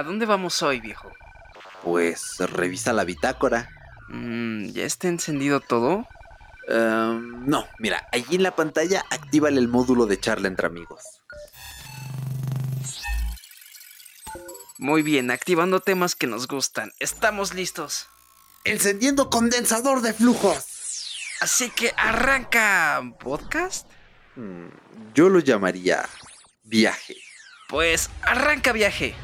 ¿A dónde vamos hoy, viejo? Pues revisa la bitácora. Mm, ¿Ya está encendido todo? Em, no, mira, allí en la pantalla actívale el módulo de charla entre amigos. Muy bien, activando temas que nos gustan. Estamos listos. Encendiendo condensador de flujos. Así que arranca. ¿Podcast? Mm, yo lo llamaría viaje. Pues arranca viaje.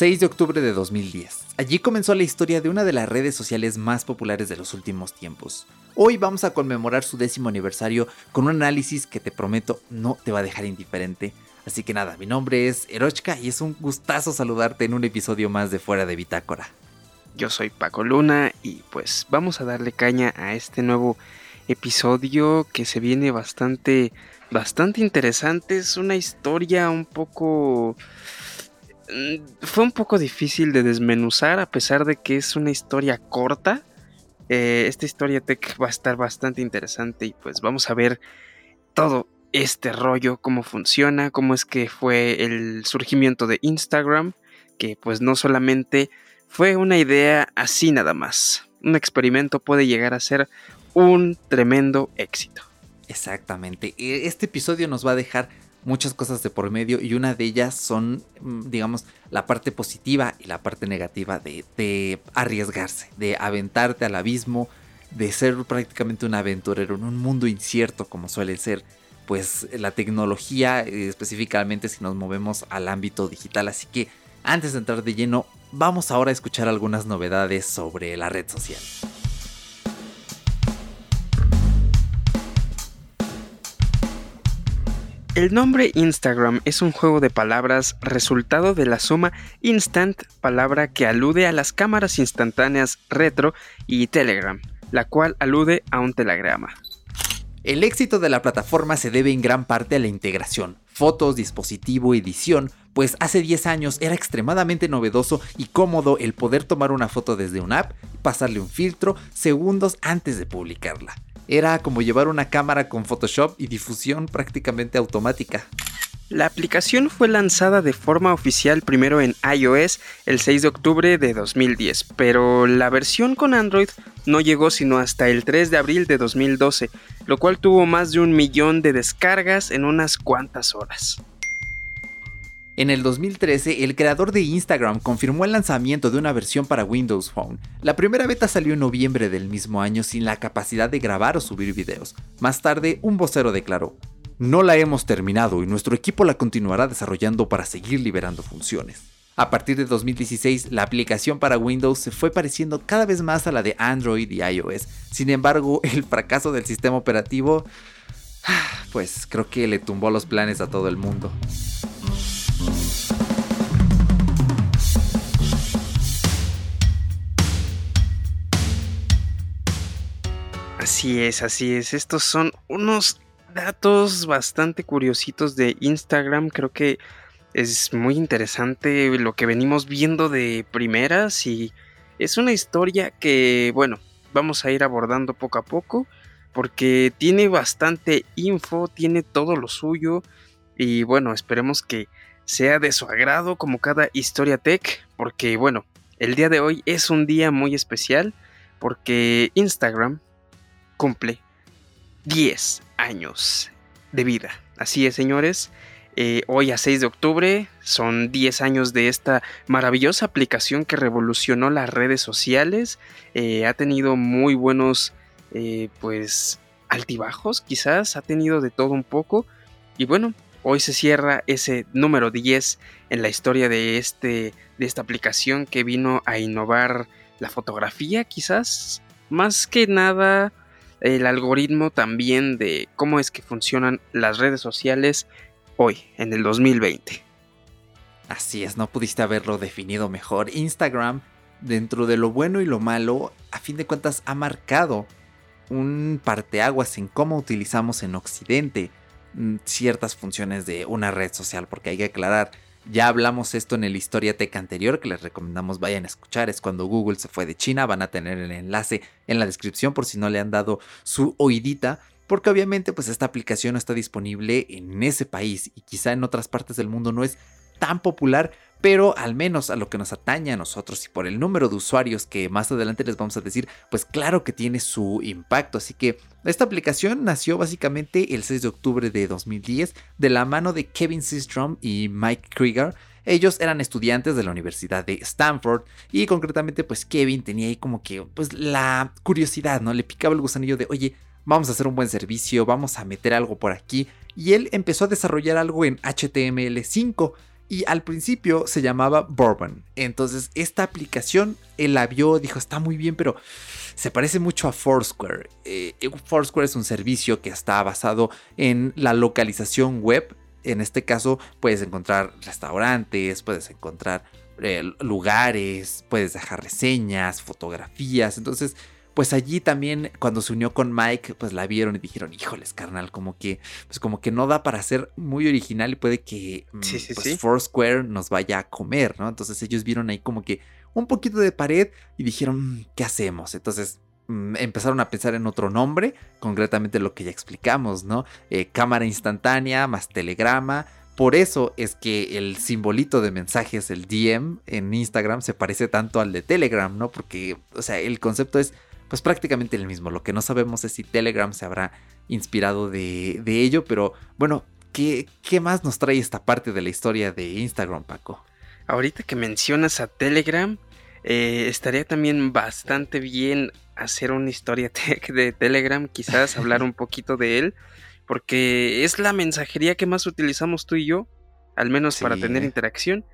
6 de octubre de 2010. Allí comenzó la historia de una de las redes sociales más populares de los últimos tiempos. Hoy vamos a conmemorar su décimo aniversario con un análisis que te prometo no te va a dejar indiferente. Así que nada, mi nombre es Erochka y es un gustazo saludarte en un episodio más de Fuera de Bitácora. Yo soy Paco Luna y pues vamos a darle caña a este nuevo episodio que se viene bastante bastante interesante, es una historia un poco fue un poco difícil de desmenuzar a pesar de que es una historia corta. Eh, esta historia tech va a estar bastante interesante y pues vamos a ver todo este rollo, cómo funciona, cómo es que fue el surgimiento de Instagram, que pues no solamente fue una idea así nada más. Un experimento puede llegar a ser un tremendo éxito. Exactamente. E, este episodio nos va a dejar muchas cosas de por medio y una de ellas son, mm, digamos, la parte positiva y la parte negativa de, arriesgarse, de aventarte al abismo, de ser prácticamente un aventurero en un mundo incierto como suele ser pues la tecnología, eh, específicamente si nos movemos al ámbito digital. Así que antes de entrar de lleno, vamos ahora a escuchar algunas novedades sobre la red social. El nombre Instagram es un juego de palabras resultado de la suma instant, palabra que alude a las cámaras instantáneas retro y Telegram, la cual alude a un telegrama. El éxito de la plataforma se debe en gran parte a la integración, fotos, dispositivo, edición, pues hace 10 años era extremadamente novedoso y cómodo el poder tomar una foto desde una app, pasarle un filtro segundos antes de publicarla. Era como llevar una cámara con Photoshop y difusión prácticamente automática. La aplicación fue lanzada de forma oficial primero en iOS el 6 de octubre de 2010, pero la versión con Android no llegó sino hasta el 3 de abril de 2012, lo cual tuvo más de un millón de descargas en unas cuantas horas. En el 2013, el creador de Instagram confirmó el lanzamiento de una versión para Windows Phone. La primera beta salió en noviembre del mismo año sin la capacidad de grabar o subir videos. Más tarde, un vocero declaró, no la hemos terminado y nuestro equipo la continuará desarrollando para seguir liberando funciones. A partir de 2016, la aplicación para Windows se fue pareciendo cada vez más a la de Android y iOS. Sin embargo, el fracaso del sistema operativo, pues creo que le tumbó los planes a todo el mundo. Así es, así es. Estos son unos datos bastante curiositos de Instagram. Creo que es muy interesante lo que venimos viendo de primeras y es una historia que, bueno, vamos a ir abordando poco a poco porque tiene bastante info, tiene todo lo suyo y bueno, esperemos que sea de su agrado como cada historia tech porque bueno, el día de hoy es un día muy especial porque Instagram cumple 10 años de vida. Así es, señores. Eh, hoy a 6 de octubre son 10 años de esta maravillosa aplicación que revolucionó las redes sociales. Eh, ha tenido muy buenos, eh, pues, altibajos, quizás. Ha tenido de todo un poco. Y bueno, hoy se cierra ese número 10 en la historia de, este, de esta aplicación que vino a innovar la fotografía, quizás. Más que nada el algoritmo también de cómo es que funcionan las redes sociales hoy, en el 2020. Así es, no pudiste haberlo definido mejor. Instagram, dentro de lo bueno y lo malo, a fin de cuentas ha marcado un parteaguas en cómo utilizamos en Occidente mm, ciertas funciones de una red social, porque hay que aclarar, ya hablamos esto en el Historia Tech anterior, que les recomendamos vayan a escuchar, es cuando Google se fue de China, van a tener el enlace en la descripción por si no le han dado su oídita, porque obviamente pues esta aplicación no está disponible en ese país y quizá en otras partes del mundo no es tan popular, pero al menos a lo que nos atañe a nosotros y por el número de usuarios que más adelante les vamos a decir, pues claro que tiene su impacto. Así que esta aplicación nació básicamente el 6 de octubre de 2010 de la mano de Kevin Systrom y Mike Krieger. Ellos eran estudiantes de la Universidad de Stanford y concretamente pues Kevin tenía ahí como que pues la curiosidad, ¿no? Le picaba el gusanillo de, oye, vamos a hacer un buen servicio, vamos a meter algo por aquí. Y él empezó a desarrollar algo en HTML5 y al principio se llamaba Bourbon. Entonces esta aplicación él la vio, dijo está muy bien, pero se parece mucho a Foursquare. Eh, Foursquare es un servicio que está basado en la localización web. En este caso puedes encontrar restaurantes, puedes encontrar eh, lugares, puedes dejar reseñas, fotografías. Entonces pues allí también cuando se unió con Mike, pues la vieron y dijeron, híjoles, carnal, como que, pues como que no da para ser muy original y puede que mm, pues Foursquare nos vaya a comer, ¿no? Entonces ellos vieron ahí como que un poquito de pared y dijeron, mm, ¿qué hacemos? Entonces mm, empezaron a pensar en otro nombre, concretamente lo que ya explicamos, ¿no? Eh, cámara instantánea más telegrama. Por eso es que el simbolito de mensajes, el DM en Instagram, se parece tanto al de Telegram, ¿no? Porque, o sea, el concepto es pues prácticamente el mismo. Lo que no sabemos es si Telegram se habrá inspirado de, ello, pero bueno, ¿qué, ¿qué, más nos trae esta parte de la historia de Instagram, Paco? Ahorita que mencionas a Telegram, eh, estaría también bastante bien hacer una historia tech de Telegram, quizás hablar un poquito de él, porque es la mensajería que más utilizamos tú y yo, al menos para tener interacción,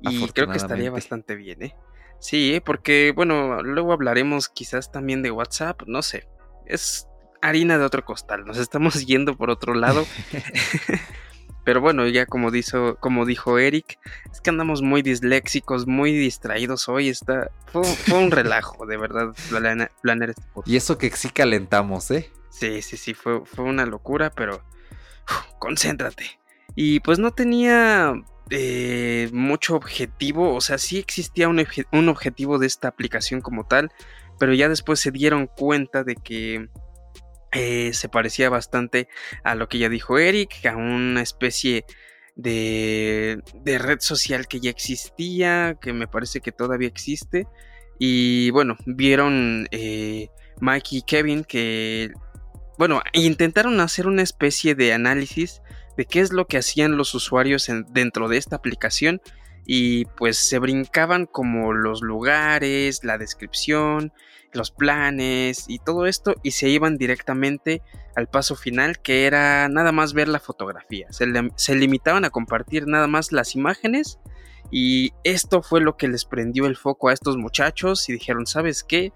y creo que estaría bastante bien, ¿eh? Sí, porque bueno, luego hablaremos quizás también de WhatsApp, no sé. Es harina de otro costal, nos estamos yendo por otro lado. Pero bueno, ya como dijo, como dijo Eric, es que andamos muy disléxicos, muy distraídos hoy. Está, fue, un relajo, de verdad, planear, este podcast. Y eso que sí calentamos, ¿eh? Sí, sí, sí, fue, fue una locura, pero concéntrate. Y pues no tenía eh, mucho objetivo, o sea, sí existía un, objetivo de esta aplicación como tal, pero ya después se dieron cuenta de que eh, se parecía bastante a lo que ya dijo Eric, a una especie de, de red social que ya existía, que me parece que todavía existe. Y bueno, vieron eh, Mike y Kevin que, bueno, intentaron hacer una especie de análisis de qué es lo que hacían los usuarios dentro de esta aplicación y pues se brincaban como los lugares, la descripción, los planes y todo esto y se iban directamente al paso final que era nada más ver la fotografía. Se, se, limitaban a compartir nada más las imágenes y esto fue lo que les prendió el foco a estos muchachos y dijeron, ¿sabes qué?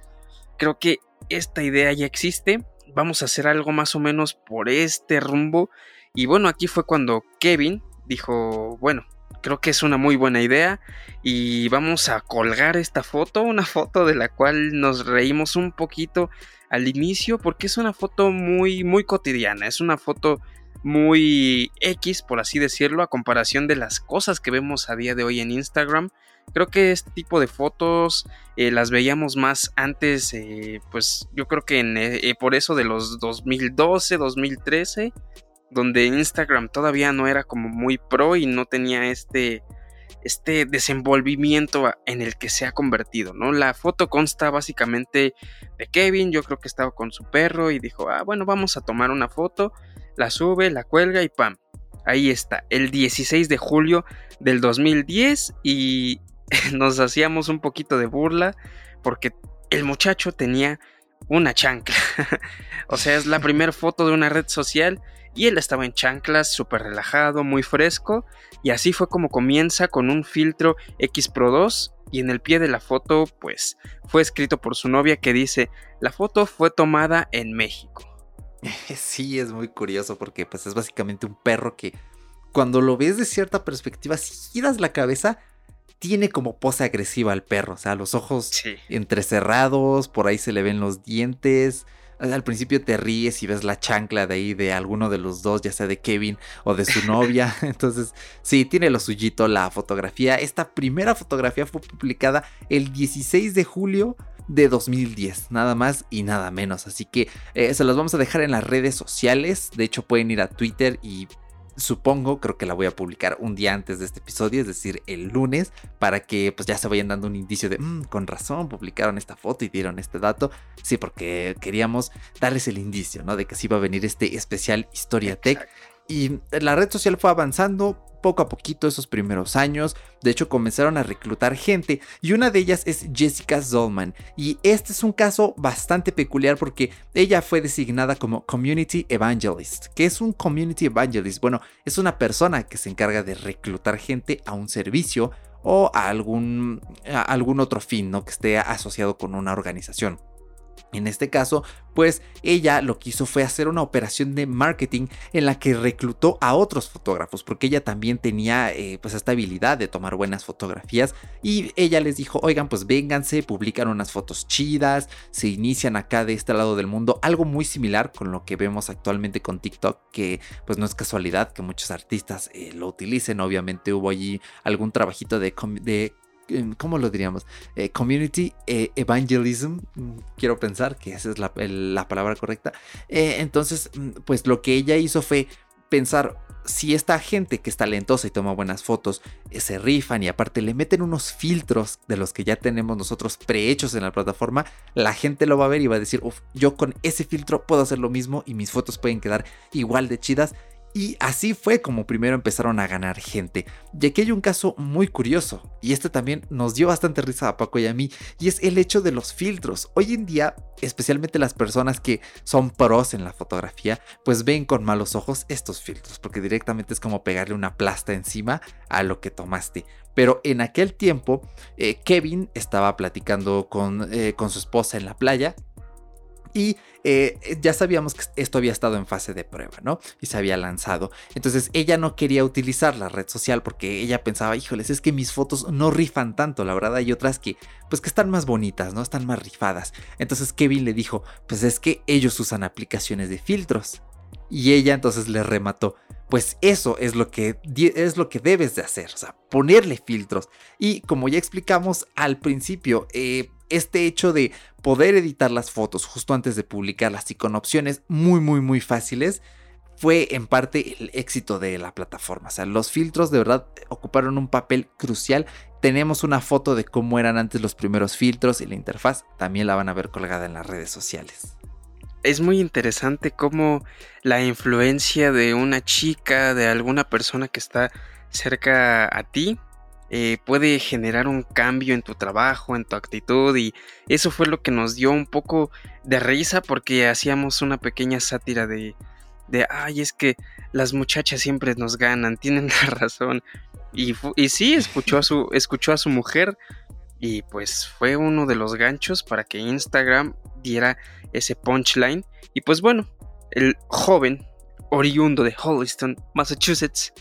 Creo que esta idea ya existe, vamos a hacer algo más o menos por este rumbo y bueno, aquí fue cuando Kevin dijo, bueno, creo que es una muy buena idea y vamos a colgar esta foto, una foto de la cual nos reímos un poquito al inicio porque es una foto muy muy cotidiana, es una foto muy X por así decirlo a comparación de las cosas que vemos a día de hoy en Instagram. Creo que este tipo de fotos eh, las veíamos más antes, eh, pues yo creo que en, eh, por eso de los 2012, 2013 donde Instagram todavía no era como muy pro y no tenía este, este desenvolvimiento en el que se ha convertido, ¿no? La foto consta básicamente de Kevin, yo creo que estaba con su perro y dijo, ah, bueno, vamos a tomar una foto, la sube, la cuelga y pam, ahí está, el 16 de julio del 2010 y nos hacíamos un poquito de burla porque el muchacho tenía una chancla, o sea, es la primera foto de una red social y él estaba en chanclas, súper relajado, muy fresco, y así fue como comienza con un filtro X Pro 2 y en el pie de la foto pues fue escrito por su novia que dice, la foto fue tomada en México. Sí, es muy curioso porque pues es básicamente un perro que cuando lo ves de cierta perspectiva, si giras la cabeza, tiene como pose agresiva al perro, o sea, los ojos entrecerrados, por ahí se le ven los dientes, al principio te ríes y ves la chancla de ahí de alguno de los dos, ya sea de Kevin o de su novia. Entonces, sí, tiene lo suyito la fotografía. Esta primera fotografía fue publicada el 16 de julio de 2010, nada más y nada menos. Así que eh, se los vamos a dejar en las redes sociales. De hecho, pueden ir a Twitter y supongo, creo que la voy a publicar un día antes de este episodio, es decir, el lunes, para que pues ya se vayan dando un indicio de, mm, con razón, publicaron esta foto y dieron este dato. Sí, porque queríamos darles el indicio, ¿no? De que sí iba a venir este especial Historia Tech. Y la red social fue avanzando poco a poquito esos primeros años. De hecho, comenzaron a reclutar gente y una de ellas es Jessica Zollman. Y este es un caso bastante peculiar porque ella fue designada como Community Evangelist. ¿Qué es un Community Evangelist? Bueno, es una persona que se encarga de reclutar gente a un servicio o a algún, a algún otro fin, ¿no? Que esté asociado con una organización. En este caso, pues ella lo que hizo fue hacer una operación de marketing en la que reclutó a otros fotógrafos, porque ella también tenía eh, pues esta habilidad de tomar buenas fotografías. Y ella les dijo, oigan, pues vénganse, publican unas fotos chidas, se inician acá de este lado del mundo, algo muy similar con lo que vemos actualmente con TikTok, que pues no es casualidad que muchos artistas eh, lo utilicen, obviamente hubo allí algún trabajito de, de ¿cómo lo diríamos? Eh, community eh, evangelism, mm, quiero pensar que esa es la, palabra correcta. Eh, entonces, mm, pues lo que ella hizo fue pensar, si esta gente que es talentosa y toma buenas fotos se rifan y aparte le meten unos filtros de los que ya tenemos nosotros prehechos en la plataforma, la gente lo va a ver y va a decir, yo con ese filtro puedo hacer lo mismo y mis fotos pueden quedar igual de chidas y así fue como primero empezaron a ganar gente. Y aquí hay un caso muy curioso, y este también nos dio bastante risa a Paco y a mí, y es el hecho de los filtros. Hoy en día, especialmente las personas que son pros en la fotografía, pues ven con malos ojos estos filtros, porque directamente es como pegarle una plasta encima a lo que tomaste. Pero en aquel tiempo, eh, Kevin estaba platicando con, eh, con su esposa en la playa y eh, ya sabíamos que esto había estado en fase de prueba, ¿no? Y se había lanzado. Entonces ella no quería utilizar la red social porque ella pensaba, híjoles, es que mis fotos no rifan tanto, la verdad hay otras que, pues que están más bonitas, ¿no? Están más rifadas. Entonces Kevin le dijo, pues es que ellos usan aplicaciones de filtros. Y ella entonces le remató, pues eso es lo que es lo que debes de hacer, o sea, ponerle filtros. Y como ya explicamos al principio, eh, este hecho de poder editar las fotos justo antes de publicarlas y con opciones muy muy muy fáciles fue en parte el éxito de la plataforma. O sea, los filtros de verdad ocuparon un papel crucial. Tenemos una foto de cómo eran antes los primeros filtros y la interfaz también la van a ver colgada en las redes sociales. Es muy interesante cómo la influencia de una chica, de alguna persona que está cerca a ti, eh, puede generar un cambio en tu trabajo, en tu actitud y eso fue lo que nos dio un poco de risa porque hacíamos una pequeña sátira de, de ay, es que las muchachas siempre nos ganan, tienen la razón. Y, y sí, escuchó a, su, escuchó a su mujer y pues fue uno de los ganchos para que Instagram diera ese punchline. Y pues bueno, el joven oriundo de Holliston, Massachusetts,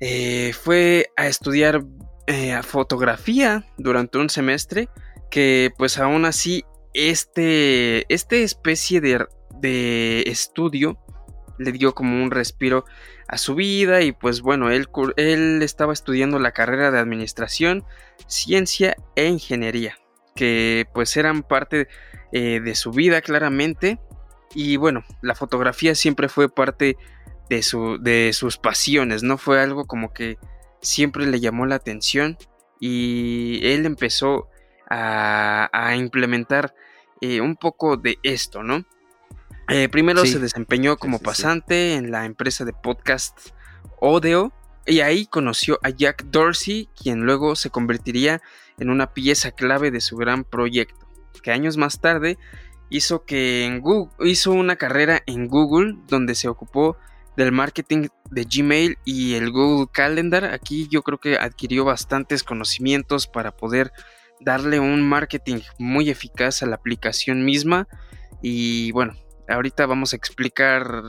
eh, fue a estudiar eh, fotografía durante un semestre que pues aún así este, este especie de, de estudio le dio como un respiro a su vida y pues bueno, él, él estaba estudiando la carrera de administración, ciencia e ingeniería, que pues eran parte eh, de su vida claramente. Y bueno, la fotografía siempre fue parte de, su, de sus pasiones, no fue algo como que siempre le llamó la atención y él empezó a, implementar eh, un poco de esto, ¿no? Eh, primero se desempeñó como pasante en la empresa de podcast Odeo y ahí conoció a Jack Dorsey, quien luego se convertiría en una pieza clave de su gran proyecto, que años más tarde hizo que en Google, hizo una carrera en Google donde se ocupó del marketing de Gmail y el Google Calendar. Aquí yo creo que adquirió bastantes conocimientos para poder darle un marketing muy eficaz a la aplicación misma. Y bueno, ahorita vamos a explicar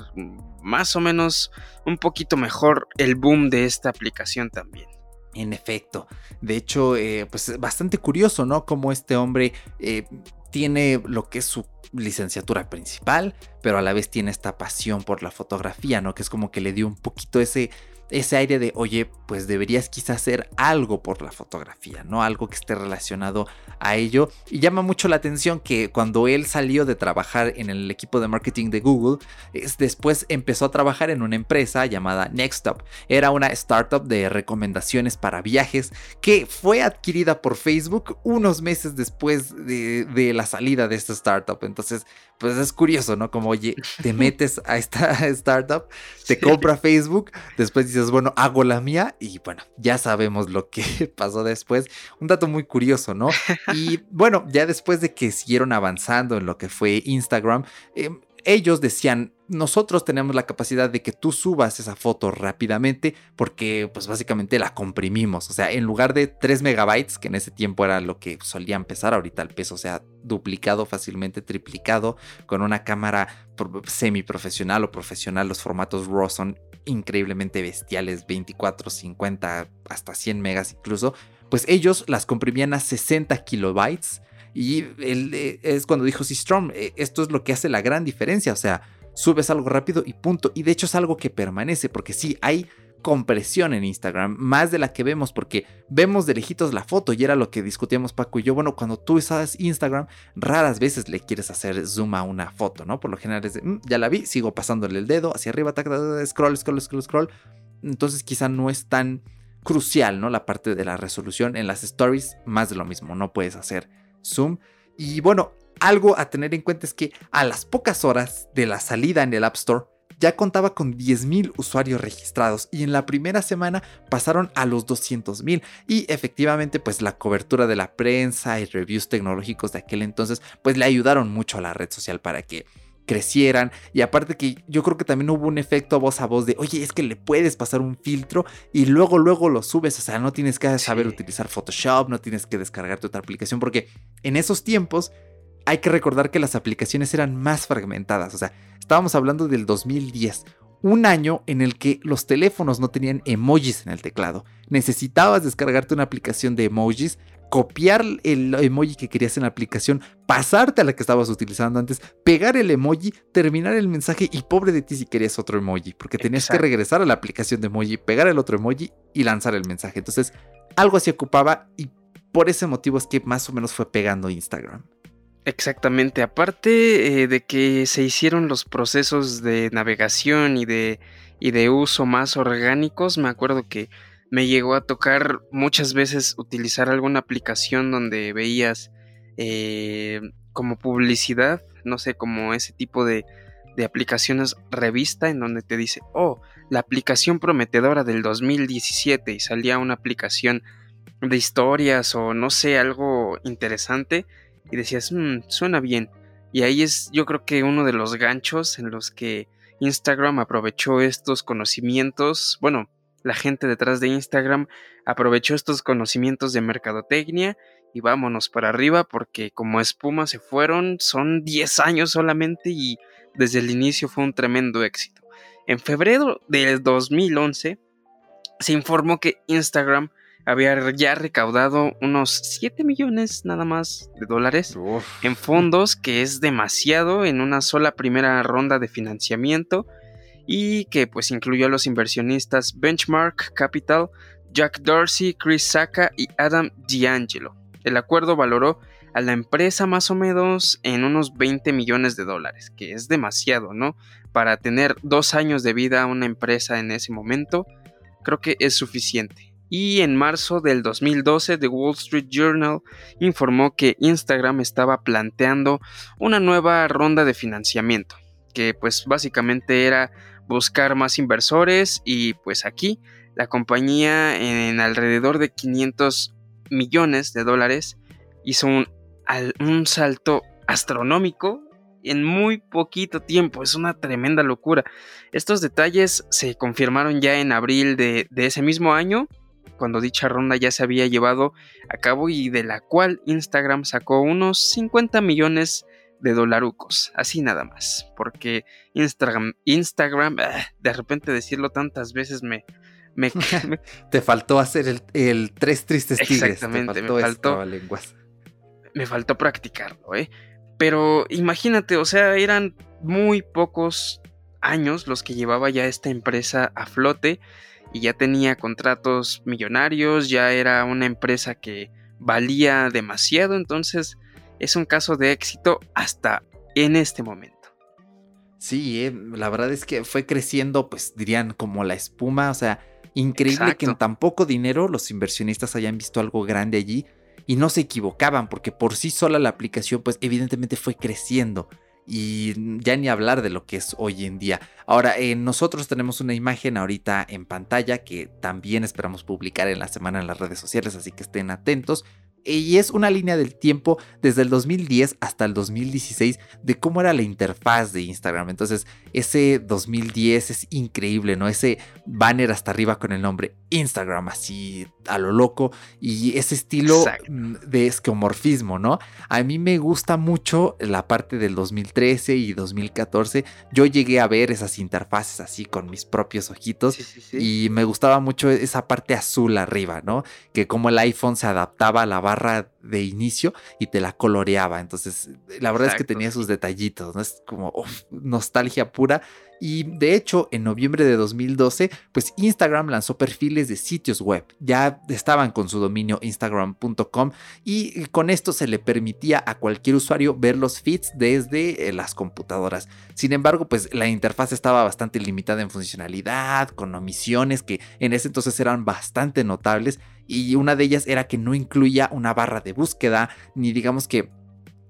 más o menos un poquito mejor el boom de esta aplicación también. En efecto, de hecho, eh, pues bastante curioso, ¿no? Como este hombre eh, tiene lo que es su licenciatura principal, pero a la vez tiene esta pasión por la fotografía, ¿no? Que es como que le dio un poquito ese ese aire de, oye, pues deberías quizás hacer algo por la fotografía, ¿no? Algo que esté relacionado a ello. Y llama mucho la atención que cuando él salió de trabajar en el equipo de marketing de Google, es, después empezó a trabajar en una empresa llamada Nextstop. Era una startup de recomendaciones para viajes que fue adquirida por Facebook unos meses después de, de la salida de esta startup. Entonces, pues es curioso, ¿no? Como, oye, te metes a esta startup, te compra Facebook, después dices, bueno, hago la mía y bueno, ya sabemos lo que pasó después. Un dato muy curioso, ¿no? Y bueno, ya después de que siguieron avanzando en lo que fue Instagram, eh, ellos decían, nosotros tenemos la capacidad de que tú subas esa foto rápidamente porque pues básicamente la comprimimos. O sea, en lugar de 3 megabytes, que en ese tiempo era lo que solía empezar, ahorita el peso se ha duplicado fácilmente, triplicado, con una cámara semi profesional o profesional, los formatos RAW son increíblemente bestiales, 24, 50, hasta 100 megas incluso. Pues ellos las comprimían a 60 kilobytes y él, eh, es cuando dijo, sí, Strom, eh, esto es lo que hace la gran diferencia, o sea, subes algo rápido y punto. Y de hecho es algo que permanece, porque sí, hay compresión en Instagram, más de la que vemos, porque vemos de lejitos la foto y era lo que discutíamos Paco y yo. Bueno, cuando tú usas Instagram, raras veces le quieres hacer zoom a una foto, ¿no? Por lo general es de, mm, ya la vi, sigo pasándole el dedo hacia arriba, scroll, scroll, scroll, scroll. Entonces quizá no es tan crucial, ¿no? La parte de la resolución en las stories, más de lo mismo, no puedes hacer Zoom. Y bueno, algo a tener en cuenta es que a las pocas horas de la salida en el App Store, ya contaba con 10.000 usuarios registrados y en la primera semana pasaron a los 200.000 y efectivamente pues la cobertura de la prensa y reviews tecnológicos de aquel entonces pues le ayudaron mucho a la red social para que crecieran. Y aparte que yo creo que también hubo un efecto voz a voz de oye es que le puedes pasar un filtro y luego luego lo subes o sea no tienes que saber utilizar Photoshop no tienes que descargarte otra aplicación porque en esos tiempos hay que recordar que las aplicaciones eran más fragmentadas o sea estábamos hablando del 2010 un año en el que los teléfonos no tenían emojis en el teclado. Necesitabas descargarte una aplicación de emojis copiar el emoji que querías en la aplicación, pasarte a la que estabas utilizando antes, pegar el emoji, terminar el mensaje y pobre de ti si querías otro emoji, porque tenías que regresar a la aplicación de emoji, pegar el otro emoji y lanzar el mensaje. Entonces, algo así ocupaba y por ese motivo es que más o menos fue pegando Instagram. Exactamente, aparte eh, de que se hicieron los procesos de navegación y de, y de uso más orgánicos, me acuerdo que me llegó a tocar muchas veces utilizar alguna aplicación donde veías eh, como publicidad, no sé, como ese tipo de, de aplicaciones revista en donde te dice, oh, la aplicación prometedora del 2017 y salía una aplicación de historias o no sé, algo interesante y decías, mmm, suena bien. Y ahí es yo creo que uno de los ganchos en los que Instagram aprovechó estos conocimientos, bueno, la gente detrás de Instagram aprovechó estos conocimientos de mercadotecnia y vámonos para arriba porque como espuma se fueron, son 10 años solamente y desde el inicio fue un tremendo éxito. En febrero del 2011 se informó que Instagram había ya recaudado unos 7 millones nada más de dólares en fondos, que es demasiado en una sola primera ronda de financiamiento y que pues incluyó a los inversionistas Benchmark Capital, Jack Dorsey, Chris Saka y Adam D'Angelo. El acuerdo valoró a la empresa más o menos en unos 20 millones de dólares, que es demasiado, ¿no? Para tener dos años de vida a una empresa en ese momento, creo que es suficiente. Y en marzo del 2012, The Wall Street Journal informó que Instagram estaba planteando una nueva ronda de financiamiento, que pues básicamente era buscar más inversores y pues aquí la compañía en alrededor de 500 millones de dólares hizo un, un salto astronómico en muy poquito tiempo. Es una tremenda locura. Estos detalles se confirmaron ya en abril de, de, ese mismo año, cuando dicha ronda ya se había llevado a cabo y de la cual Instagram sacó unos 50 millones de dolarucos, así nada más, porque Instagram, Instagram, ah, de repente decirlo tantas veces me... me, te faltó hacer el, el, tres tristes tigres. Exactamente, me faltó... Lenguas. me faltó practicarlo, ¿eh? Pero imagínate, o sea, eran muy pocos años los que llevaba ya esta empresa a flote y ya tenía contratos millonarios, ya era una empresa que valía demasiado, entonces es un caso de éxito hasta en este momento. Sí, eh, la verdad es que fue creciendo, pues dirían como la espuma, o sea, increíble que en tan poco dinero los inversionistas hayan visto algo grande allí y no se equivocaban, porque por sí sola la aplicación, pues evidentemente fue creciendo y ya ni hablar de lo que es hoy en día. Ahora, eh, nosotros tenemos una imagen ahorita en pantalla que también esperamos publicar en la semana en las redes sociales, así que estén atentos y es una línea del tiempo desde el 2010 hasta el 2016 de cómo era la interfaz de Instagram. Entonces, ese 2010 es increíble, ¿no? Ese banner hasta arriba con el nombre Instagram, así a lo loco, y ese estilo mm, de esquemorfismo, ¿no? A mí me gusta mucho la parte del 2013 y 2014. Yo llegué a ver esas interfaces así con mis propios ojitos y me gustaba mucho esa parte azul arriba, ¿no? Que como el iPhone se adaptaba a la barra de inicio y te la coloreaba. Entonces, la verdad es que tenía sus detallitos, ¿no? Es como nostalgia pura. Y de hecho, en noviembre de 2012, pues Instagram lanzó perfiles de sitios web. Ya estaban con su dominio instagram.com y con esto se le permitía a cualquier usuario ver los feeds desde eh, las computadoras. Sin embargo, pues la interfaz estaba bastante limitada en funcionalidad, con omisiones que en ese entonces eran bastante notables y una de ellas era que no incluía una barra de búsqueda ni digamos que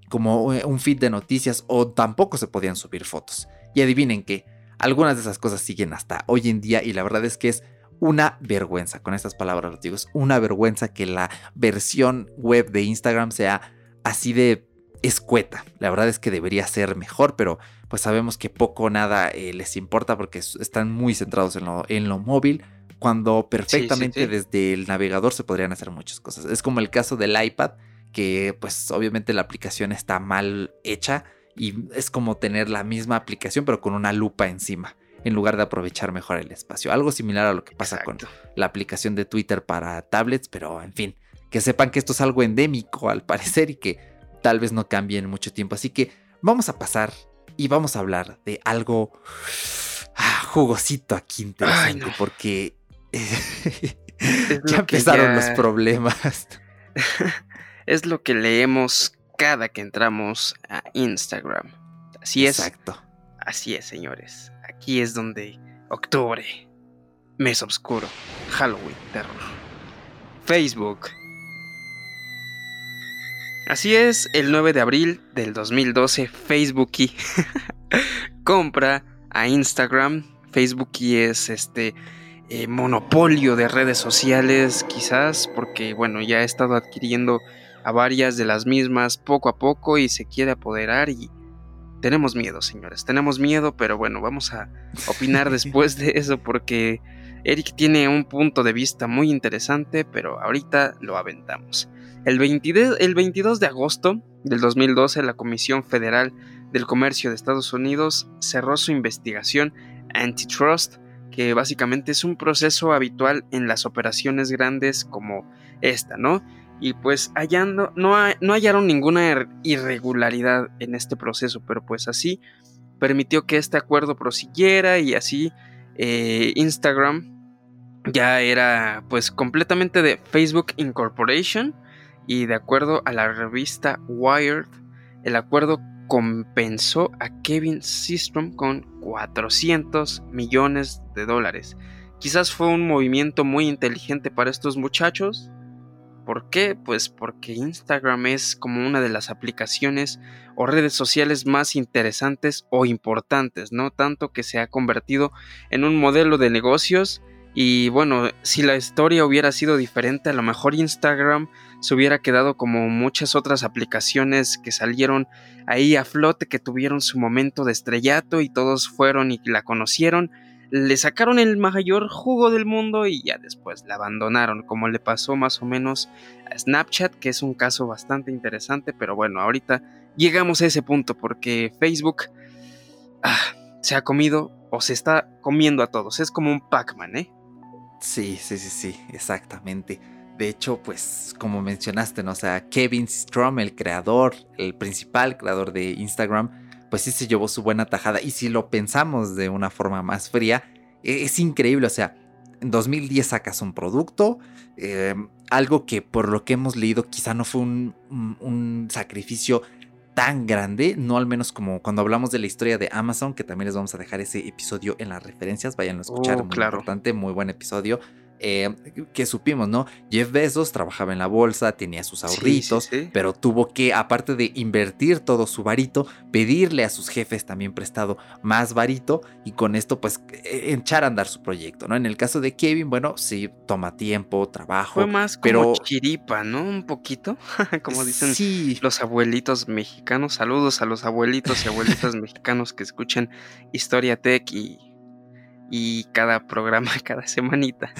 como eh, un feed de noticias o tampoco se podían subir fotos. Y adivinen que algunas de esas cosas siguen hasta hoy en día y la verdad es que es una vergüenza, con estas palabras lo digo, es una vergüenza que la versión web de Instagram sea así de escueta. La verdad es que debería ser mejor, pero pues sabemos que poco o nada eh, les importa porque están muy centrados en lo, en lo móvil, cuando perfectamente desde el navegador se podrían hacer muchas cosas. Es como el caso del iPad, que pues obviamente la aplicación está mal hecha y es como tener la misma aplicación pero con una lupa encima en lugar de aprovechar mejor el espacio. Algo similar a lo que pasa con la aplicación de Twitter para tablets, pero en fin, que sepan que esto es algo endémico al parecer y que tal vez no cambie en mucho tiempo. Así que vamos a pasar y vamos a hablar de algo ah, jugosito aquí interesante porque ya empezaron los problemas. es lo que leemos cada que entramos a Instagram. Así es. Exacto. Así es, señores. Aquí es donde octubre, mes oscuro, Halloween, terror. Facebook. Así es, el 9 de abril del 2012, Facebook compra a Instagram. Facebook es este eh, monopolio de redes sociales, quizás, porque bueno, ya ha estado adquiriendo a varias de las mismas poco a poco y se quiere apoderar y tenemos miedo, señores, tenemos miedo, pero bueno, vamos a opinar después de eso porque Eric tiene un punto de vista muy interesante, pero ahorita lo aventamos. El 22, el 22 de agosto del 2012, la Comisión Federal del Comercio de Estados Unidos cerró su investigación antitrust, que básicamente es un proceso habitual en las operaciones grandes como esta, ¿no? Y pues hallando, no, no hallaron ninguna irregularidad en este proceso, pero pues así permitió que este acuerdo prosiguiera y así eh, Instagram ya era pues completamente de Facebook Incorporation y de acuerdo a la revista Wired el acuerdo compensó a Kevin Systrom con 400 millones de dólares. Quizás fue un movimiento muy inteligente para estos muchachos, ¿Por qué? Pues porque Instagram es como una de las aplicaciones o redes sociales más interesantes o importantes, ¿no? Tanto que se ha convertido en un modelo de negocios y bueno, si la historia hubiera sido diferente, a lo mejor Instagram se hubiera quedado como muchas otras aplicaciones que salieron ahí a flote, que tuvieron su momento de estrellato y todos fueron y la conocieron le sacaron el mayor jugo del mundo y ya después la abandonaron, como le pasó más o menos a Snapchat, que es un caso bastante interesante, pero bueno, ahorita llegamos a ese punto porque Facebook ah, se ha comido o se está comiendo a todos, es como un Pac-Man, ¿eh? Sí, sí, sí, sí, exactamente. de hecho, pues como mencionaste, ¿no? O Kevin Strom, el creador, el principal creador de Instagram, pues sí se llevó su buena tajada. Y si lo pensamos de una forma más fría, e-, es increíble. O sea, en 2010 sacas un producto, em, algo que por lo que hemos leído quizá no fue un, un, sacrificio tan grande, no al menos como cuando hablamos de la historia de Amazon, que también les vamos a dejar ese episodio en las referencias, vayan a escuchar, oh, muy importante, muy buen episodio. Eh, que supimos, ¿no? Jeff Bezos trabajaba en la bolsa, tenía sus ahorritos, pero tuvo que, aparte de invertir todo su varito, pedirle a sus jefes también prestado más varito y con esto pues e, echar a andar su proyecto, ¿no? En el caso de Kevin, bueno, sí, toma tiempo, trabajo. Fue más como pero... chiripa, ¿no? Un poquito, como dicen los abuelitos mexicanos. Saludos a los abuelitos y abuelitas mexicanos que escuchan Historia Tech y y cada programa, cada semanita.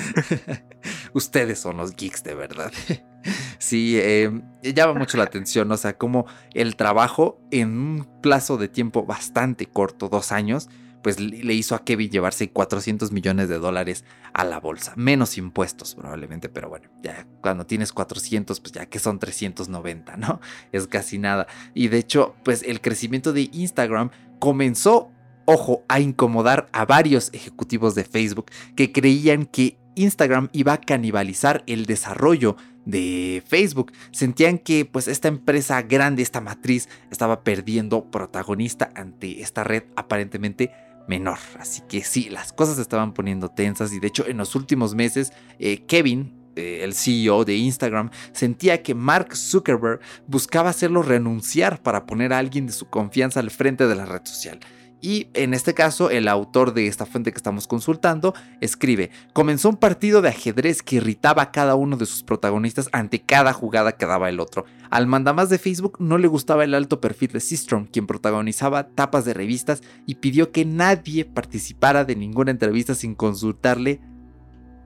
Ustedes son los geeks de verdad. sí, eh, llama mucho la atención, o sea, como el trabajo en un plazo de tiempo bastante corto, dos años, pues le hizo a Kevin llevarse 400 millones de dólares a la bolsa. Menos impuestos probablemente, pero bueno, ya cuando tienes 400, pues ya que son 390, ¿no? Es casi nada. Y de hecho, pues el crecimiento de Instagram comenzó ojo, a incomodar a varios ejecutivos de Facebook que creían que Instagram iba a canibalizar el desarrollo de Facebook. Sentían que pues esta empresa grande, esta matriz, estaba perdiendo protagonista ante esta red aparentemente menor. Así que sí, las cosas se estaban poniendo tensas y de hecho en los últimos meses eh, Kevin, eh, el CEO de Instagram, sentía que Mark Zuckerberg buscaba hacerlo renunciar para poner a alguien de su confianza al frente de la red social. Y en este caso, el autor de esta fuente que estamos consultando escribe, comenzó un partido de ajedrez que irritaba a cada uno de sus protagonistas ante cada jugada que daba el otro. Al mandamás de Facebook no le gustaba el alto perfil de Systrom, quien protagonizaba tapas de revistas y pidió que nadie participara de ninguna entrevista sin consultarle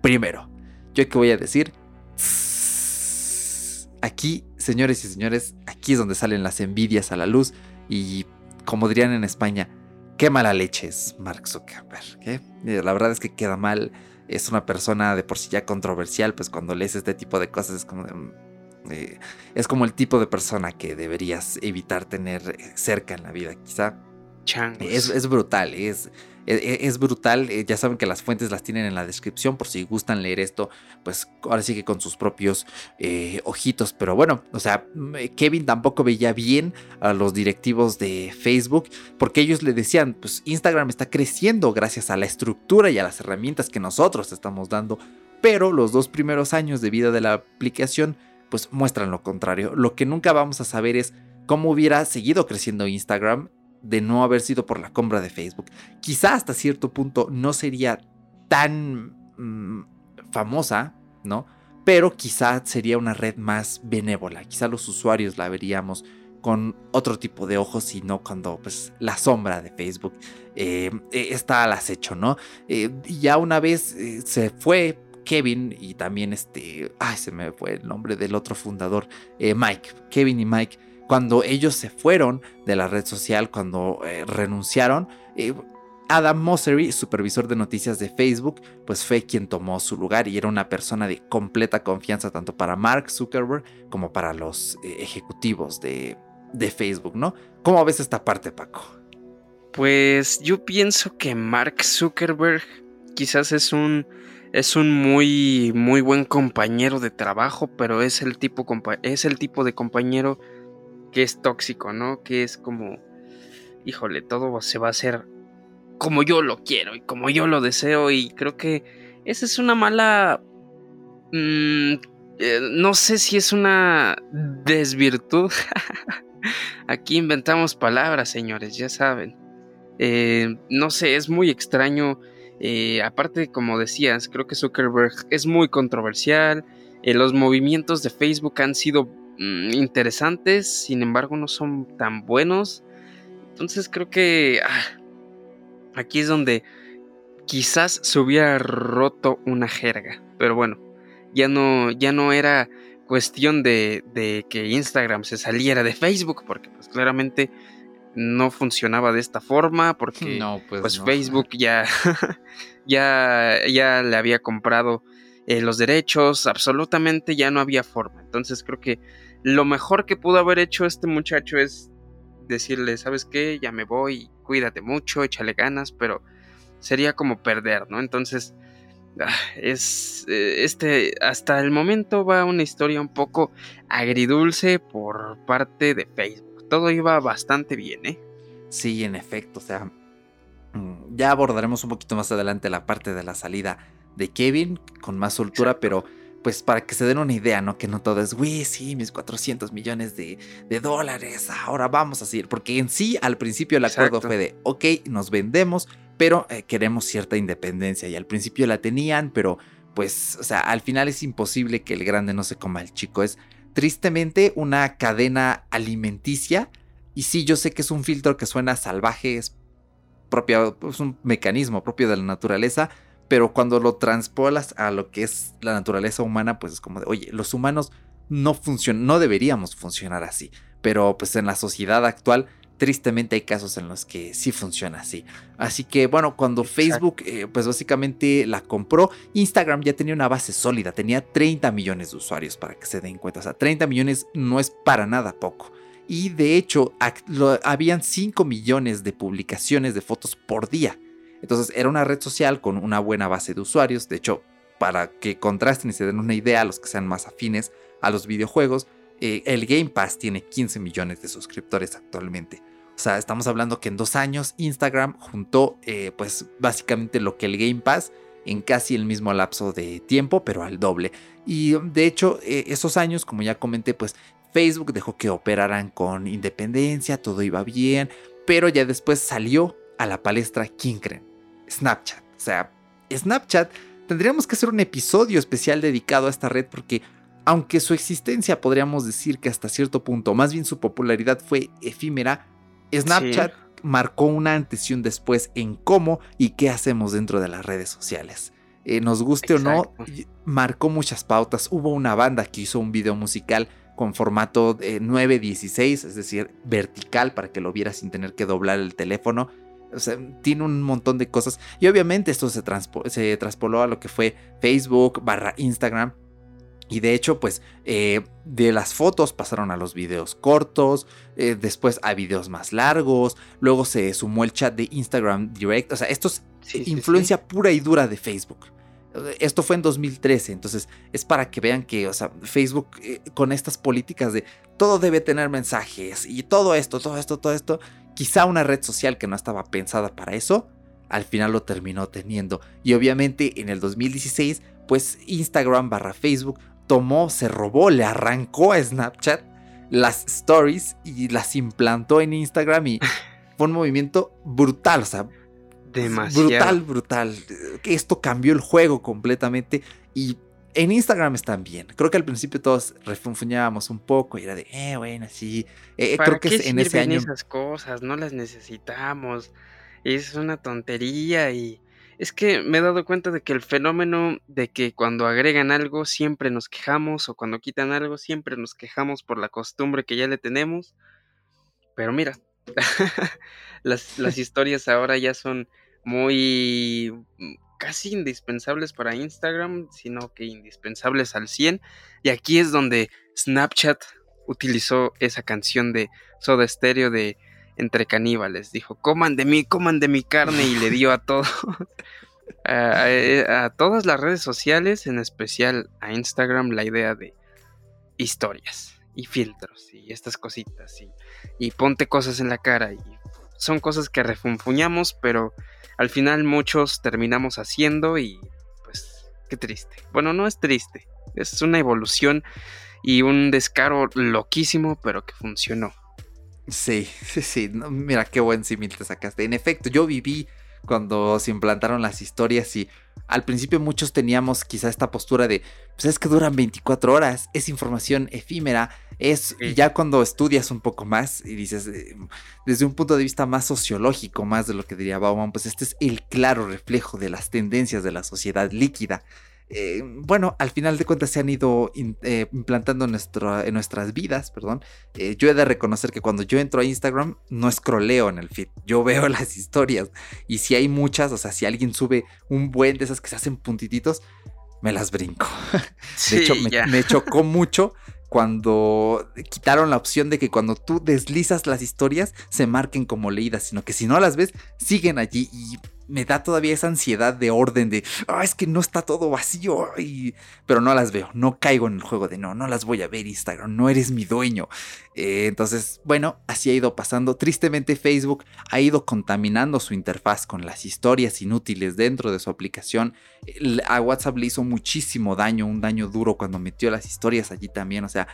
primero. Yo qué voy a decir, aquí, señores y señores, aquí es donde salen las envidias a la luz y, como dirían en España, qué mala leche es Mark Zuckerberg. ¿eh? La verdad es que queda mal. Es una persona de por sí ya controversial, pues cuando lees este tipo de cosas es como mm, eh, es como el tipo de persona que deberías evitar tener cerca en la vida, quizá. Es, es, brutal, es, es, brutal. Eh, ya saben que las fuentes las tienen en la descripción por si gustan leer esto, pues ahora sí que con sus propios eh, ojitos. Pero bueno, o sea, eh, Kevin tampoco veía bien a los directivos de Facebook porque ellos le decían, pues Instagram está creciendo gracias a la estructura y a las herramientas que nosotros estamos dando. Pero los dos primeros años de vida de la aplicación, pues muestran lo contrario. Lo que nunca vamos a saber es cómo hubiera seguido creciendo Instagram de no haber sido por la compra de Facebook. Quizá hasta cierto punto no sería tan mm, famosa, ¿no? Pero quizá sería una red más benévola. Quizá los usuarios la veríamos con otro tipo de ojos y no cuando pues, la sombra de Facebook eh, eh, está al acecho, ¿no? Eh, ya una vez se fue Kevin y también este, ay, se me fue el nombre del otro fundador, Mike, Kevin y Mike cuando ellos se fueron de la red social, cuando eh, renunciaron, eh, Adam Mosseri, supervisor de noticias de Facebook, pues fue quien tomó su lugar y era una persona de completa confianza tanto para Mark Zuckerberg como para los eh, ejecutivos de, de Facebook, ¿no? ¿Cómo ves esta parte, Paco? Pues yo pienso que Mark Zuckerberg quizás es un es un muy muy buen compañero de trabajo, pero es el tipo es el tipo de compañero que es tóxico, ¿no? Que es como, híjole, todo se va a hacer como yo lo quiero y como yo lo deseo y creo que esa es una mala... Mm, eh, no sé si es una desvirtud. Aquí inventamos palabras, señores, ya saben. Eh, no sé, es muy extraño. Eh, aparte, como decías, creo que Zuckerberg es muy controversial. los movimientos de Facebook han sido Mm, interesantes, sin embargo no son tan buenos. Entonces creo que ah, aquí es donde quizás se hubiera roto una jerga. Pero bueno, ya no, ya no era cuestión de, de, que Instagram se saliera de Facebook, porque pues claramente no funcionaba de esta forma, porque pues, pues Facebook ya, ya, ya le había comprado eh, los derechos, absolutamente ya no había forma. Entonces creo que lo mejor que pudo haber hecho este muchacho es decirle, ¿sabes qué? Ya me voy, cuídate mucho, échale ganas, pero sería como perder, ¿no? Entonces, ah, es eh, este hasta el momento va una historia un poco agridulce por parte de Facebook. Todo iba bastante bien, ¿eh? Sí, en efecto, o sea, mm, ya abordaremos un poquito más adelante la parte de la salida de Kevin con más soltura, pero pues para que se den una idea, ¿no? Que no todo es, güey, sí, mis 400 millones de, dólares, ahora vamos a seguir. Porque en sí, al principio el acuerdo fue de, ok, nos vendemos, pero eh, queremos cierta independencia. Y al principio la tenían, pero pues, o sea, al final es imposible que el grande no se coma el chico. Es tristemente una cadena alimenticia. Y sí, yo sé que es un filtro que suena salvaje, es, propio, es un mecanismo propio de la naturaleza pero cuando lo transpolas a lo que es la naturaleza humana, pues es como de, oye, los humanos no funcionan, no deberíamos funcionar así, pero pues en la sociedad actual tristemente hay casos en los que sí funciona así. Así que bueno, cuando Facebook eh, pues básicamente la compró, Instagram ya tenía una base sólida, tenía 30 millones de usuarios para que se den cuenta, o sea, 30 millones no es para nada poco. Y de hecho, habían 5 millones de publicaciones de fotos por día. Entonces era una red social con una buena base de usuarios. De hecho, para que contrasten y se den una idea a los que sean más afines a los videojuegos, eh, el Game Pass tiene 15 millones de suscriptores actualmente. O sea, estamos hablando que en dos años Instagram juntó eh, pues básicamente lo que el Game Pass en casi el mismo lapso de tiempo, pero al doble. Y de hecho, eh, esos años, como ya comenté, pues Facebook dejó que operaran con independencia, todo iba bien, pero ya después salió a la palestra, ¿quién creen? Snapchat. O sea, Snapchat tendríamos que hacer un episodio especial dedicado a esta red porque aunque su existencia podríamos decir que hasta cierto punto, más bien su popularidad fue efímera, Snapchat marcó un antes y un después en cómo y qué hacemos dentro de las redes sociales. Eh, nos guste o no, marcó muchas pautas. Hubo una banda que hizo un video musical con formato de 916, es decir, vertical para que lo viera sin tener que doblar el teléfono. O sea, tiene un montón de cosas. Y obviamente esto se, se traspoló a lo que fue Facebook barra Instagram. Y de hecho, pues eh, de las fotos pasaron a los videos cortos, eh, después a videos más largos, luego se sumó el chat de Instagram Direct. O sea, esto es influencia pura y dura de Facebook. Esto fue en 2013, entonces es para que vean que, o sea, Facebook eh, con estas políticas de todo debe tener mensajes y todo esto, todo esto, todo esto, quizá una red social que no estaba pensada para eso, al final lo terminó teniendo. Y obviamente en el 2016, pues Instagram barra Facebook tomó, se robó, le arrancó a Snapchat las stories y las implantó en Instagram y fue un movimiento brutal, o sea, Demasiado. brutal, brutal. Esto cambió el juego completamente y en Instagram están bien. Creo que al principio todos refunfuñábamos un poco y era de, eh, bueno, sí. Eh, eh creo que en ese año. esas cosas? No las necesitamos. Es una tontería y. Es que me he dado cuenta de que el fenómeno de que cuando agregan algo siempre nos quejamos o cuando quitan algo siempre nos quejamos por la costumbre que ya le tenemos. Pero mira, las, las historias ahora ya son muy casi indispensables para Instagram, sino que indispensables al 100. Y aquí es donde Snapchat utilizó esa canción de Soda Stereo de Entre Caníbales. Dijo, coman de mí, coman de mi carne y le dio a todos. a, todas las redes sociales, en especial a Instagram, la idea de historias y filtros y estas cositas y, y ponte cosas en la cara y son cosas que refunfuñamos, pero al final muchos terminamos haciendo y pues qué triste. Bueno, no es triste, es una evolución y un descaro loquísimo, pero que funcionó. Sí, sí, sí. mira qué buen símil te sacaste. En efecto, yo viví cuando se implantaron las historias y al principio muchos teníamos quizá esta postura de, pues es que duran 24 horas, es información efímera, es ya cuando estudias un poco más y dices, eh, desde un punto de vista más sociológico, más de lo que diría Bauman, pues este es el claro reflejo de las tendencias de la sociedad líquida. Eh, bueno, al final de cuentas se han ido eh, implantando en, en, nuestras vidas, perdón. Eh, yo he de reconocer que cuando yo entro a Instagram no scrolleo en el feed, yo veo las historias y si hay muchas, o sea, si alguien sube un buen de esas que se hacen puntititos, me las brinco. De hecho, me, chocó mucho cuando quitaron la opción de que cuando tú deslizas las historias se marquen como leídas, sino que si no las ves, siguen allí y me da todavía esa ansiedad de orden de, ah, es que no está todo vacío, y... pero no las veo, no caigo en el juego de, no, no las voy a ver Instagram, no eres mi dueño. Eh, entonces, bueno, así ha ido pasando. Tristemente Facebook ha ido contaminando su interfaz con las historias inútiles dentro de su aplicación. A WhatsApp le hizo muchísimo daño, un daño duro cuando metió las historias allí también, o sea,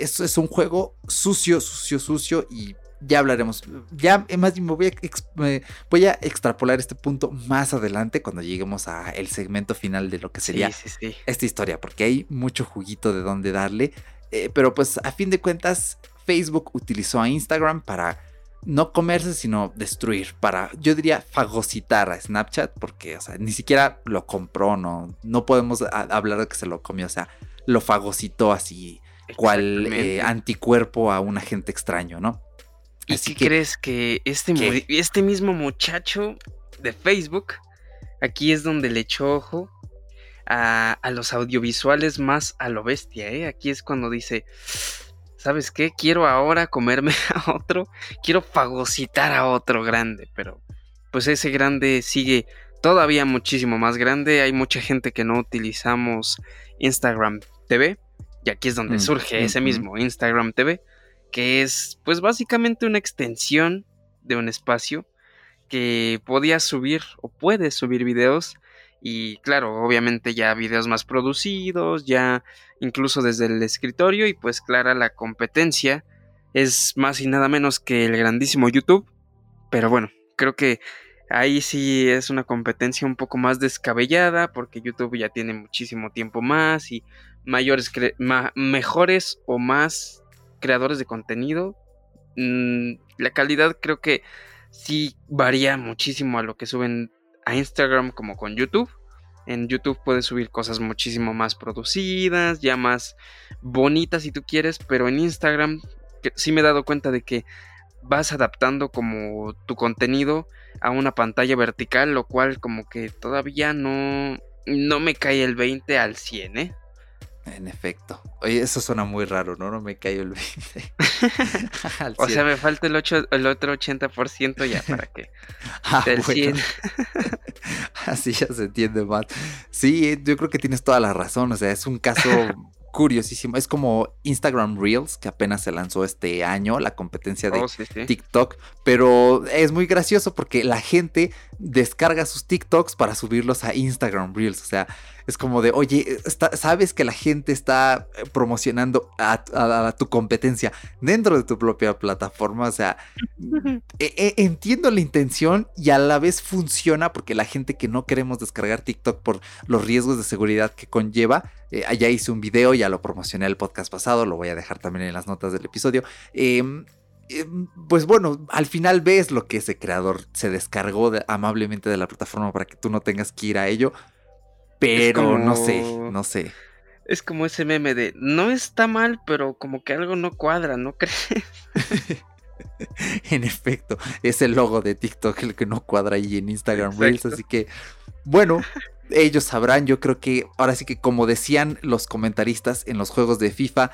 eso es un juego sucio, sucio, sucio y ya hablaremos. Ya, más bien, voy a, voy a extrapolar este punto más adelante cuando lleguemos al segmento final de lo que sería esta historia, porque hay mucho juguito de dónde darle. Eh, pero pues a fin de cuentas, Facebook utilizó a Instagram para no comerse, sino destruir, para, yo diría, fagocitar a Snapchat, porque, o sea, ni siquiera lo compró, no, no podemos hablar de que se lo comió, o sea, lo fagocitó así, cual eh, anticuerpo a un agente extraño, ¿no? ¿Y si crees que este, este mismo muchacho de Facebook, aquí es donde le echó ojo a, los audiovisuales más a lo bestia, ¿eh? Aquí es cuando dice, ¿sabes qué? Quiero ahora comerme a otro, quiero fagocitar a otro grande, pero pues ese grande sigue todavía muchísimo más grande. Hay mucha gente que no utilizamos Instagram TV, y aquí es donde mm, surge ese mismo Instagram TV que es pues básicamente una extensión de un espacio que podía subir o puede subir videos. Y claro, obviamente ya videos más producidos, ya incluso desde el escritorio y pues clara la competencia es más y nada menos que el grandísimo YouTube, pero bueno, creo que ahí sí es una competencia un poco más descabellada porque YouTube ya tiene muchísimo tiempo más y mayores mejores o más creadores de contenido. Mm, la calidad creo que sí varía muchísimo a lo que suben a Instagram como con YouTube. En YouTube puedes subir cosas muchísimo más producidas, ya más bonitas si tú quieres, pero en Instagram sí me he dado cuenta de que vas adaptando como tu contenido a una pantalla vertical, lo cual como que todavía no, no me cae el 20 al 100, ¿eh? En efecto. Oye, eso suena muy raro, ¿no? No me cayó el 20. o sea, me falta el, el otro 80% ya para que... ah, Así ya se entiende más. Sí, yo creo que tienes toda la razón. O sea, es un caso curiosísimo. Es como Instagram Reels, que apenas se lanzó este año, la competencia de oh, TikTok. Pero es muy gracioso porque la gente descarga sus TikToks para subirlos a Instagram Reels. O sea, es como de, oye, sabes que la gente está eh, promocionando a, tu competencia dentro de tu propia plataforma. O sea, e, e, entiendo la intención y a la vez funciona porque la gente que no queremos descargar TikTok por los riesgos de seguridad que conlleva, eh, allá hice un video, ya lo promocioné el podcast pasado, lo voy a dejar también en las notas del episodio. Em, em, pues bueno, al final ves lo que ese creador se descargó amablemente de la plataforma para que tú no tengas que ir a ello. Pero no sé, no sé. Es como ese meme de no está mal, pero como que algo no cuadra, ¿no crees? en efecto, es el logo de TikTok el que no cuadra ahí en Instagram Reels, así que bueno, ellos sabrán, yo creo que ahora sí que como decían los comentaristas en los juegos de FIFA,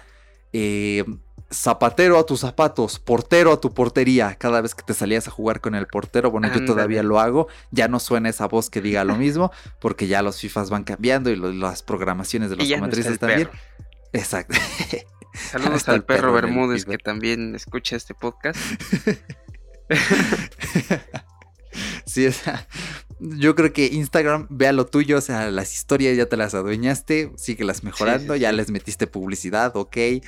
eh, zapatero a tus zapatos, portero a tu portería. Cada vez que te salías a jugar con el portero, bueno, yo todavía lo hago. Ya no suena esa voz que diga lo mismo, porque ya los FIFAs van cambiando y las programaciones de los comentaristas también. Exacto. Saludos al perro, Bermúdez que también escucha este podcast. sí, o sea, yo creo que Instagram, vea lo tuyo, o sea, las historias ya te las adueñaste, síguelas mejorando, ya les metiste publicidad, ok. Eh,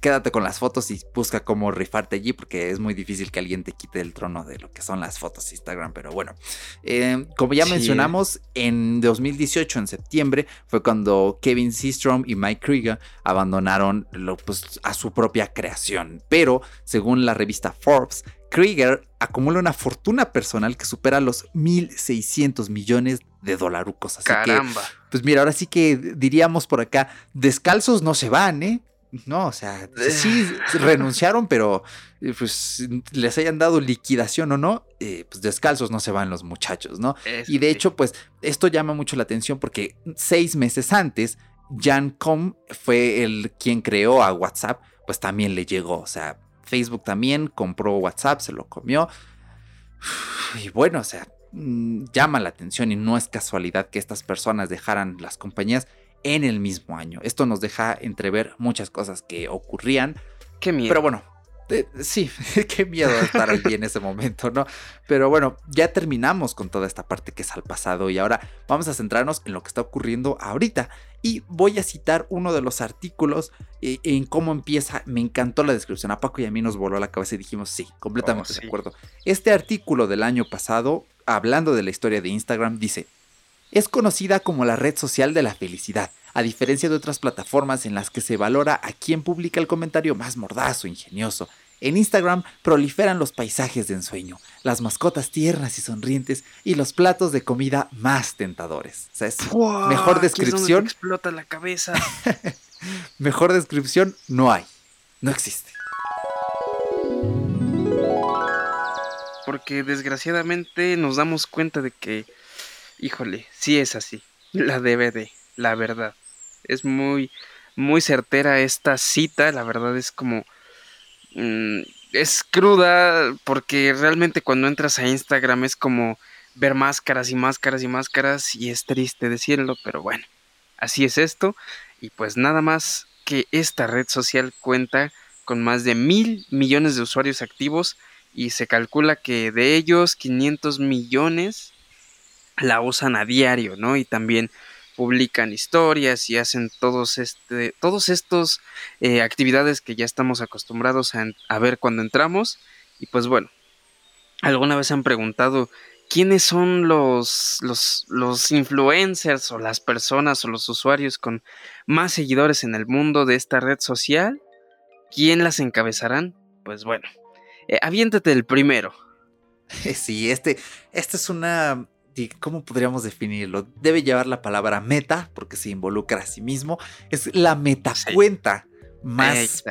quédate con las fotos y busca cómo rifarte allí, porque es muy difícil que alguien te quite el trono de lo que son las fotos de Instagram. Pero bueno, eh, como ya mencionamos, en 2018, en septiembre, fue cuando Kevin Systrom y Mike Krieger abandonaron pues, a su propia creación. Pero, según la revista Forbes, Krieger acumula una fortuna personal que supera los 1.600 millones de dolarucos. Así Caramba. que, pues mira, ahora sí que diríamos por acá, descalzos no se van, ¿eh? no, o sea, sí renunciaron, pero eh, pues les hayan dado liquidación o no, eh, pues descalzos no se van los muchachos, ¿no? y de hecho, pues esto llama mucho la atención porque seis meses antes, Jan Com fue el quien creó a WhatsApp, pues también le llegó, o sea, Facebook también compró WhatsApp, se lo comió. Y bueno, o sea, mm, llama la atención y no es casualidad que estas personas dejaran las compañías en el mismo año. Esto nos deja entrever muchas cosas que ocurrían. Qué miedo. Pero bueno, sí, qué miedo estar allí en ese momento, ¿no? Pero bueno, ya terminamos con toda esta parte que es al pasado y ahora vamos a centrarnos en lo que está ocurriendo ahorita. Y voy a citar uno de los artículos eh, en cómo empieza. Me encantó la descripción. A Paco y a mí nos voló la cabeza y dijimos, sí, completamente oh, de acuerdo. Este artículo del año pasado, hablando de la historia de Instagram, dice, es conocida como la red social de la felicidad, a diferencia de otras plataformas en las que se valora a quien publica el comentario más mordaz o ingenioso. En Instagram proliferan los paisajes de ensueño, las mascotas tiernas y sonrientes y los platos de comida más tentadores. O sea, es mejor descripción. explota la cabeza. mejor descripción no hay. No existe. Porque desgraciadamente nos damos cuenta de que híjole, sí es así, la DVD, la verdad. Es muy, muy certera esta cita, la verdad es como... Mm, es cruda porque realmente cuando entras a Instagram es como ver máscaras y máscaras y máscaras y es triste decirlo, pero bueno, así es esto. Y pues nada más que esta red social cuenta con más de mil millones de usuarios activos y se calcula que de ellos 500 millones la usan a diario, ¿no? Y también publican historias y hacen todos este todos estos eh, actividades que ya estamos acostumbrados a, ver cuando entramos. Y pues bueno alguna vez han preguntado quiénes son los, los, los influencers o las personas o los usuarios con más seguidores en el mundo de esta red social quién las encabezarán pues bueno eh, aviéntate el primero. Sí, este, esta es una ¿cómo podríamos definirlo? Debe llevar la palabra meta, porque se involucra a sí mismo. Es la metacuenta más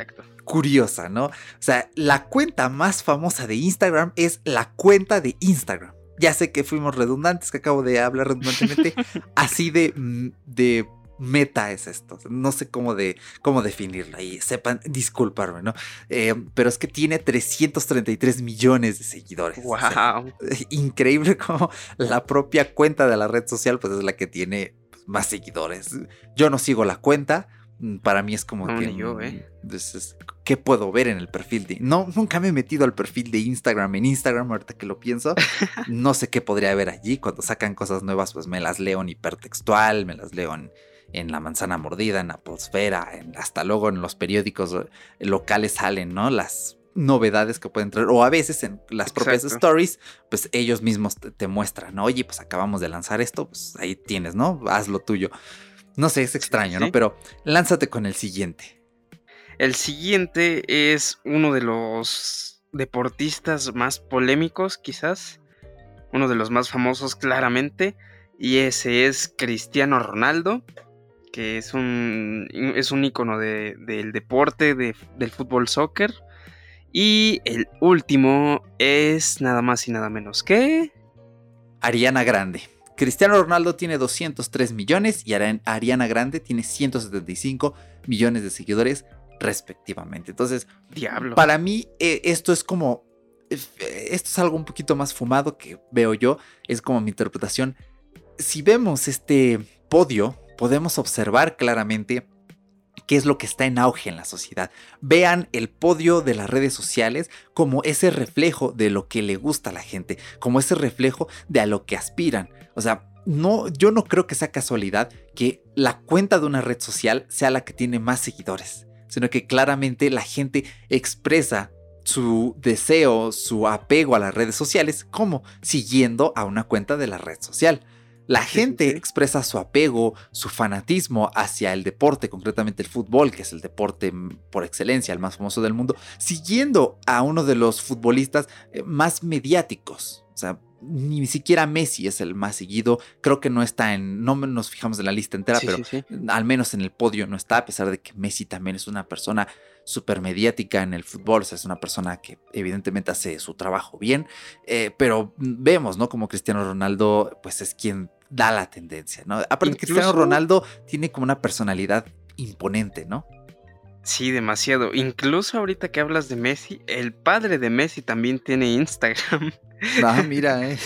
curiosa, ¿no? O sea, la cuenta más famosa de Instagram es la cuenta de Instagram. Ya sé que fuimos redundantes, que acabo de hablar redundantemente, así de, mm, de meta es esto. No sé cómo, de, cómo definirlo y sepan disculparme, ¿no? Eh, pero es que tiene 333 millones de seguidores. ¡Wow! increíble como la propia cuenta de la red social pues es la que tiene pues, más seguidores. Yo no sigo la cuenta. Mm, para mí es como que... Yo, ¿eh? Entonces, ¿qué puedo ver en el perfil de... No, nunca me he metido al perfil de Instagram en Instagram, ahorita que lo pienso. no sé qué podría haber allí. Cuando sacan cosas nuevas, pues me las leo en hipertextual, me las leo en, en La Manzana Mordida, en Aposfera, en, hasta luego en los periódicos locales salen, ¿no? Las novedades que pueden traer, o a veces en las propias stories, pues ellos mismos te, muestran, ¿no? Oye, pues acabamos de lanzar esto, pues ahí tienes, ¿no? Haz lo tuyo. No sé, es extraño, ¿no? Pero lánzate con el siguiente. El siguiente es uno de los deportistas más polémicos, quizás. Uno de los más famosos, claramente. Y ese es Cristiano Ronaldo que es un, es un icono del deporte, del fútbol soccer. Y el último es nada más y nada menos que... Ariana Grande. Cristiano Ronaldo tiene 203 millones y Ariana Grande tiene 175 millones de seguidores respectivamente. Entonces, diablo. Para mí eh, esto es como eh, esto es algo un poquito más fumado que veo yo, es como mi interpretación. Si vemos este podio podemos observar claramente qué es lo que está en auge en la sociedad. Vean el podio de las redes sociales como ese reflejo de lo que le gusta a la gente, como ese reflejo de a lo que aspiran. O sea, no, yo no creo que sea casualidad que la cuenta de una red social sea la que tiene más seguidores, sino que claramente la gente expresa su deseo, su apego a las redes sociales como siguiendo a una cuenta de la red social. La gente expresa su apego, su fanatismo hacia el deporte, concretamente el fútbol, que es el deporte mm, por excelencia, el más famoso del mundo, siguiendo a uno de los futbolistas eh, más mediáticos. O sea, ni siquiera Messi es el más seguido. Creo que no está en, no nos fijamos en la lista entera, pero al menos en el podio no está, a pesar de que Messi también es una persona súper mediática en el fútbol, o sea, es una persona que evidentemente hace su trabajo bien, eh, pero vemos, ¿no? Como Cristiano Ronaldo, pues es quien da la tendencia, ¿no? Aparte, Cristiano Ronaldo tiene como una personalidad imponente, ¿no? Sí, demasiado. Incluso ahorita que hablas de Messi, el padre de Messi también tiene Instagram. Ah, mira, eh.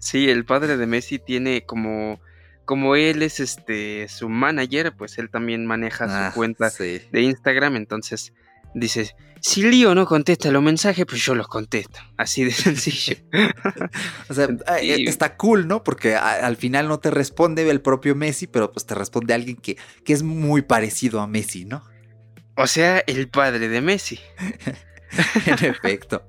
Sí, el padre de Messi tiene como como él es este su manager, pues él también maneja su ah, cuenta de Instagram, entonces dice, si Lío no contesta los mensajes, pues yo los contesto, así de sencillo. o sea, está cool, ¿no? Porque al final no te responde el propio Messi, pero pues te responde alguien que, que es muy parecido a Messi, ¿no? O sea, el padre de Messi. en efecto.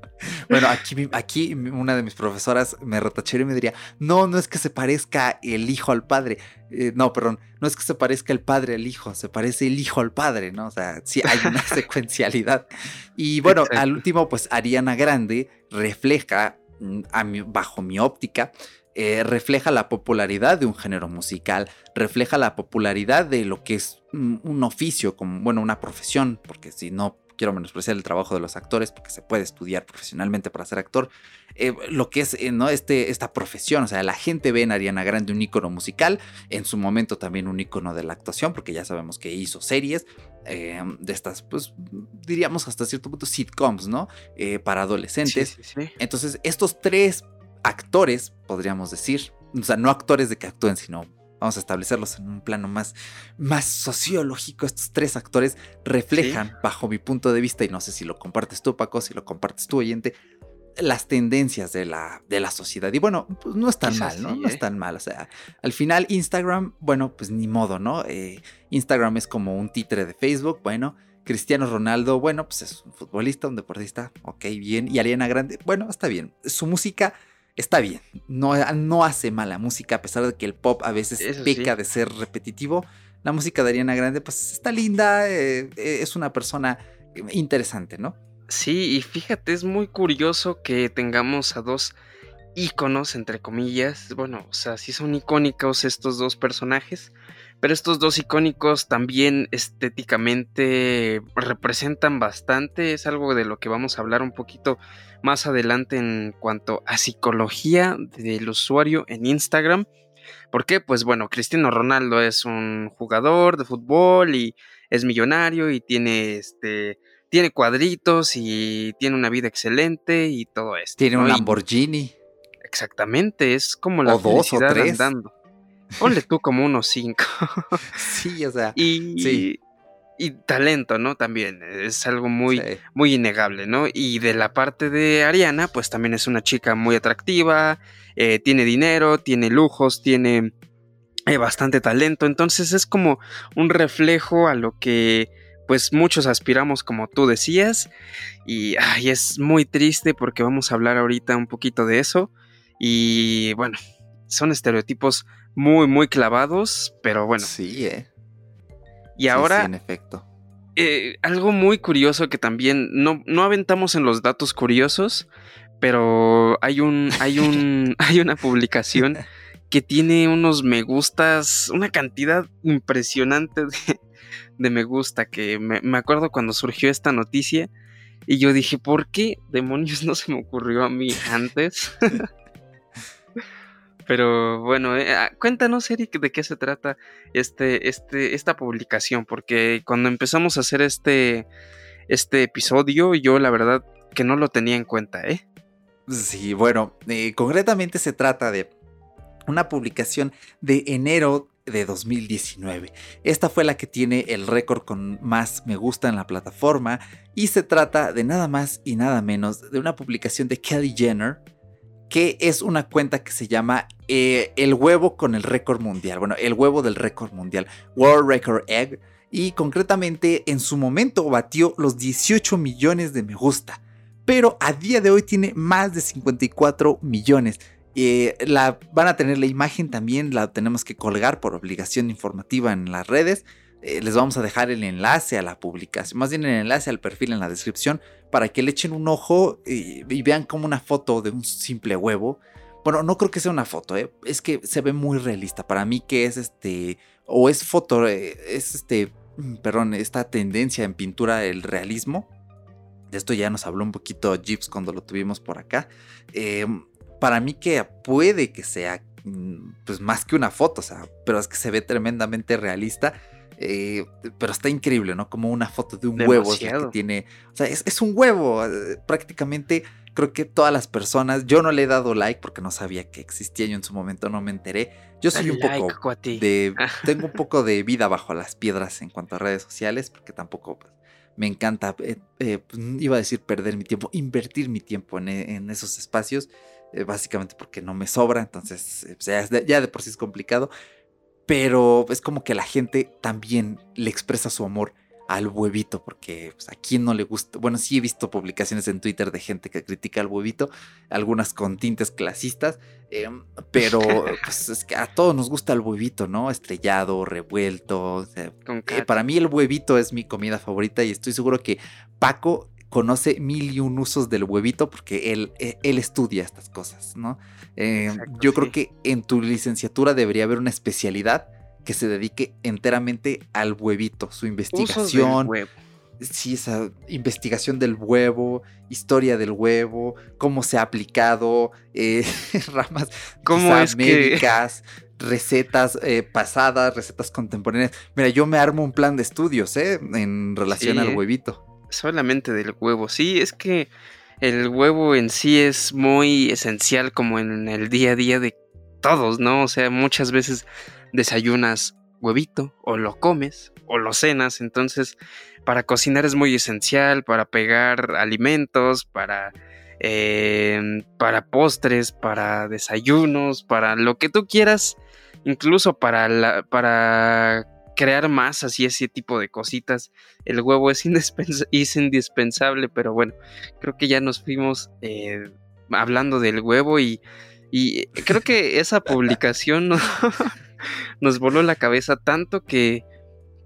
Bueno, aquí, aquí una de mis profesoras me retacharía y me diría, no, no es que se parezca el hijo al padre. Eh, no, perdón, no es que se parezca el padre al hijo, se parece el hijo al padre, ¿no? O sea, sí hay una secuencialidad. Y bueno, al último, pues Ariana Grande refleja, mm, bajo mi óptica, eh, refleja la popularidad de un género musical, refleja la popularidad de lo que es un oficio, como, bueno, una profesión, porque si no quiero menospreciar el trabajo de los actores porque se puede estudiar profesionalmente para ser actor, eh, lo que es eh, ¿no? este, esta profesión, o sea, la gente ve en Ariana Grande un ícono musical, en su momento también un ícono de la actuación, porque ya sabemos que hizo series eh, de estas, pues diríamos hasta cierto punto sitcoms, ¿no? para adolescentes. Entonces, estos tres actores, podríamos decir, o sea, no actores de que actúen, sino vamos a establecerlos en un plano más, más sociológico. Estos tres actores reflejan, bajo mi punto de vista, y no sé si lo compartes tú, Paco, si lo compartes tú, oyente, las tendencias de la, de la sociedad. Y bueno, pues no es tan mal, ¿no? No es ¿eh? tan mal. O sea, al final Instagram, bueno, pues ni modo, ¿no? Eh, Instagram es como un títere de Facebook, bueno. Cristiano Ronaldo, bueno, pues es un futbolista, un deportista, ok, bien. Y Ariana Grande, bueno, está bien. Su música está bien. No, no hace mala música, a pesar de que el pop a veces peca de ser repetitivo. La música de Ariana Grande, pues está linda, eh, eh, es una persona interesante, ¿no? Sí, y fíjate, es muy curioso que tengamos a dos íconos, entre comillas. Bueno, o sea, sí son icónicos estos dos personajes, pero estos dos icónicos también estéticamente representan bastante. Es algo de lo que vamos a hablar un poquito más adelante en cuanto a psicología del usuario en Instagram. ¿Por qué? Pues bueno, Cristiano Ronaldo es un jugador de fútbol y es millonario y tiene este tiene cuadritos y tiene una vida excelente y todo esto. Tiene un Lamborghini. Exactamente, es como la felicidad andando. Ponle tú como unos cinco. sí, o sea. Y, y talento, ¿no? También es algo muy, muy innegable, ¿no? Y de la parte de Ariana, pues también es una chica muy atractiva, eh, tiene dinero, tiene lujos, tiene eh, bastante talento. Entonces es como un reflejo a lo que pues muchos aspiramos como tú decías y ay, es muy triste porque vamos a hablar ahorita un poquito de eso y bueno, son estereotipos muy, muy clavados, pero bueno. Sí, eh. Y ahora. en efecto. Eh, algo muy curioso que también no, no aventamos en los datos curiosos, pero hay un. hay un. hay una publicación que tiene unos me gustas. Una cantidad impresionante de, de me gusta. Que me, me acuerdo cuando surgió esta noticia. Y yo dije, ¿por qué demonios no se me ocurrió a mí antes? Pero bueno, eh, ah, cuéntanos, Eric, de qué se trata este, este, esta publicación, porque cuando empezamos a hacer este, este episodio, yo la verdad que no lo tenía en cuenta, ¿eh? Sí, bueno, eh, concretamente se trata de una publicación de enero de 2019. Esta fue la que tiene el récord con más me gusta en la plataforma y se trata de nada más y nada menos de una publicación de Kelly Jenner que es una cuenta que se llama eh, El huevo con el récord mundial. Bueno, el huevo del récord mundial, World Record Egg. Y concretamente en su momento batió los 18 millones de me gusta. Pero a día de hoy tiene más de 54 millones. Eh, la, van a tener la imagen también, la tenemos que colgar por obligación informativa en las redes. Eh, les vamos a dejar el enlace a la publicación, más bien el enlace al perfil en la descripción para que le echen un ojo y, vean como una foto de un simple huevo. Bueno, no creo que sea una foto, ¿eh? es que se ve muy realista. Para mí que es este, o es foto, eh, es este, mm, perdón, esta tendencia en pintura del realismo. De esto ya nos habló un poquito Gibbs cuando lo tuvimos por acá. Eh, para mí que puede que sea mm, pues más que una foto, o sea, pero es que se ve tremendamente realista. Eh, pero está increíble, ¿no? Como una foto de un huevo que tiene. O sea, es, un huevo. Eh, prácticamente creo que todas las personas. Yo no le he dado like porque no sabía que existía. Yo en su momento no me enteré. Yo soy un poco de. tengo un poco de vida bajo las piedras en cuanto a redes sociales, porque tampoco pues, me encanta. Eh, pues, iba a decir perder mi tiempo, invertir mi tiempo en esos espacios. Eh, básicamente porque no me sobra, entonces pues, ya, de, por sí es complicado, pero es como que la gente también le expresa su amor al huevito, porque pues, a quien no le gusta, bueno, sí he visto publicaciones en Twitter de gente que critica al huevito, algunas con tintes clasistas, em, pero pues es que a todos nos gusta el huevito, ¿no? Estrellado, revuelto. Eh, para mí el huevito es mi comida favorita y estoy seguro que Paco conoce mil y un usos del huevito porque él, e, él estudia estas cosas, ¿no? Eh, yo creo que en tu licenciatura debería haber una especialidad que se dedique enteramente al huevito, su investigación. Sí, esa investigación del huevo, historia del huevo, cómo se ha aplicado, eh, ramas ¿Cómo es médicas, recetas eh, pasadas, recetas contemporáneas. Mira, yo me armo un plan de estudios, ¿eh? En relación al huevito solamente del huevo. Sí, es que el huevo en sí es muy esencial como en el día a día de todos, ¿no? O sea, muchas veces desayunas huevito o lo comes o lo cenas, entonces para cocinar es muy esencial, para pegar alimentos, para, em, para postres, para desayunos, para lo que tú quieras, incluso para, la, para crear masas y ese tipo de cositas. El huevo es, indispensable, pero bueno, creo que ya nos fuimos eh, hablando del huevo y, creo que esa publicación nos voló la cabeza tanto que,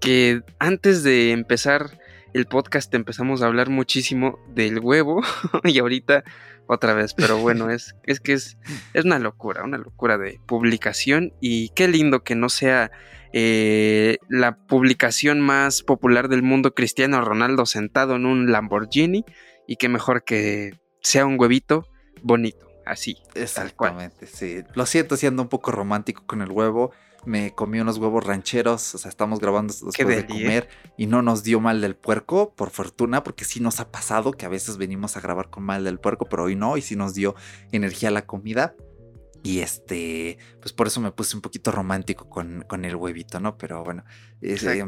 que antes de empezar el podcast empezamos a hablar muchísimo del huevo y ahorita otra vez, pero bueno, es, es que es, es una locura, una locura de publicación y qué lindo que no sea eh, la publicación más popular del mundo, Cristiano Ronaldo sentado en un Lamborghini, y qué mejor que sea un huevito bonito, así. Exactamente, sí. Lo siento siendo un poco romántico con el huevo. Me comí unos huevos rancheros, o sea, estamos grabando después de comer y no nos dio mal del puerco, por fortuna, porque sí nos ha pasado que a veces venimos a grabar con mal del puerco, pero hoy no, y sí nos dio energía la comida. Y este, pues por eso me puse un poquito romántico con, con el huevito, ¿no? Pero bueno,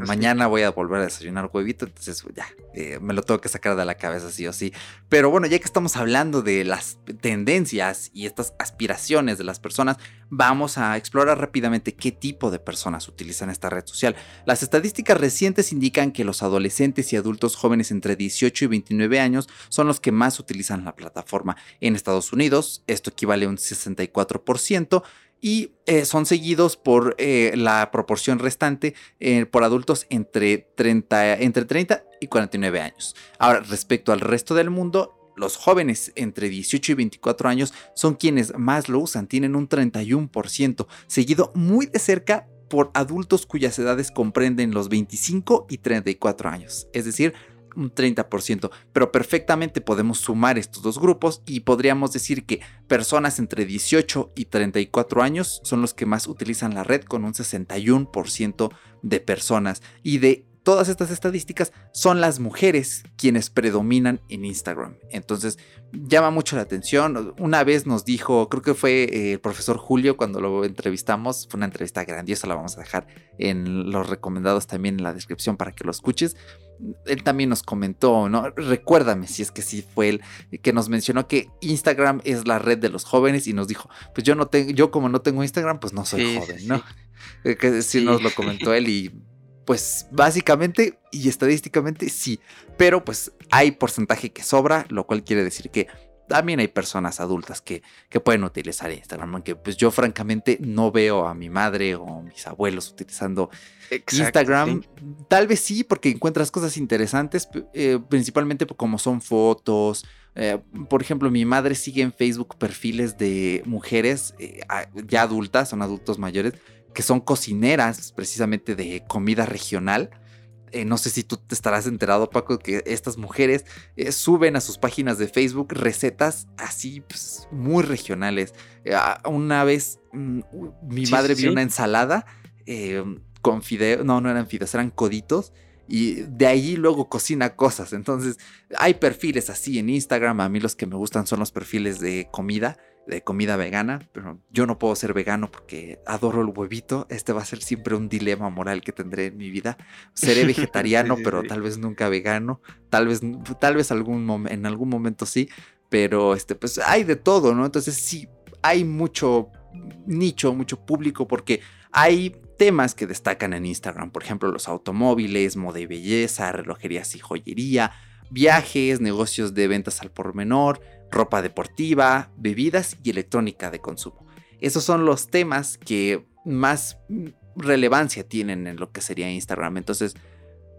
mañana voy a volver a desayunar huevito, entonces ya, eh, me lo tengo que sacar de la cabeza sí o sí. Pero bueno, ya que estamos hablando de las tendencias y estas aspiraciones de las personas, vamos a explorar rápidamente qué tipo de personas utilizan esta red social. Las estadísticas recientes indican que los adolescentes y adultos jóvenes entre 18 y 29 años son los que más utilizan la plataforma. En Estados Unidos, esto equivale a un 64% y eh, son seguidos por eh, la proporción restante eh, por adultos entre 30, entre 30 y 49 años. Ahora, respecto al resto del mundo, los jóvenes entre 18 y 24 años son quienes más lo usan, tienen un 31%, seguido muy de cerca por adultos cuyas edades comprenden los 25 y 34 años, es decir, un 30%, pero perfectamente podemos sumar estos dos grupos y podríamos decir que personas entre 18 y 34 años son los que más utilizan la red con un 61% de personas. Y de todas estas estadísticas son las mujeres quienes predominan en Instagram. Entonces, llama mucho la atención. Una vez nos dijo, creo que fue eh, el profesor Julio cuando lo entrevistamos, fue una entrevista grandiosa, la vamos a dejar en los recomendados también en la descripción para que lo escuches. Él también nos comentó, ¿no? Recuérdame si es que sí fue él que nos mencionó que Instagram es la red de los jóvenes y nos dijo, pues yo no tengo, yo como no tengo Instagram, pues no soy joven, ¿no? Eh, que sí nos lo comentó él y pues básicamente y estadísticamente sí, pero pues hay porcentaje que sobra, lo cual quiere decir que también hay personas adultas que, que pueden utilizar Instagram, aunque pues yo francamente no veo a mi madre o mis abuelos utilizando Instagram. Tal vez sí, porque encuentras cosas interesantes, eh, principalmente como son fotos. Eh, por ejemplo, mi madre sigue en Facebook perfiles de mujeres eh, ya adultas, son adultos mayores, que son cocineras precisamente de comida regional. no sé si tú te estarás enterado, Paco, que estas mujeres suben a sus páginas de Facebook recetas así pues, muy regionales. una vez mm, mi madre vio una ensalada con fideos, no, no eran fideos, eran coditos. Y de ahí luego cocina cosas. Entonces, hay perfiles así en Instagram. A mí los que me gustan son los perfiles de comida, de comida vegana. Pero yo no puedo ser vegano porque adoro el huevito. Este va a ser siempre un dilema moral que tendré en mi vida. Seré vegetariano, pero tal vez nunca vegano. Tal vez, tal vez algún en algún momento sí. Pero este, pues hay de todo, ¿no? Entonces, sí, hay mucho nicho, mucho público porque hay temas que destacan en Instagram, por ejemplo los automóviles, moda y belleza, relojerías y joyería, viajes, negocios de ventas al por menor, ropa deportiva, bebidas y electrónica de consumo. Esos son los temas que más relevancia tienen en lo que sería Instagram. Entonces,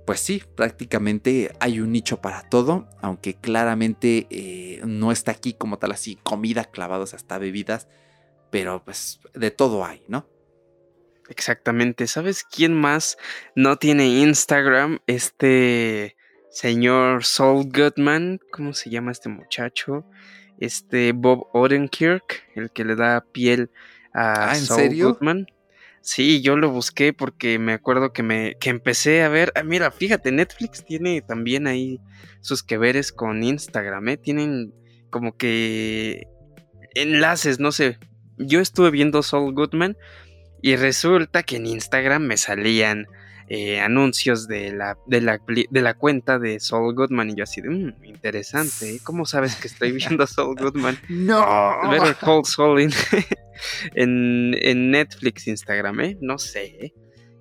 pues sí, prácticamente hay un nicho para todo, aunque claramente eh, no está aquí como tal así comida clavados hasta bebidas, pero pues de todo hay, ¿no? Exactamente. ¿Sabes quién más no tiene Instagram? Este señor Saul Goodman. ¿Cómo se llama este muchacho? Este Bob Odenkirk, el que le da piel a ah, Saul Goodman. Sí, yo lo busqué porque me acuerdo que me que empecé a ver. Ah, mira, fíjate, Netflix tiene también ahí sus que veres con Instagram, ¿eh? Tienen como que enlaces, no sé. Yo estuve viendo Saul Goodman y resulta que en Instagram me salían eh, anuncios de la, de, la, de la cuenta de Saul Goodman y yo así de, mm, interesante, ¿eh? ¿cómo sabes que estoy viendo a Saul Goodman? no. Better Call Saul en, en, Netflix, Instagram, ¿eh? No sé. ¿eh?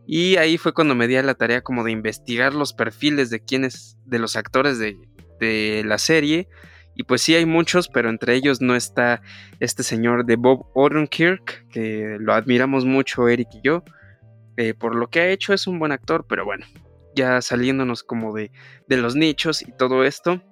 Y ahí fue cuando me di a la tarea como de investigar los perfiles de quienes, de los actores de, de la serie y pues sí hay muchos, pero entre ellos no está este señor de Bob Odenkirk, que lo admiramos mucho Eric y yo. Eh, por lo que ha hecho es un buen actor, pero bueno, ya saliéndonos como de, de los nichos y todo esto.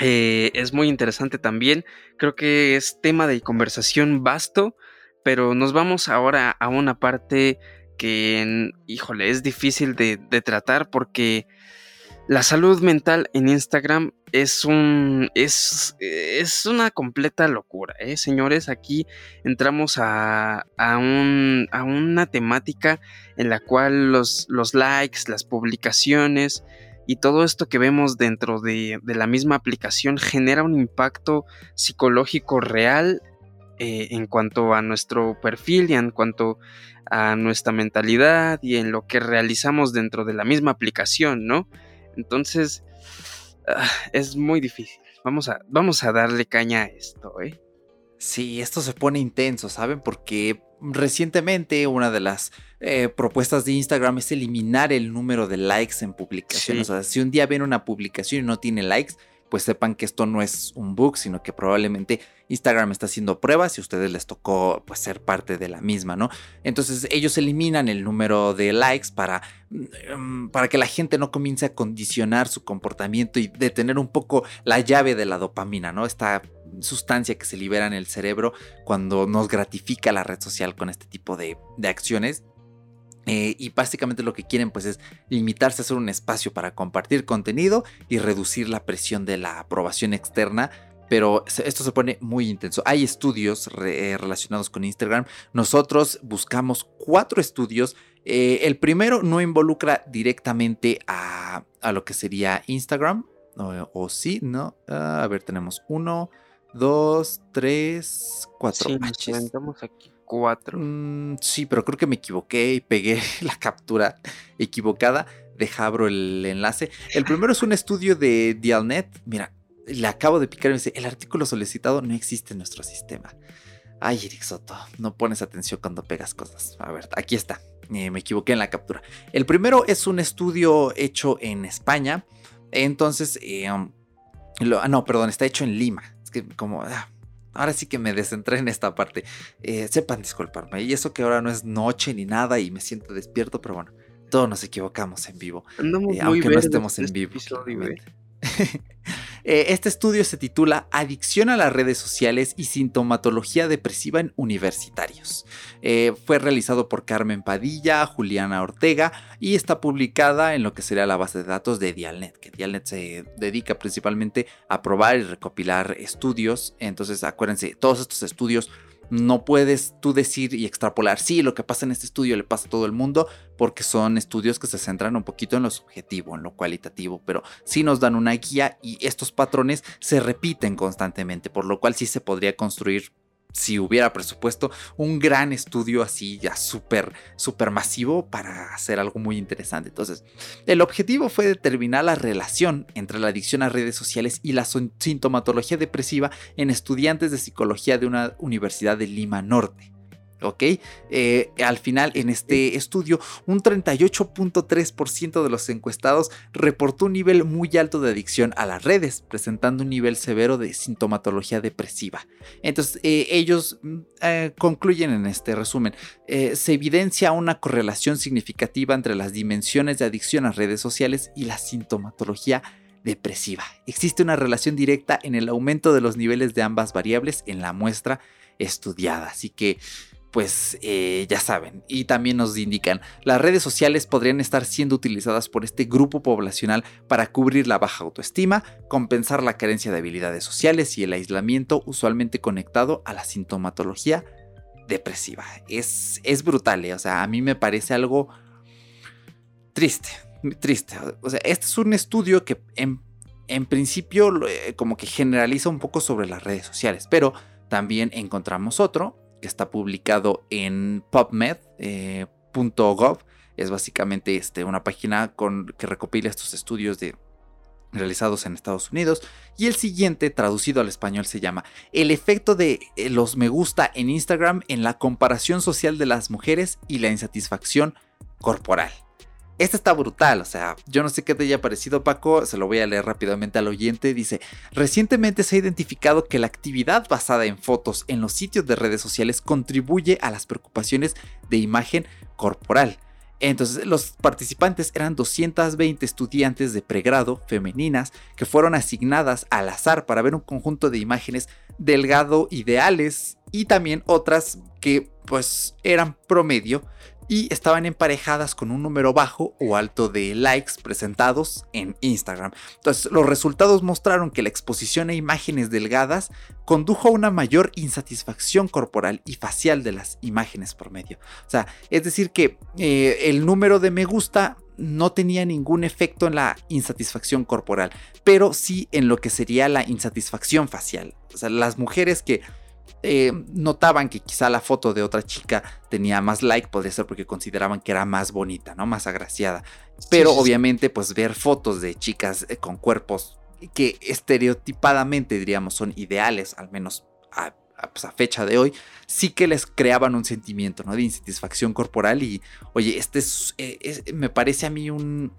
Eh, es muy interesante también. Creo que es tema de conversación vasto, pero nos vamos ahora a una parte que, híjole, es difícil de, de tratar porque la salud mental en Instagram es un una completa locura, ¿eh? señores. Aquí entramos a, a, un, a una temática en la cual los, likes, las publicaciones y todo esto que vemos dentro de, de la misma aplicación genera un impacto psicológico real eh, en cuanto a nuestro perfil y en cuanto a nuestra mentalidad y en lo que realizamos dentro de la misma aplicación, ¿no? Entonces, ah, es muy difícil. Vamos a, vamos a darle caña a esto, ¿eh? Sí, esto se pone intenso, ¿saben? Porque recientemente una de las eh, propuestas de Instagram es eliminar el número de likes en publicaciones. O sea, si un día ven una publicación y no tiene likes, pues sepan que esto no es un bug, sino que probablemente Instagram está haciendo pruebas y a ustedes les tocó pues, ser parte de la misma, ¿no? Entonces ellos eliminan el número de likes para, mm, para que la gente no comience a condicionar su comportamiento y detener un poco la llave de la dopamina, ¿no? Esta sustancia que se libera en el cerebro cuando nos gratifica la red social con este tipo de, de acciones eh, y básicamente lo que quieren pues es limitarse a ser un espacio para compartir contenido y reducir la presión de la aprobación externa. Pero esto se pone muy intenso. Hay estudios eh, relacionados con Instagram. Nosotros buscamos cuatro estudios. Eh, el primero no involucra directamente a, lo que sería Instagram. O, sí, ¿no? Ah, a ver, tenemos uno, dos, tres, cuatro. Sí, nos aquí. 4. Mm, sí, pero creo que me equivoqué y pegué la captura equivocada. Deja abro el enlace. El primero es un estudio de Dialnet. Mira, le acabo de picar y me dice, el artículo solicitado no existe en nuestro sistema. Ay, Eric Soto, no pones atención cuando pegas cosas. A ver, aquí está. Eh, me equivoqué en la captura. El primero es un estudio hecho en España. Entonces, eh, um, ah, no, perdón, está hecho en Lima. Es que como... ah, ahora sí que me descentré en esta parte. Eh, sepan disculparme. Y eso que ahora no es noche ni nada y me siento despierto, pero bueno, todos nos equivocamos en vivo. Eh, aunque no estemos en este vivo. episodio, claramente. Eh, este estudio se titula Adicción a las redes sociales y sintomatología depresiva en universitarios. Eh, fue realizado por Carmen Padilla, Juliana Ortega y está publicada en lo que sería la base de datos de Dialnet, que Dialnet se dedica principalmente a probar y recopilar estudios. Entonces acuérdense, todos estos estudios no puedes tú decir y extrapolar, sí, lo que pasa en este estudio le pasa a todo el mundo, porque son estudios que se centran un poquito en lo subjetivo, en lo cualitativo, pero sí nos dan una guía y estos patrones se repiten constantemente, por lo cual sí se podría construir si hubiera presupuesto, un gran estudio así ya súper, súper masivo para hacer algo muy interesante. Entonces, el objetivo fue determinar la relación entre la adicción a redes sociales y la sintomatología depresiva en estudiantes de psicología de una universidad de Lima Norte. ¿Ok? Eh, al final, en este estudio, un 38.3% de los encuestados reportó un nivel muy alto de adicción a las redes, presentando un nivel severo de sintomatología depresiva. Entonces, eh, ellos mm, eh, concluyen en este resumen, se evidencia una correlación significativa entre las dimensiones de adicción a redes sociales y la sintomatología depresiva. Existe una relación directa en el aumento de los niveles de ambas variables en la muestra estudiada. Así que, pues eh, ya saben, y también nos indican, las redes sociales podrían estar siendo utilizadas por este grupo poblacional para cubrir la baja autoestima, compensar la carencia de habilidades sociales y el aislamiento usualmente conectado a la sintomatología depresiva. Es, es brutal, ¿eh? o sea, a mí me parece algo triste, triste. O sea, este es un estudio que en, en principio eh, como que generaliza un poco sobre las redes sociales, pero también encontramos otro que está publicado en PubMed.gov. es básicamente este, una página con, que recopila estos estudios de, realizados en Estados Unidos. Y el siguiente, traducido al español, se llama El efecto de eh, los me gusta en Instagram en la comparación social de las mujeres y la insatisfacción corporal. Este está brutal, o sea, yo no sé qué te haya parecido Paco, se lo voy a leer rápidamente al oyente. Dice, recientemente se ha identificado que la actividad basada en fotos en los sitios de redes sociales contribuye a las preocupaciones de imagen corporal. Entonces, los participantes eran 220 estudiantes de pregrado femeninas que fueron asignadas al azar para ver un conjunto de imágenes delgado ideales y también otras que pues eran promedio y estaban emparejadas con un número bajo o alto de likes presentados en Instagram. Entonces, los resultados mostraron que la exposición a imágenes delgadas condujo a una mayor insatisfacción corporal y facial de las imágenes promedio. O sea, es decir que eh, el número de me gusta no tenía ningún efecto en la insatisfacción corporal, pero sí en lo que sería la insatisfacción facial. O sea, las mujeres que eh, notaban que quizá la foto de otra chica tenía más like, podría ser porque consideraban que era más bonita, ¿no? Más agraciada. Pero Sí, sí, sí. obviamente, pues ver fotos de chicas eh, con cuerpos que estereotipadamente diríamos son ideales, al menos a, a, pues, a fecha de hoy, sí que les creaban un sentimiento, ¿no? De insatisfacción corporal y, oye, este es, eh, es- me parece a mí un,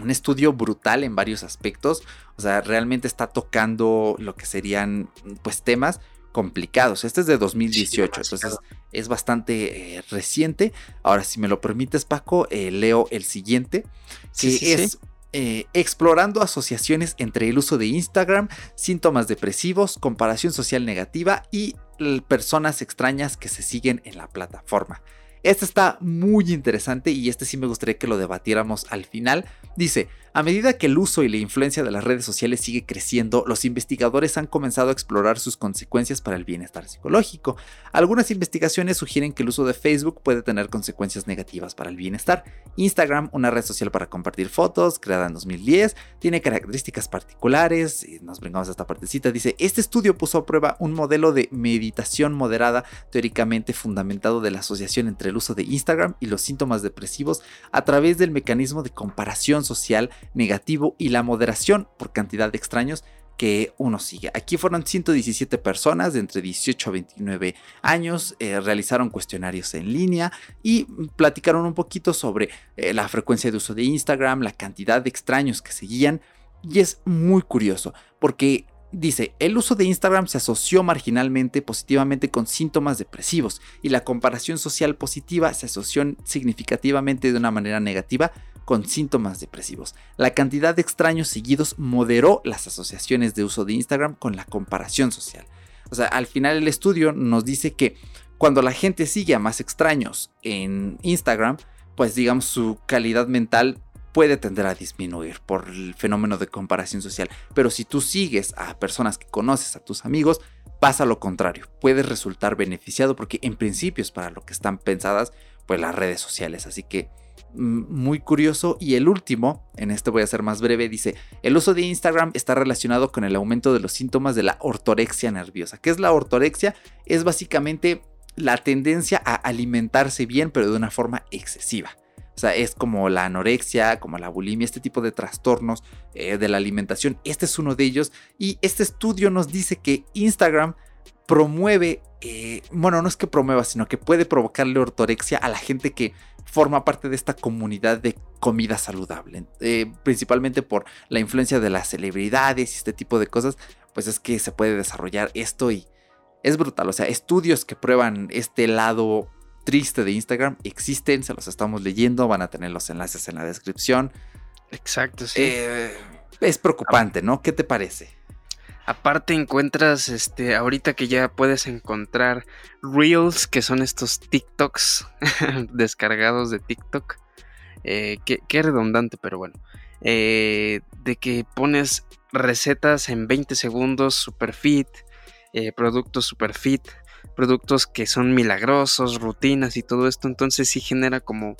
un estudio brutal en varios aspectos. O sea, realmente está tocando lo que serían, pues, temas complicados. Este es de 2018, demasiado. entonces es bastante eh, reciente. Ahora, si me lo permites, Paco, eh, leo el siguiente, que Sí, sí, sí. es eh, explorando asociaciones entre el uso de Instagram, síntomas depresivos, comparación social negativa y personas extrañas que se siguen en la plataforma. Este está muy interesante y este sí me gustaría que lo debatiéramos al final. Dice, a medida que el uso y la influencia de las redes sociales sigue creciendo, los investigadores han comenzado a explorar sus consecuencias para el bienestar psicológico. Algunas investigaciones sugieren que el uso de Facebook puede tener consecuencias negativas para el bienestar. Instagram, una red social para compartir fotos, creada en 2010, tiene características particulares. Nos brincamos a esta partecita. Dice, este estudio puso a prueba un modelo de meditación moderada teóricamente fundamentado de la asociación entre el uso de Instagram y los síntomas depresivos a través del mecanismo de comparación social negativo y la moderación por cantidad de extraños que uno sigue. Aquí fueron 117 personas de entre 18 a 29 años, eh, realizaron cuestionarios en línea y platicaron un poquito sobre eh, la frecuencia de uso de Instagram, la cantidad de extraños que seguían y es muy curioso porque Dice, el uso de Instagram se asoció marginalmente positivamente con síntomas depresivos y la comparación social positiva se asoció significativamente de una manera negativa con síntomas depresivos. La cantidad de extraños seguidos moderó las asociaciones de uso de Instagram con la comparación social. O sea, al final el estudio nos dice que cuando la gente sigue a más extraños en Instagram, pues digamos su calidad mental puede tender a disminuir por el fenómeno de comparación social. Pero si tú sigues a personas que conoces, a tus amigos, pasa lo contrario. Puedes resultar beneficiado porque en principio es para lo que están pensadas pues las redes sociales. Así que muy curioso. Y el último, en este voy a ser más breve, dice, el uso de Instagram está relacionado con el aumento de los síntomas de la ortorexia nerviosa. ¿Qué es la ortorexia? Es básicamente la tendencia a alimentarse bien pero de una forma excesiva. O sea, es como la anorexia, como la bulimia, este tipo de trastornos eh, de la alimentación. Este es uno de ellos. Y este estudio nos dice que Instagram promueve, eh, bueno, no es que promueva, sino que puede provocarle ortorexia a la gente que forma parte de esta comunidad de comida saludable. Eh, principalmente por la influencia de las celebridades y este tipo de cosas. Pues es que se puede desarrollar esto y es brutal. O sea, estudios que prueban este lado triste de Instagram existen, se los estamos leyendo, van a tener los enlaces en la descripción. Exacto, sí. Eh, es preocupante, ¿no? ¿Qué te parece? Aparte encuentras, este, ahorita que ya puedes encontrar Reels, que son estos TikToks descargados de TikTok. Eh, qué, redundante, pero bueno. Eh, de que pones recetas en 20 segundos, super fit, productos super fit, productos que son milagrosos, rutinas y todo esto, entonces sí genera como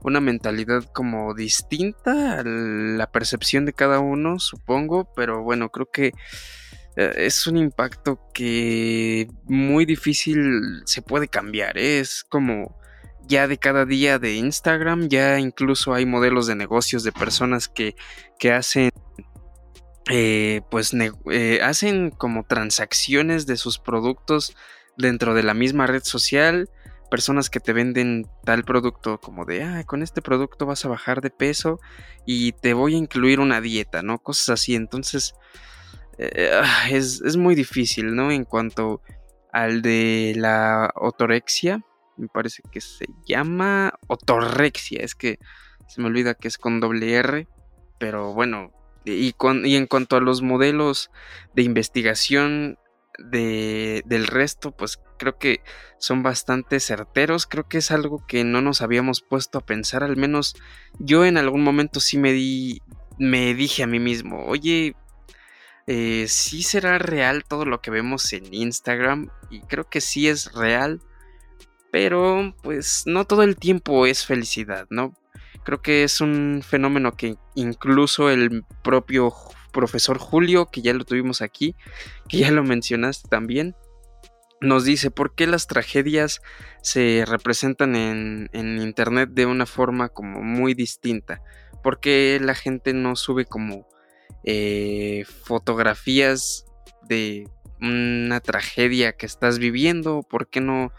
una mentalidad como distinta a la percepción de cada uno, supongo, pero bueno, creo que eh, es un impacto que muy difícil se puede cambiar, ¿eh? es como ya de cada día de Instagram, ya incluso hay modelos de negocios de personas que, que hacen eh, pues hacen como transacciones de sus productos dentro de la misma red social personas que te venden tal producto como de, ah, con este producto vas a bajar de peso y te voy a incluir una dieta, ¿no? Cosas así. Entonces, eh, es, es, muy difícil, ¿no? En cuanto al de la otorexia, me parece que se llama otorexia, es que se me olvida que es con doble R, pero bueno, y, con, y en cuanto a los modelos de investigación de, del resto, pues creo que son bastante certeros. Creo que es algo que no nos habíamos puesto a pensar. Al menos yo en algún momento sí me di. Me dije a mí mismo, oye, eh, sí será real todo lo que vemos en Instagram. Y creo que sí es real. Pero pues no todo el tiempo es felicidad, ¿no? Creo que es un fenómeno que incluso el propio profesor Julio, que ya lo tuvimos aquí, que ya lo mencionaste también, nos dice por qué las tragedias se representan en, internet de una forma como muy distinta. ¿Por qué la gente no sube como eh, fotografías de una tragedia que estás viviendo? ¿Por qué no?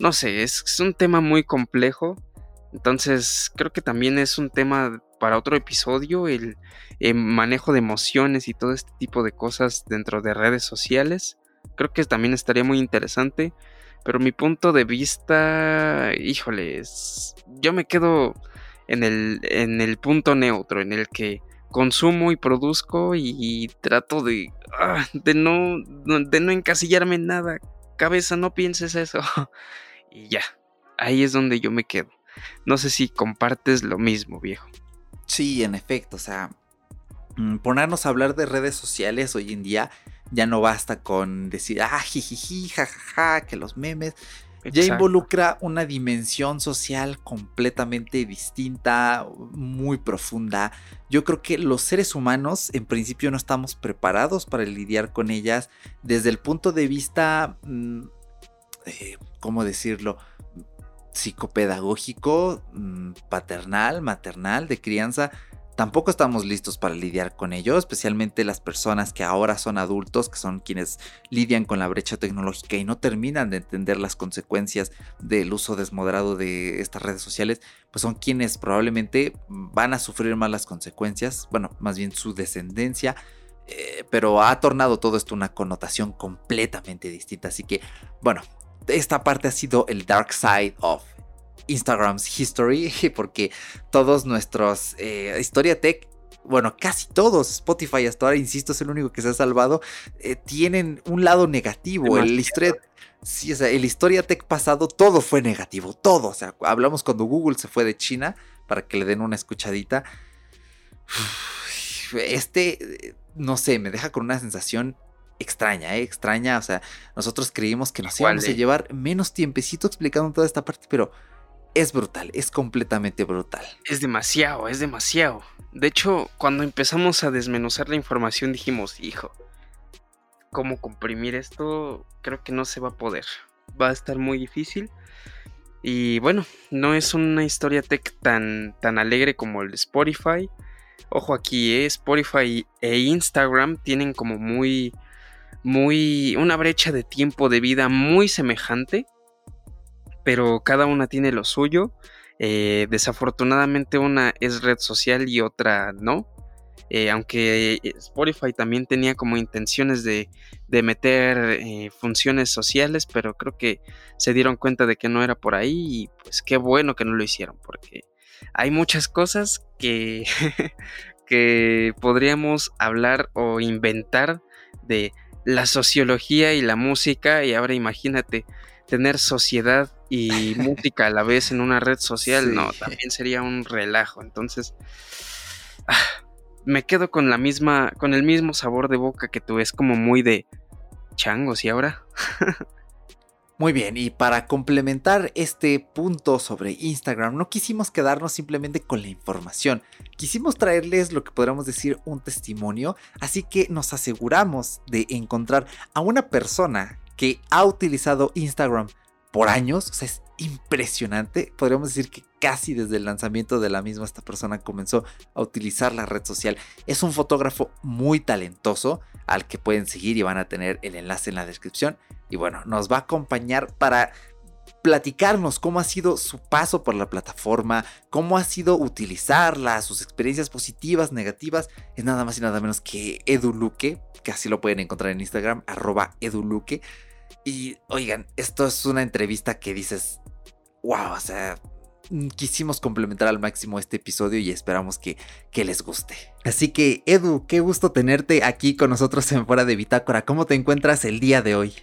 No sé, es, es un tema muy complejo. Entonces creo que también es un tema para otro episodio, el, manejo de emociones y todo este tipo de cosas dentro de redes sociales. Creo que también estaría muy interesante. Pero mi punto de vista, híjoles, yo me quedo en el, en el punto neutro, en el que consumo y produzco y, trato de, ah, de, no, de no encasillarme en nada. Cabeza, no pienses eso. y ya, ahí es donde yo me quedo. No sé si compartes lo mismo, viejo. Sí, en efecto, o sea, mm, ponernos a hablar de redes sociales hoy en día ya no basta con decir, ah, jijiji, jajaja, que los memes. Ya involucra una dimensión social completamente distinta, muy profunda. Yo creo que los seres humanos en principio no estamos preparados para lidiar con ellas desde el punto de vista, mm, eh, ¿cómo decirlo? Psicopedagógico, mm, paternal, maternal, de crianza, tampoco estamos listos para lidiar con ello, especialmente las personas que ahora son adultos, que son quienes lidian con la brecha tecnológica y no terminan de entender las consecuencias del uso desmoderado de estas redes sociales, pues son quienes probablemente van a sufrir más las consecuencias, bueno, más bien su descendencia. eh, pero ha tornado todo esto una connotación completamente distinta. Así que, bueno, esta parte ha sido el dark side of Instagram's history, porque todos nuestros eh, Historia Tech bueno, casi todos, Spotify hasta ahora, insisto, es el único que se ha salvado, eh, tienen un lado negativo. El historia, sí, o sea, el historia tech pasado, todo fue negativo, todo. O sea, hablamos cuando Google se fue de China para que le den una escuchadita. Este, no sé, me deja con una sensación extraña, ¿eh? extraña. O sea, nosotros creímos que nos íbamos a llevar menos tiempecito explicando toda esta parte, pero es brutal, es completamente brutal. Es demasiado, es demasiado. De hecho, cuando empezamos a desmenuzar la información dijimos, hijo, ¿cómo comprimir esto? Creo que no se va a poder. Va a estar muy difícil. Y bueno, no es una historia tech tan, tan alegre como el de Spotify. Ojo aquí, ¿eh? Spotify e Instagram tienen como muy, muy, una brecha de tiempo de vida muy semejante pero cada una tiene lo suyo. Eh, desafortunadamente una es red social y otra no. Eh, aunque Spotify también tenía como intenciones de, meter eh, funciones sociales, pero creo que se dieron cuenta de que no era por ahí y pues qué bueno que no lo hicieron, porque hay muchas cosas que, que podríamos hablar o inventar de la sociología y la música y ahora imagínate tener sociedad y música a la vez en una red social, no, también sería un relajo. Entonces, ah, me quedo con la misma, con el mismo sabor de boca que tú, es como muy de changos y ahora. Muy bien, y para complementar este punto sobre Instagram, no quisimos quedarnos simplemente con la información, quisimos traerles lo que podríamos decir un testimonio, así que nos aseguramos de encontrar a una persona que ha utilizado Instagram por años, o sea, impresionante. Podríamos decir que casi desde el lanzamiento de la misma esta persona comenzó a utilizar la red social. Es un fotógrafo muy talentoso al que pueden seguir y van a tener el enlace en la descripción. Y bueno, nos va a acompañar para platicarnos cómo ha sido su paso por la plataforma, cómo ha sido utilizarla, sus experiencias positivas, negativas. Es nada más y nada menos que Edu Luque, que así lo pueden encontrar en Instagram, arroba Edu Luque. Y oigan, esto es una entrevista que dices, wow, o sea, quisimos complementar al máximo este episodio y esperamos que, que, les guste. Así que, Edu, qué gusto tenerte aquí con nosotros en Fuera de Bitácora. ¿Cómo te encuentras el día de hoy?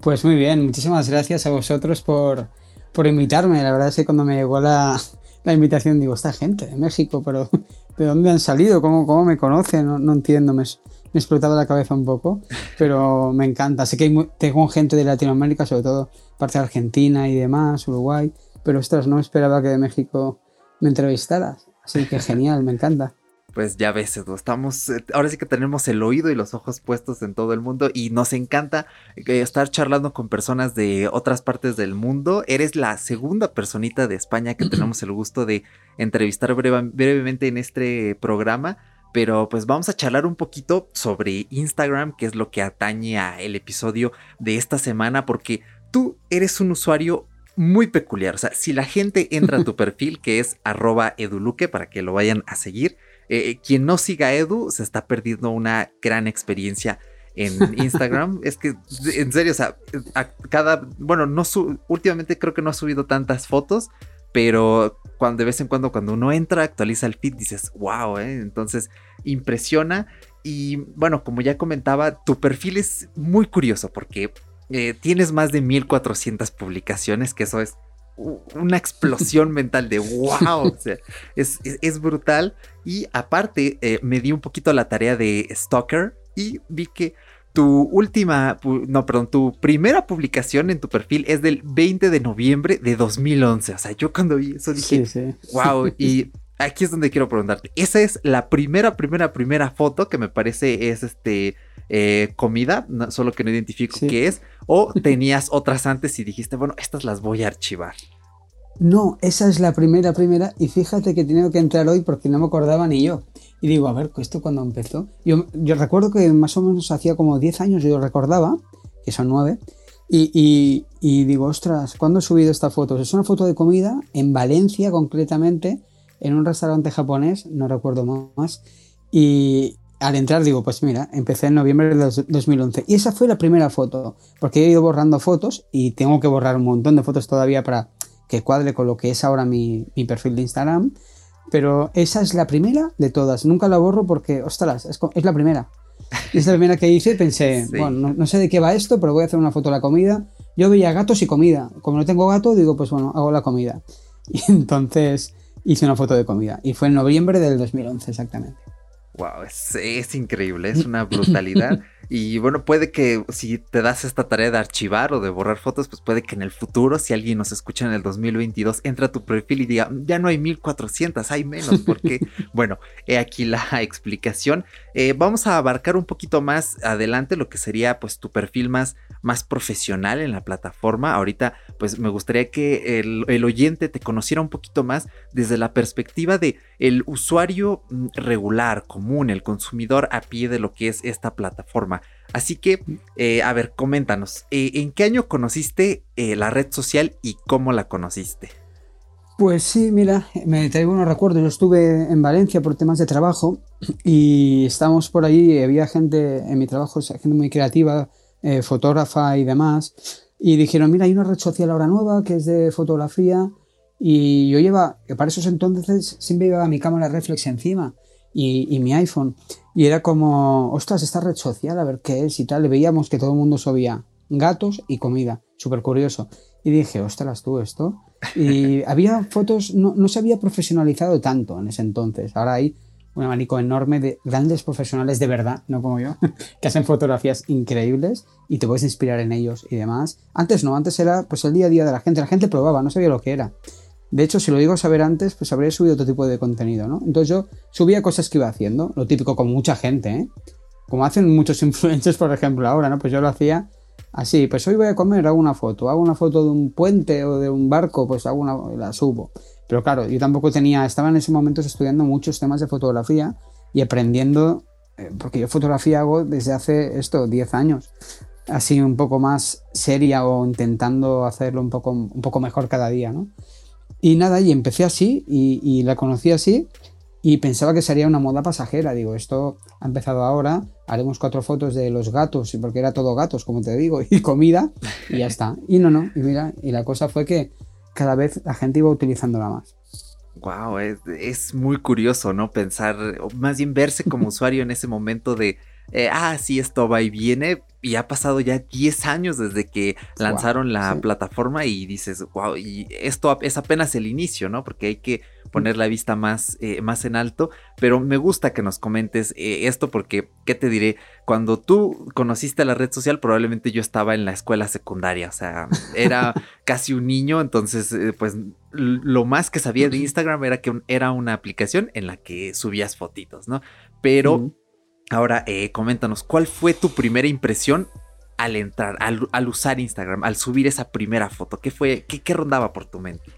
Pues muy bien, muchísimas gracias a vosotros por, por invitarme. La verdad es que cuando me llegó la, la invitación digo, esta gente de México, pero ¿de dónde han salido? ¿Cómo, cómo me conocen? No, no entiendo. Me, me explotaba la cabeza un poco, pero me encanta. Sé que tengo gente de Latinoamérica, sobre todo parte de Argentina y demás, Uruguay, pero ostras, no esperaba que de México me entrevistaras. Así que genial, me encanta. Pues ya ves, Edu, estamos, eh, ahora sí que tenemos el oído y los ojos puestos en todo el mundo y nos encanta eh, estar charlando con personas de otras partes del mundo. Eres la segunda personita de España que tenemos el gusto de entrevistar brevemente en este programa. Pero pues vamos a charlar un poquito sobre Instagram, que es lo que atañe a el episodio de esta semana, porque tú eres un usuario muy peculiar. O sea, si la gente entra a tu perfil, que es arroba eduluque, para que lo vayan a seguir, eh, eh, quien no siga a Edu se está perdiendo una gran experiencia en Instagram. es que, en serio, o sea, a cada, bueno, no últimamente creo que no ha subido tantas fotos, pero cuando de vez en cuando cuando uno entra, actualiza el feed, dices, wow, ¿eh? entonces impresiona. Y bueno, como ya comentaba, tu perfil es muy curioso porque eh, tienes más de 1400 publicaciones, que eso es una explosión mental de wow, o sea, es, brutal. Y aparte, eh, me di un poquito la tarea de Stalker y vi que tu última, no, perdón, tu primera publicación en tu perfil es del 20 de noviembre de 2011. O sea, yo cuando vi eso dije, wow, y aquí es donde quiero preguntarte. Esa es la primera, primera, primera foto que me parece es este eh, comida, solo que no identifico qué es. O tenías otras antes y dijiste, bueno, estas las voy a archivar. No, esa es la primera, primera. Y fíjate que he tenido que entrar hoy porque no me acordaba ni yo. Y digo, a ver, ¿esto cuando empezó? Yo, yo recuerdo que más o menos hacía como 10 años yo recordaba, que son 9, y, y, digo, ostras, ¿cuándo he subido esta foto? Es una foto de comida en Valencia concretamente, en un restaurante japonés, no recuerdo más, y, al entrar digo, pues mira, empecé en noviembre de 2011. Y esa fue la primera foto, porque he ido borrando fotos y tengo que borrar un montón de fotos todavía para que cuadre con lo que es ahora mi, perfil de Instagram. Pero esa es la primera de todas. Nunca la borro porque, ostras, es, es la primera. Es la primera que hice pensé, bueno, no, sé de qué va esto, pero voy a hacer una foto de la comida. Yo veía gatos y comida. Como no tengo gato, digo, pues bueno, hago la comida. Y entonces hice una foto de comida. Y fue en noviembre del 2011, exactamente. Wow, es, increíble, es una brutalidad. y bueno, puede que si te das esta tarea de archivar o de borrar fotos, pues puede que en el futuro, si alguien nos escucha en el 2022, entra a tu perfil y diga, ya no hay 1400, hay menos, porque, bueno, he aquí la explicación. Eh, vamos a abarcar un poquito más adelante lo que sería pues tu perfil más, más profesional en la plataforma. Ahorita, pues me gustaría que el, oyente te conociera un poquito más desde la perspectiva de el usuario mm, regular, común, el consumidor a pie de lo que es esta plataforma. Así que, eh, a ver, coméntanos, eh, ¿en qué año conociste la red social y cómo la conociste? Pues sí, mira, me traigo unos recuerdos. Yo estuve en Valencia por temas de trabajo y estábamos por ahí, había gente en mi trabajo, gente muy creativa, fotógrafa y demás, y dijeron, mira, hay una red social ahora nueva que es de fotografía y yo lleva, para esos entonces siempre llevaba mi cámara reflex encima y, mi iPhone. Y era como, ostras, esta red social, a ver qué es y tal. Y veíamos que todo el mundo subía gatos y comida. Súper curioso. Y dije, ostras, tú esto. Y había fotos, no, no se había profesionalizado tanto en ese entonces. Ahora hay un abanico enorme de grandes profesionales de verdad, no como yo, que hacen fotografías increíbles y te puedes inspirar en ellos y demás. Antes no, antes era pues el día a día de la gente, la gente probaba, no sabía lo que era. De hecho, si lo digo saber antes, pues habría subido otro tipo de contenido, ¿no? Entonces yo subía cosas que iba haciendo, lo típico con mucha gente, ¿eh? Como hacen muchos influencers, por ejemplo, ahora, ¿no? Pues yo lo hacía así, pues hoy voy a comer, hago una foto, hago una foto de un puente o de un barco, pues hago una, la subo. Pero claro, yo tampoco tenía, estaba en ese momento estudiando muchos temas de fotografía y aprendiendo, eh, porque yo fotografía hago desde hace esto, 10 años, así un poco más seria o intentando hacerlo un poco, un poco mejor cada día, ¿no? Y nada, y empecé así y, la conocí así y pensaba que sería una moda pasajera. Digo, esto ha empezado ahora, haremos cuatro fotos de los gatos, porque era todo gatos, como te digo, y comida, y ya está. Y no, no, y mira, y la cosa fue que cada vez la gente iba utilizándola más. Wow, es, es, muy curioso, ¿no? Pensar, o más bien verse como usuario en ese momento de, eh, ah, sí, esto va y viene. Y ha pasado ya 10 años desde que lanzaron la plataforma y dices, wow, y esto es apenas el inicio, ¿no? Porque hay que poner la vista más, eh, más en alto. Pero me gusta que nos comentes eh, esto porque, ¿qué te diré? Cuando tú conociste la red social, probablemente yo estaba en la escuela secundaria, o sea, era casi un niño, entonces, pues lo más que sabía de Instagram era que era una aplicación en la que subías fotitos, ¿no? Pero... Ahora, eh, coméntanos, ¿cuál fue tu primera impresión al entrar, al, usar Instagram, al subir esa primera foto? ¿Qué fue, qué, rondaba por tu mente?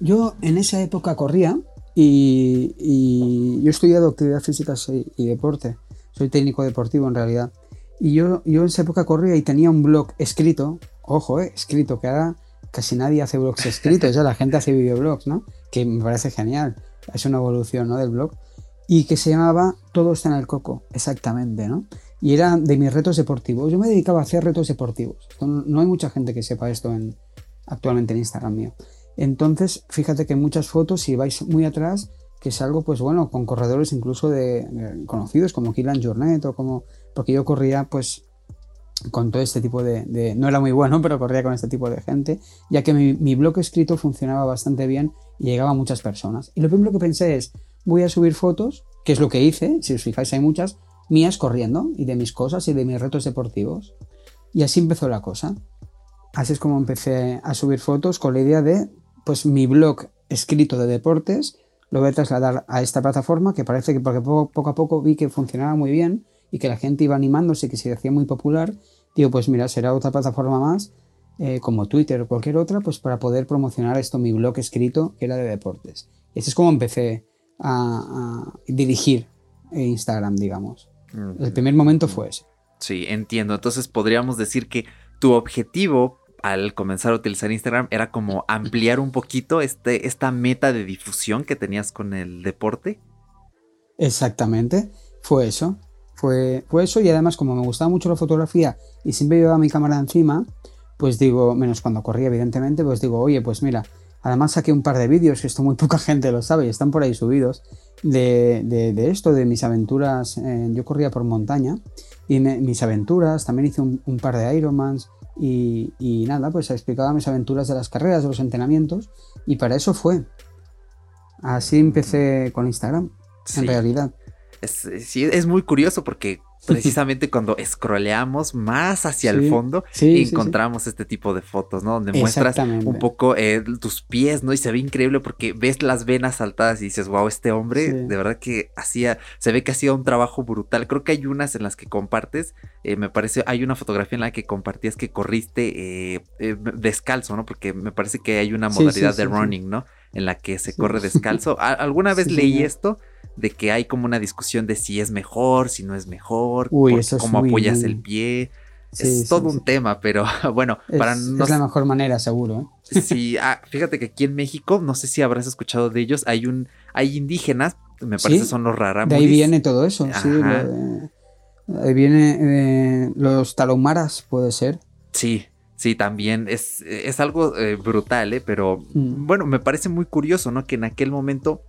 Yo en esa época corría y, yo he estudiado actividad física y, deporte. Soy técnico deportivo en realidad. Y yo, en esa época corría y tenía un blog escrito, ojo, eh, escrito, que ahora casi nadie hace blogs escritos, ya la gente hace videoblogs, ¿no? Que me parece genial. Es una evolución, ¿no? Del blog y que se llamaba Todo está en el coco, exactamente, ¿no? Y era de mis retos deportivos. Yo me dedicaba a hacer retos deportivos. No hay mucha gente que sepa esto en, actualmente en Instagram mío. Entonces, fíjate que muchas fotos, si vais muy atrás, que es algo, pues bueno, con corredores incluso de, conocidos como Kylian Jornet o como... Porque yo corría, pues, con todo este tipo de, No era muy bueno, pero corría con este tipo de gente, ya que mi, mi blog escrito funcionaba bastante bien y llegaba a muchas personas. Y lo primero que pensé es, voy a subir fotos, que es lo que hice, si os fijáis hay muchas, mías corriendo y de mis cosas y de mis retos deportivos. Y así empezó la cosa. Así es como empecé a subir fotos con la idea de, pues mi blog escrito de deportes, lo voy a trasladar a esta plataforma que parece que porque poco, a poco vi que funcionaba muy bien y que la gente iba animándose y que se hacía muy popular, digo, pues mira, será otra plataforma más, eh, como Twitter o cualquier otra, pues para poder promocionar esto, mi blog escrito, que era de deportes. Y así es como empecé a, dirigir Instagram, digamos. El primer momento fue ese. Sí, entiendo. Entonces podríamos decir que tu objetivo al comenzar a utilizar Instagram era como ampliar un poquito este, esta meta de difusión que tenías con el deporte. Exactamente. fue eso. Fue, fue eso y además como me gustaba mucho la fotografía y siempre llevaba mi cámara encima, pues digo, menos cuando corría evidentemente, pues digo, oye, pues mira, además saqué un par de vídeos, que esto muy poca gente lo sabe y están por ahí subidos, de, de, esto, de mis aventuras, yo corría por montaña y mis aventuras, también hice un, par de Ironmans y, y nada, pues explicaba mis aventuras de las carreras, de los entrenamientos y para eso fue. Así empecé con Instagram, en realidad. Es, sí, es muy curioso porque precisamente cuando scrolleamos más hacia el fondo, encontramos este tipo de fotos, ¿no? Donde muestras un poco eh, tus pies, ¿no? Y se ve increíble porque ves las venas saltadas y dices, wow, este hombre de verdad que hacía, se ve que hacía un trabajo brutal. Creo que hay unas en las que compartes, eh, me parece, hay una fotografía en la que compartías que corriste eh, descalzo, ¿no? Porque me parece que hay una modalidad de running, ¿no? En la que se corre descalzo. ¿Alguna vez leí esto? de que hay como una discusión de si es mejor, si no es mejor, cómo apoyas el pie. es todo un tema, pero bueno, para no... Es la mejor manera, seguro. ¿eh? Sí, ah, fíjate que aquí en México, no sé si habrás escuchado de ellos, hay un, hay indígenas, me parece son los rarámuris. De ahí viene todo eso, sí. ahí viene eh, los talomaras, puede ser. Sí, sí, también es, es algo eh, brutal, ¿eh? Pero mm. bueno, me parece muy curioso, ¿no? Que en aquel momento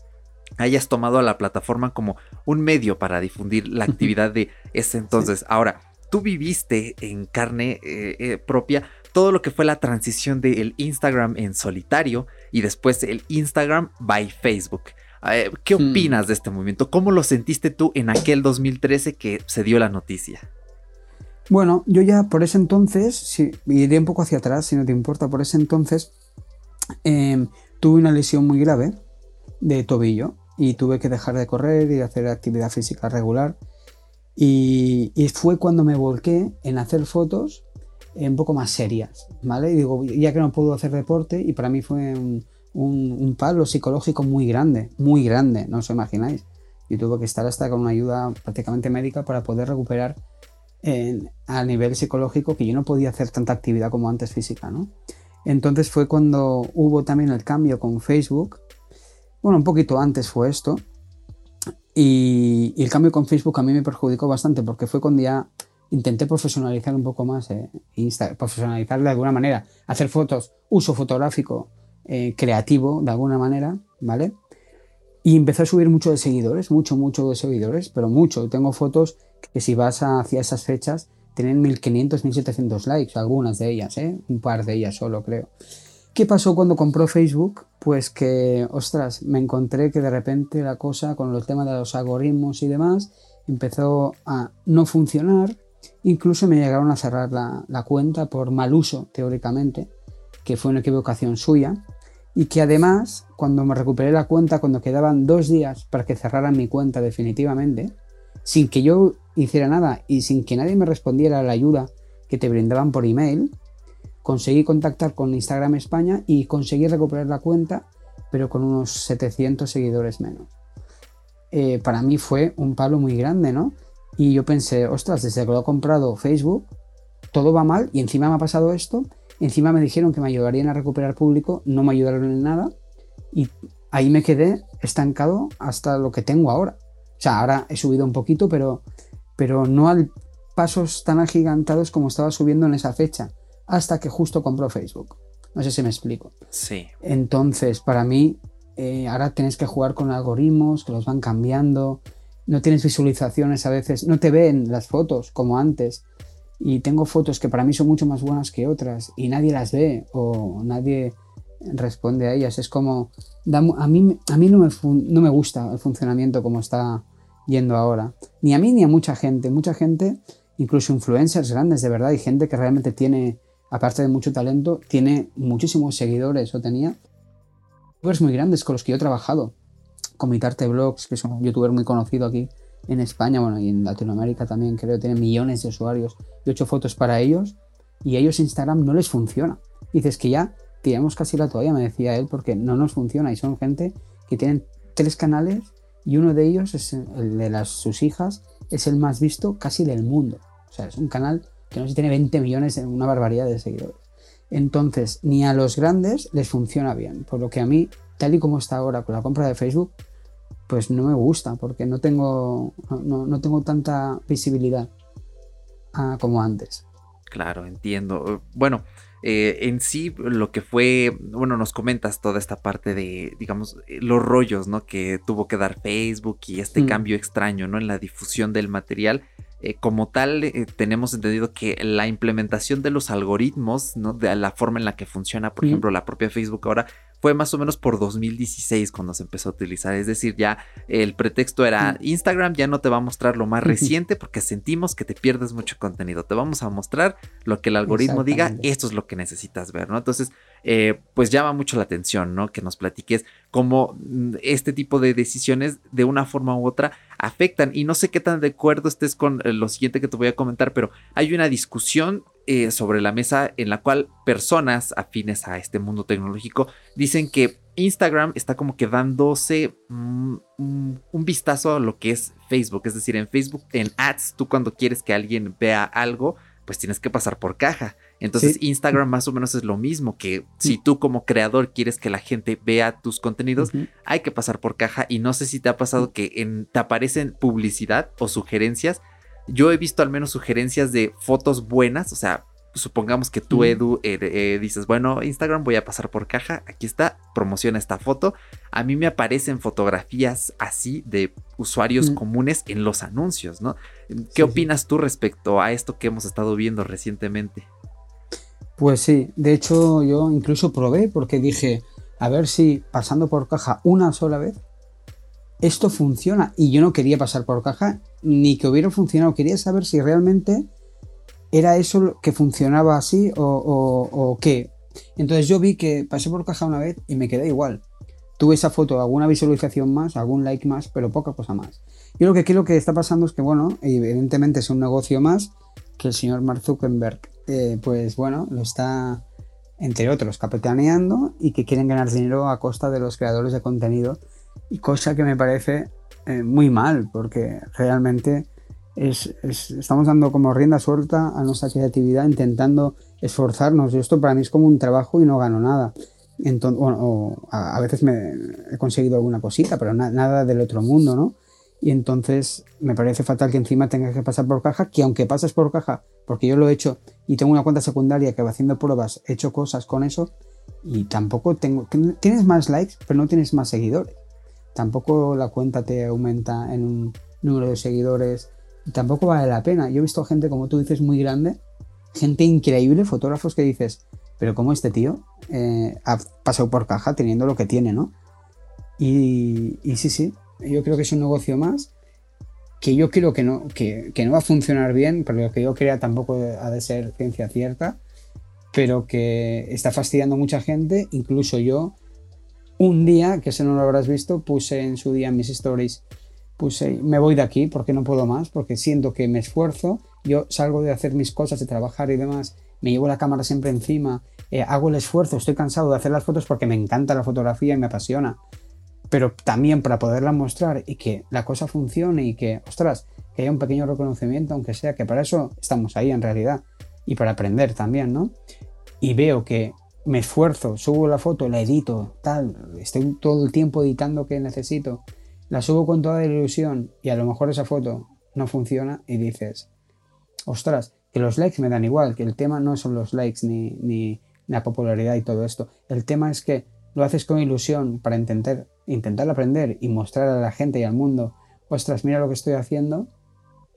hayas tomado a la plataforma como un medio para difundir la actividad de ese entonces. Ahora, tú viviste en carne eh, eh, propia todo lo que fue la transición del Instagram en solitario y después el Instagram by Facebook. ¿Qué hmm. opinas de este movimiento? ¿Cómo lo sentiste tú en aquel 2013 que se dio la noticia? Bueno, yo ya por ese entonces, iré un poco hacia atrás, si no te importa, por ese entonces em, tuve una lesión muy grave de tobillo y tuve que dejar de correr y hacer actividad física regular. Y, fue cuando me volqué en hacer fotos un poco más serias, ¿vale? Y digo, ya que no puedo hacer deporte, y para mí fue un, un, palo psicológico muy grande, muy grande, no os imagináis. Y tuve que estar hasta con una ayuda prácticamente médica para poder recuperar en, a nivel psicológico que yo no podía hacer tanta actividad como antes física, ¿no? Entonces fue cuando hubo también el cambio con Facebook bueno, un poquito antes fue esto. Y, el cambio con Facebook a mí me perjudicó bastante porque fue cuando ya intenté profesionalizar un poco más, eh, profesionalizar de alguna manera, hacer fotos, uso fotográfico eh, creativo de alguna manera, ¿vale? Y empecé a subir mucho de seguidores, mucho, mucho de seguidores, pero mucho. Tengo fotos que si vas hacia esas fechas tienen 1500, 1700 likes, algunas de ellas, ¿eh? Un par de ellas solo, creo. ¿Qué pasó cuando compró Facebook? Pues que, ostras, me encontré que de repente la cosa con el tema de los algoritmos y demás empezó a no funcionar. Incluso me llegaron a cerrar la, cuenta por mal uso, teóricamente, que fue una equivocación suya. Y que además, cuando me recuperé la cuenta, cuando quedaban dos días para que cerraran mi cuenta definitivamente, sin que yo hiciera nada y sin que nadie me respondiera a la ayuda que te brindaban por email, conseguí contactar con Instagram España y conseguí recuperar la cuenta, pero con unos 700 seguidores menos. Eh, para mí fue un palo muy grande, ¿no? Y yo pensé, ostras, desde que lo ha comprado Facebook, todo va mal y encima me ha pasado esto. Encima me dijeron que me ayudarían a recuperar público, no me ayudaron en nada. Y ahí me quedé estancado hasta lo que tengo ahora. O sea, ahora he subido un poquito, pero, pero no al pasos tan agigantados como estaba subiendo en esa fecha hasta que justo compró Facebook. No sé si me explico. Sí. Entonces, para mí, eh, ahora tienes que jugar con algoritmos que los van cambiando. No tienes visualizaciones a veces, no te ven las fotos como antes. Y tengo fotos que para mí son mucho más buenas que otras y nadie las ve o nadie responde a ellas. Es como, a mí, a mí no, me, no me gusta el funcionamiento como está yendo ahora. Ni a mí ni a mucha gente. Mucha gente, incluso influencers grandes de verdad, y gente que realmente tiene aparte de mucho talento, tiene muchísimos seguidores o tenía youtubers muy grandes con los que yo he trabajado. Comitarte Blogs, que es un youtuber muy conocido aquí en España, bueno, y en Latinoamérica también creo, tiene millones de usuarios. Yo he hecho fotos para ellos y a ellos Instagram no les funciona. Dices que ya tiramos casi la toalla, me decía él, porque no nos funciona y son gente que tienen tres canales y uno de ellos es el de las, sus hijas, es el más visto casi del mundo. O sea, es un canal que no sé si tiene 20 millones, una barbaridad de seguidores. Entonces, ni a los grandes les funciona bien, por lo que a mí, tal y como está ahora con la compra de Facebook, pues no me gusta porque no tengo, no, no tengo tanta visibilidad ah, como antes. Claro, entiendo. Bueno, eh, en sí, lo que fue, bueno, nos comentas toda esta parte de, digamos, eh, los rollos, ¿no? Que tuvo que dar Facebook y este Mm. cambio extraño, ¿no? En la difusión del material. Eh, como tal, eh, tenemos entendido que la implementación de los algoritmos, ¿no? De la forma en la que funciona, por Mm. ejemplo, la propia Facebook ahora, fue más o menos por 2016 cuando se empezó a utilizar. Es decir, ya el pretexto era. Instagram ya no te va a mostrar lo más reciente porque sentimos que te pierdes mucho contenido. Te vamos a mostrar lo que el algoritmo diga, esto es lo que necesitas ver, ¿no? Entonces, eh, pues llama mucho la atención, ¿no? Que nos platiques cómo mm, este tipo de decisiones de una forma u otra afectan. Y no sé qué tan de acuerdo estés con eh, lo siguiente que te voy a comentar, pero hay una discusión eh, sobre la mesa en la cual personas afines a este mundo tecnológico dicen que Instagram está como que dándose mm, un, un vistazo a lo que es Facebook. Es decir, en Facebook, en ads, tú cuando quieres que alguien vea algo, pues tienes que pasar por caja. Entonces Sí. Instagram más o menos es lo mismo que si tú como creador quieres que la gente vea tus contenidos, hay que pasar por caja y no sé si te ha pasado que en, te aparecen publicidad o sugerencias. Yo he visto al menos sugerencias de fotos buenas, o sea, supongamos que tú. Edu, eh, eh, dices, bueno, Instagram voy a pasar por caja, aquí está, promociona esta foto. A mí me aparecen fotografías así de usuarios Mm. comunes en los anuncios, ¿no? ¿Qué Sí, sí. opinas tú respecto a esto que hemos estado viendo recientemente? Pues sí, de hecho yo incluso probé porque dije, a ver si pasando por caja una sola vez, esto funciona. Y yo no quería pasar por caja ni que hubiera funcionado, quería saber si realmente era eso que funcionaba así o qué. Entonces yo vi que pasé por caja una vez y me quedé igual. Tuve esa foto, alguna visualización más, algún like más, pero poca cosa más. Yo lo que creo que está pasando es que, bueno, evidentemente es un negocio más que el señor Mark Zuckerberg, eh, pues bueno, lo está, entre otros, capitaneando y que quieren ganar dinero a costa de los creadores de contenido. Y cosa que me parece eh, muy mal, porque realmente es- es- estamos dando como rienda suelta a nuestra creatividad, intentando esforzarnos. Y esto para mí es como un trabajo y no gano nada. Entonces, bueno, a, veces me he conseguido alguna cosita, pero na- nada del otro mundo, ¿no? Y entonces me parece fatal que encima tengas que pasar por caja, que aunque pases por caja, porque yo lo he hecho y tengo una cuenta secundaria que va haciendo pruebas, he hecho cosas con eso y tampoco tengo... Tienes más likes, pero no tienes más seguidores. Tampoco la cuenta te aumenta en un número de seguidores. tampoco vale la pena. Yo he visto gente, como tú dices, muy grande, gente increíble, fotógrafos que dices, pero como este tío eh, ha pasado por caja teniendo lo que tiene, ¿no? Y, y sí, sí, yo creo que es un negocio más que yo creo que no, que, no va a funcionar bien, pero lo que yo crea tampoco ha de ser ciencia cierta, pero que está fastidiando a mucha gente, incluso yo. Un día, que ese no lo habrás visto, puse en su día mis stories, puse, me voy de aquí porque no puedo más, porque siento que me esfuerzo, yo salgo de hacer mis cosas, de trabajar y demás, me llevo la cámara siempre encima, eh, hago el esfuerzo, estoy cansado de hacer las fotos porque me encanta la fotografía y me apasiona, pero también para poderla mostrar y que la cosa funcione y que, ostras, que haya un pequeño reconocimiento, aunque sea, que para eso estamos ahí en realidad y para aprender también, ¿no? Y veo que me esfuerzo, subo la foto, la edito, tal, estoy todo el tiempo editando que necesito, la subo con toda la ilusión y a lo mejor esa foto no funciona y dices, ostras, que los likes me dan igual, que el tema no son los likes ni, ni la popularidad y todo esto, el tema es que lo haces con ilusión para intentar, intentar aprender y mostrar a la gente y al mundo, ostras, mira lo que estoy haciendo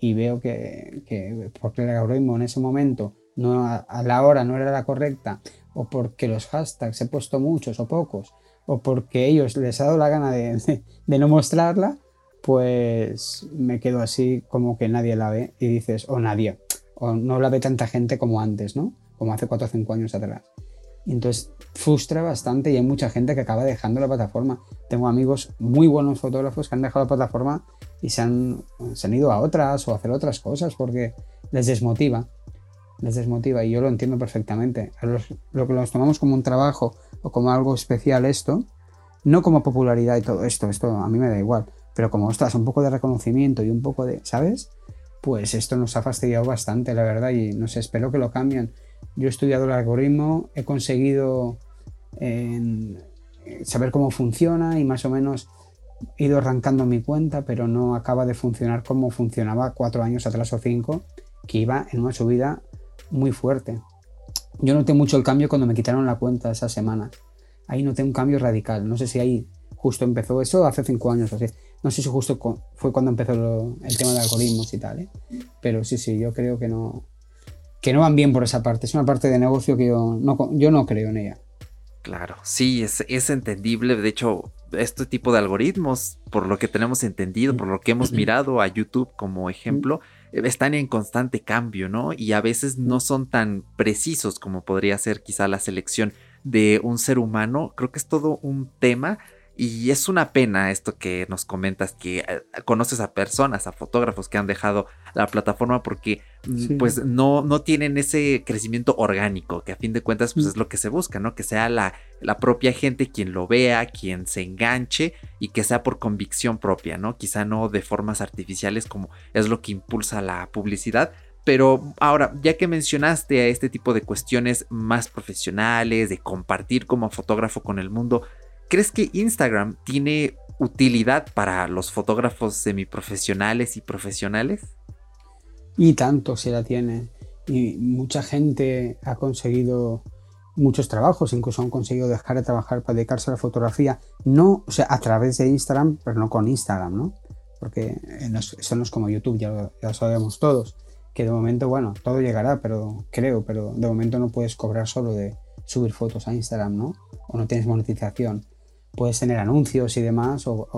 y veo que, que porque el algoritmo en ese momento no a, la hora no era la correcta o porque los hashtags he puesto muchos o pocos o porque ellos les ha dado la gana de no mostrarla pues me quedo así como que nadie la ve y dices o nadie o no la ve tanta gente como antes no como hace 4 o 5 años atrás y entonces frustra bastante y hay mucha gente que acaba dejando la plataforma. Tengo amigos muy buenos fotógrafos que han dejado la plataforma y se han, se han ido a otras o a hacer otras cosas porque les desmotiva. Les desmotiva y yo lo entiendo perfectamente. Los- lo que los tomamos como un trabajo o como algo especial esto, no como popularidad y todo esto, esto a mí me da igual, pero como ostras, un poco de reconocimiento y un poco de, ¿sabes? Pues esto nos ha fastidiado bastante, la verdad, y no espero que lo cambien. Yo he estudiado el algoritmo, he conseguido eh, saber cómo funciona y más o menos he ido arrancando mi cuenta, pero no acaba de funcionar como funcionaba cuatro años atrás o cinco, que iba en una subida muy fuerte. Yo noté mucho el cambio cuando me quitaron la cuenta esa semana. Ahí noté un cambio radical. No sé si ahí justo empezó eso hace cinco años o así. No sé si justo fue cuando empezó el tema de algoritmos y tal, ¿eh? pero sí, sí, yo creo que no, que no van bien por esa parte. Es una parte de negocio que yo no, yo no creo en ella. Claro, sí, es, es entendible. De hecho, este tipo de algoritmos, por lo que tenemos entendido, por lo que hemos mirado a YouTube como ejemplo, están en constante cambio, ¿no? Y a veces no son tan precisos como podría ser quizá la selección de un ser humano. Creo que es todo un tema y es una pena esto que nos comentas, que eh, conoces a personas, a fotógrafos que han dejado la plataforma porque mm, pues no, no tienen ese crecimiento orgánico, que a fin de cuentas pues mm. es lo que se busca, ¿no? Que sea la, la propia gente quien lo vea, quien se enganche y que sea por convicción propia, ¿no? Quizá no de formas artificiales como es lo que impulsa la publicidad, pero ahora, ya que mencionaste a este tipo de cuestiones más profesionales, de compartir como fotógrafo con el mundo, ¿Crees que Instagram tiene utilidad para los fotógrafos semiprofesionales y profesionales? Y tanto se la tiene. Y mucha gente ha conseguido muchos trabajos, incluso han conseguido dejar de trabajar para dedicarse a la fotografía, no, o sea, a través de Instagram, pero no con Instagram, ¿no? Porque eso no es como YouTube, ya lo, ya lo sabemos todos, que de momento, bueno, todo llegará, pero creo, pero de momento no puedes cobrar solo de subir fotos a Instagram, ¿no? O no tienes monetización puedes tener anuncios y demás, o,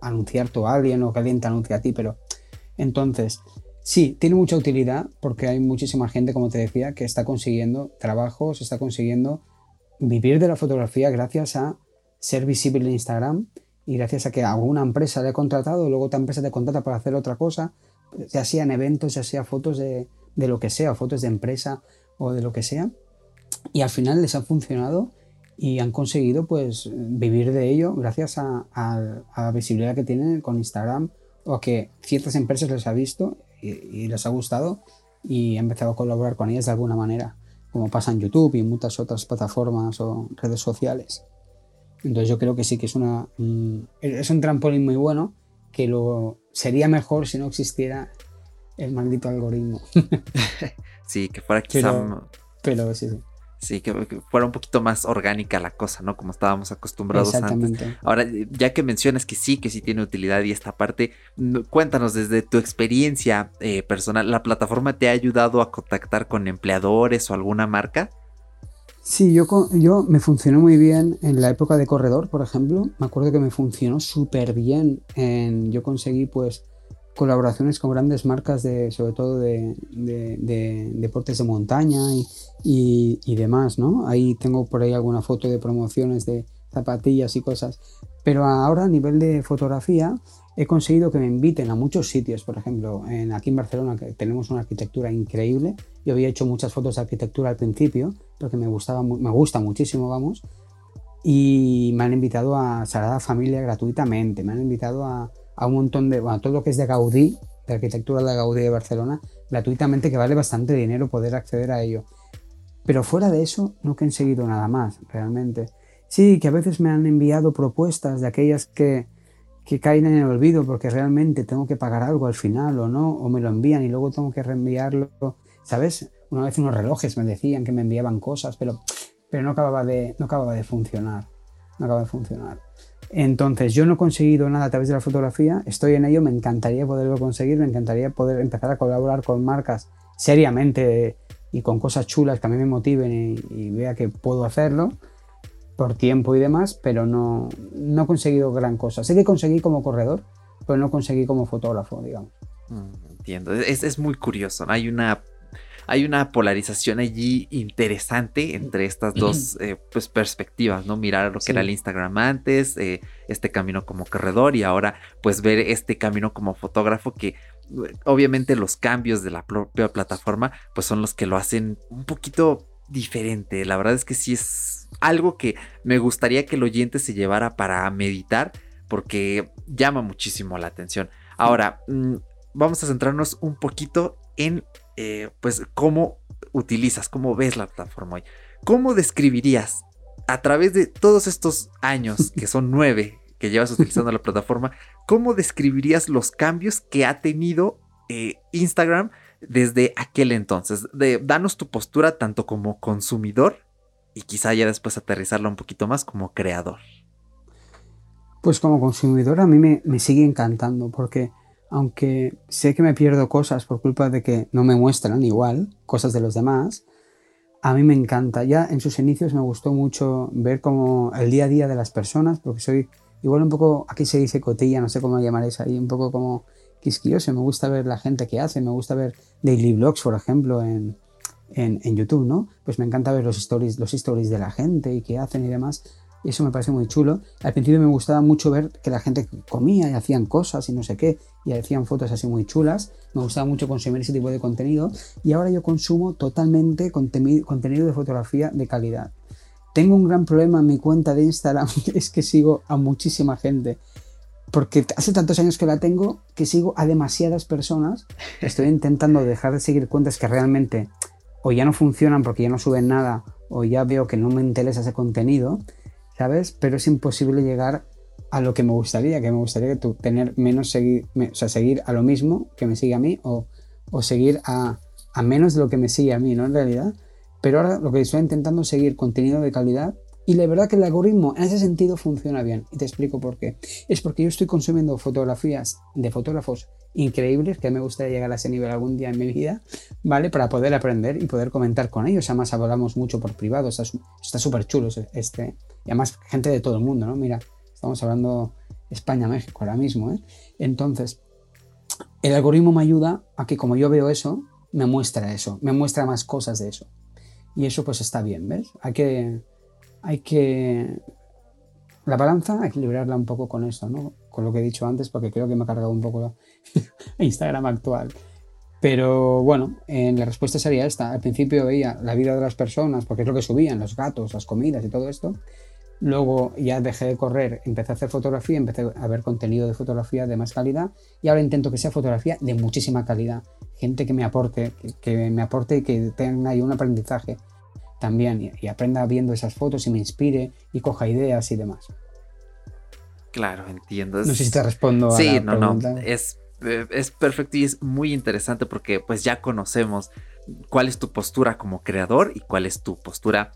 anunciar tú a alguien, o que alguien te anuncie a ti, pero entonces, sí, tiene mucha utilidad porque hay muchísima gente, como te decía, que está consiguiendo trabajos, está consiguiendo vivir de la fotografía gracias a ser visible en Instagram y gracias a que alguna empresa le ha contratado, luego otra empresa te contrata para hacer otra cosa, ya sea en eventos, ya sea fotos de, de lo que sea, fotos de empresa o de lo que sea, y al final les ha funcionado y han conseguido pues vivir de ello gracias a, la visibilidad que tienen con Instagram o a que ciertas empresas les ha visto y, les ha gustado y han empezado a colaborar con ellas de alguna manera, como pasa en YouTube y en muchas otras plataformas o redes sociales. Entonces yo creo que sí que es una es un trampolín muy bueno que lo sería mejor si no existiera el maldito algoritmo. sí, que fuera quizá pero, pero sí, sí. Sí, que, fuera un poquito más orgánica la cosa, ¿no? Como estábamos acostumbrados antes. Ahora, ya que mencionas que sí, que sí tiene utilidad y esta parte, cuéntanos desde tu experiencia eh, personal, ¿la plataforma te ha ayudado a contactar con empleadores o alguna marca? Sí, yo, yo me funcionó muy bien en la época de corredor, por ejemplo. Me acuerdo que me funcionó súper bien. En, yo conseguí pues colaboraciones con grandes marcas de, sobre todo de, deportes de montaña y, y, demás, ¿no? Ahí tengo por ahí alguna foto de promociones de zapatillas y cosas. Pero ahora a nivel de fotografía he conseguido que me inviten a muchos sitios, por ejemplo, en, aquí en Barcelona que tenemos una arquitectura increíble. Yo había hecho muchas fotos de arquitectura al principio, porque me gustaba, me gusta muchísimo, vamos. Y me han invitado a Sagrada Familia gratuitamente, me han invitado a, a un montón de, bueno, todo lo que es de Gaudí, de arquitectura de Gaudí de Barcelona, gratuitamente, que vale bastante dinero poder acceder a ello. Pero fuera de eso, no he conseguido nada más, realmente. Sí, que a veces me han enviado propuestas de aquellas que, que caen en el olvido porque realmente tengo que pagar algo al final o no, o me lo envían y luego tengo que reenviarlo, ¿sabes? Una vez unos relojes me decían que me enviaban cosas, pero, pero no, acababa de, no acababa de funcionar. No acaba de funcionar. Entonces, yo no he conseguido nada a través de la fotografía, estoy en ello, me encantaría poderlo conseguir, me encantaría poder empezar a colaborar con marcas seriamente y con cosas chulas que a mí me motiven y, vea que puedo hacerlo por tiempo y demás, pero no, no he conseguido gran cosa. Sé que conseguí como corredor, pero no conseguí como fotógrafo, digamos. Mm, entiendo, es, es muy curioso, hay una hay una polarización allí interesante entre estas dos eh, pues, perspectivas, ¿no? Mirar lo que era el Instagram antes, eh, este camino como corredor y ahora pues ver este camino como fotógrafo que obviamente los cambios de la propia plataforma pues son los que lo hacen un poquito diferente. La verdad es que sí es algo que me gustaría que el oyente se llevara para meditar porque llama muchísimo la atención. Ahora, mm, vamos a centrarnos un poquito en eh, pues cómo utilizas, cómo ves la plataforma hoy. ¿Cómo describirías a través de todos estos años, que son nueve, que llevas utilizando la plataforma, ¿cómo describirías los cambios que ha tenido eh, Instagram desde aquel entonces? De, danos tu postura tanto como consumidor y quizá ya después aterrizarla un poquito más como creador. Pues como consumidor a mí me, me sigue encantando porque aunque sé que me pierdo cosas por culpa de que no me muestran igual cosas de los demás, a mí me encanta. Ya en sus inicios me gustó mucho ver como el día a día de las personas, porque soy igual un poco, aquí se dice cotilla, no sé cómo llamaréis ahí, un poco como quisquilloso. Me gusta ver la gente que hace, me gusta ver daily vlogs, por ejemplo, en, en, en YouTube, ¿no? Pues me encanta ver los stories, los stories de la gente y qué hacen y demás. Y eso me parece muy chulo. Al principio me gustaba mucho ver que la gente comía y hacían cosas y no sé qué, y hacían fotos así muy chulas. Me gustaba mucho consumir ese tipo de contenido. Y ahora yo consumo totalmente contenido de fotografía de calidad. Tengo un gran problema en mi cuenta de Instagram, es que sigo a muchísima gente. Porque hace tantos años que la tengo que sigo a demasiadas personas. Estoy intentando dejar de seguir cuentas que realmente o ya no funcionan porque ya no suben nada o ya veo que no me interesa ese contenido ¿sabes? Pero es imposible llegar a lo que me gustaría, que me gustaría que tú tener menos seguir, o sea, seguir a lo mismo que me sigue a mí o, o seguir a, a, menos de lo que me sigue a mí, ¿no? En realidad. Pero ahora lo que estoy intentando es seguir contenido de calidad y la verdad que el algoritmo en ese sentido funciona bien. Y te explico por qué. Es porque yo estoy consumiendo fotografías de fotógrafos increíbles, que me gustaría llegar a ese nivel algún día en mi vida, ¿vale? Para poder aprender y poder comentar con ellos. Además, hablamos mucho por privado, está súper chulo este. Y además, gente de todo el mundo, ¿no? Mira, estamos hablando España-México ahora mismo, ¿eh? Entonces, el algoritmo me ayuda a que como yo veo eso, me muestra eso, me muestra más cosas de eso. Y eso pues está bien, ¿ves? Hay que hay que... La balanza equilibrarla un poco con eso, ¿no? Con lo que he dicho antes, porque creo que me ha cargado un poco Instagram actual. Pero bueno, en la respuesta sería esta. Al principio veía la vida de las personas, porque es lo que subían, los gatos, las comidas y todo esto. Luego ya dejé de correr, empecé a hacer fotografía, empecé a ver contenido de fotografía de más calidad y ahora intento que sea fotografía de muchísima calidad. Gente que me aporte, que, que me aporte y que tenga ahí un aprendizaje también y, aprenda viendo esas fotos y me inspire y coja ideas y demás. Claro, entiendo. No sé si te respondo. Sí, a la no, no. Es, eh, es perfecto y es muy interesante porque pues ya conocemos cuál es tu postura como creador y cuál es tu postura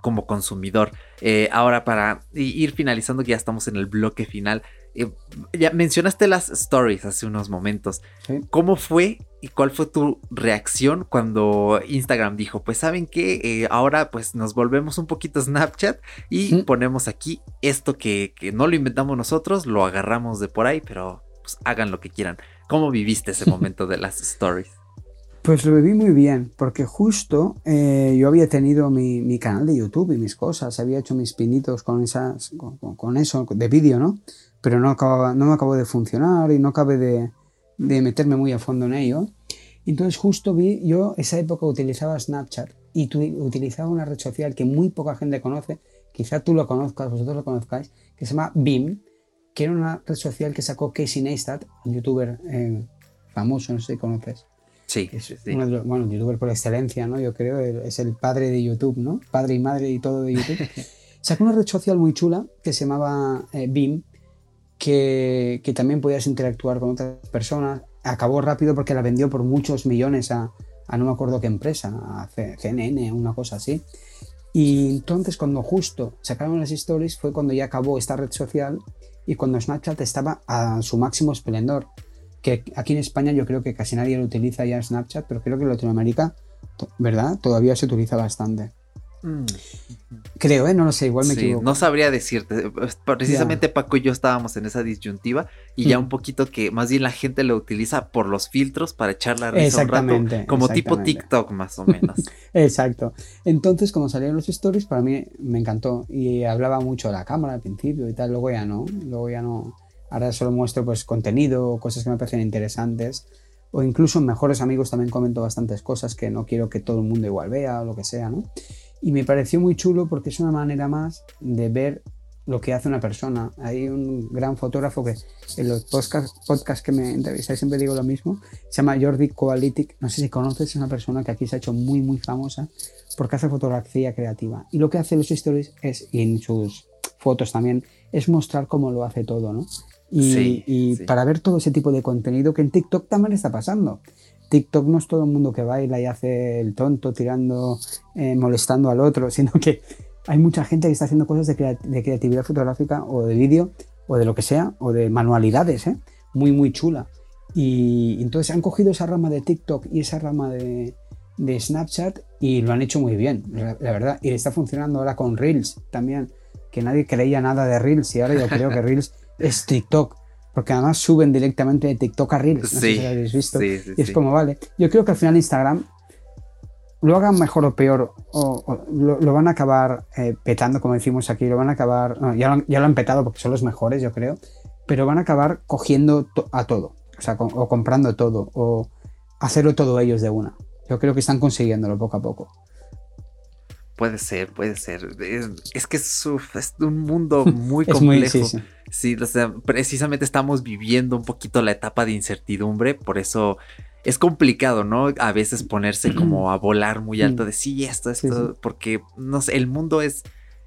como consumidor. Eh, ahora para ir finalizando, ya estamos en el bloque final. Eh, ya mencionaste las stories hace unos momentos. ¿Cómo fue y cuál fue tu reacción cuando Instagram dijo, pues saben que eh, ahora pues nos volvemos un poquito Snapchat y ponemos aquí esto que, que, no lo inventamos nosotros, lo agarramos de por ahí, pero pues hagan lo que quieran. ¿Cómo viviste ese momento de las stories? Pues lo viví muy bien, porque justo eh, yo había tenido mi, mi, canal de YouTube y mis cosas, había hecho mis pinitos con, esas, con, con eso de vídeo, ¿no? Pero no, acababa, no me acabó de funcionar y no acabé de, de meterme muy a fondo en ello. Entonces justo vi, yo esa época utilizaba Snapchat y tu, utilizaba una red social que muy poca gente conoce, quizá tú lo conozcas, vosotros lo conozcáis, que se llama Beam, que era una red social que sacó Casey Neistat, un youtuber eh, famoso, no sé si conoces. Sí, es Uno de los, bueno, youtuber por excelencia, ¿no? Yo creo, es el padre de YouTube, ¿no? Padre y madre y todo de YouTube. Sacó una red social muy chula que se llamaba eh, Beam, que, que, también podías interactuar con otras personas. Acabó rápido porque la vendió por muchos millones a, a no me acuerdo qué empresa, a CNN, una cosa así. Y entonces cuando justo sacaron las stories fue cuando ya acabó esta red social y cuando Snapchat estaba a su máximo esplendor que aquí en España yo creo que casi nadie lo utiliza ya Snapchat, pero creo que en Latinoamérica, ¿verdad? Todavía se utiliza bastante. Mm. Creo, ¿eh? No lo sé, igual me equivoco. No sabría decirte. Precisamente Paco y yo estábamos en esa disyuntiva y ya mm. un poquito que más bien la gente lo utiliza por los filtros para echar la risa un rato, como tipo TikTok más o menos. Exacto. Entonces, como salieron los stories, para mí me encantó y hablaba mucho de la cámara al principio y tal, luego ya no, luego ya no Ahora solo muestro pues contenido, cosas que me parecen interesantes. O incluso en Mejores Amigos también comento bastantes cosas que no quiero que todo el mundo igual vea o lo que sea, ¿no? Y me pareció muy chulo porque es una manera más de ver lo que hace una persona. Hay un gran fotógrafo que en los podcasts podcast que me entrevistáis siempre digo lo mismo. Se llama Jordi Koalitic. No sé si conoces, es una persona que aquí se ha hecho muy, muy famosa porque hace fotografía creativa. Y lo que hace en los stories es, y en sus fotos también, es mostrar cómo lo hace todo, ¿no? Y, Sí, y sí. para ver todo ese tipo de contenido que en TikTok también está pasando. TikTok no es todo el mundo que baila y hace el tonto tirando, eh, molestando al otro, sino que hay mucha gente que está haciendo cosas de, crea- de creatividad fotográfica o de vídeo o de lo que sea, o de manualidades, ¿eh? muy, muy chula. Y entonces han cogido esa rama de TikTok y esa rama de, de Snapchat y lo han hecho muy bien, la, la verdad. Y está funcionando ahora con Reels también, que nadie creía nada de Reels y ahora yo creo que Reels es TikTok. Porque además suben directamente de TikTok a Reels. No sé Sí, si lo habéis visto. sí, sí, y es como, vale. Yo creo que al final Instagram lo hagan mejor o peor, o, o lo, lo van a acabar eh, petando, como decimos aquí, lo van a acabar, no, ya, lo han, ya lo han petado porque son los mejores, yo creo, pero van a acabar cogiendo to- a todo, o sea, o comprando todo, o hacerlo todo ellos de una. Yo creo que están consiguiéndolo poco a poco. Puede ser, puede ser. Es, es que es, un mundo muy complejo. sí, sí. Sí, o sea, precisamente estamos viviendo un poquito la etapa de incertidumbre, por eso es complicado, ¿no? A veces ponerse como a volar muy alto de sí, esto, esto, sí. porque no sé, el mundo es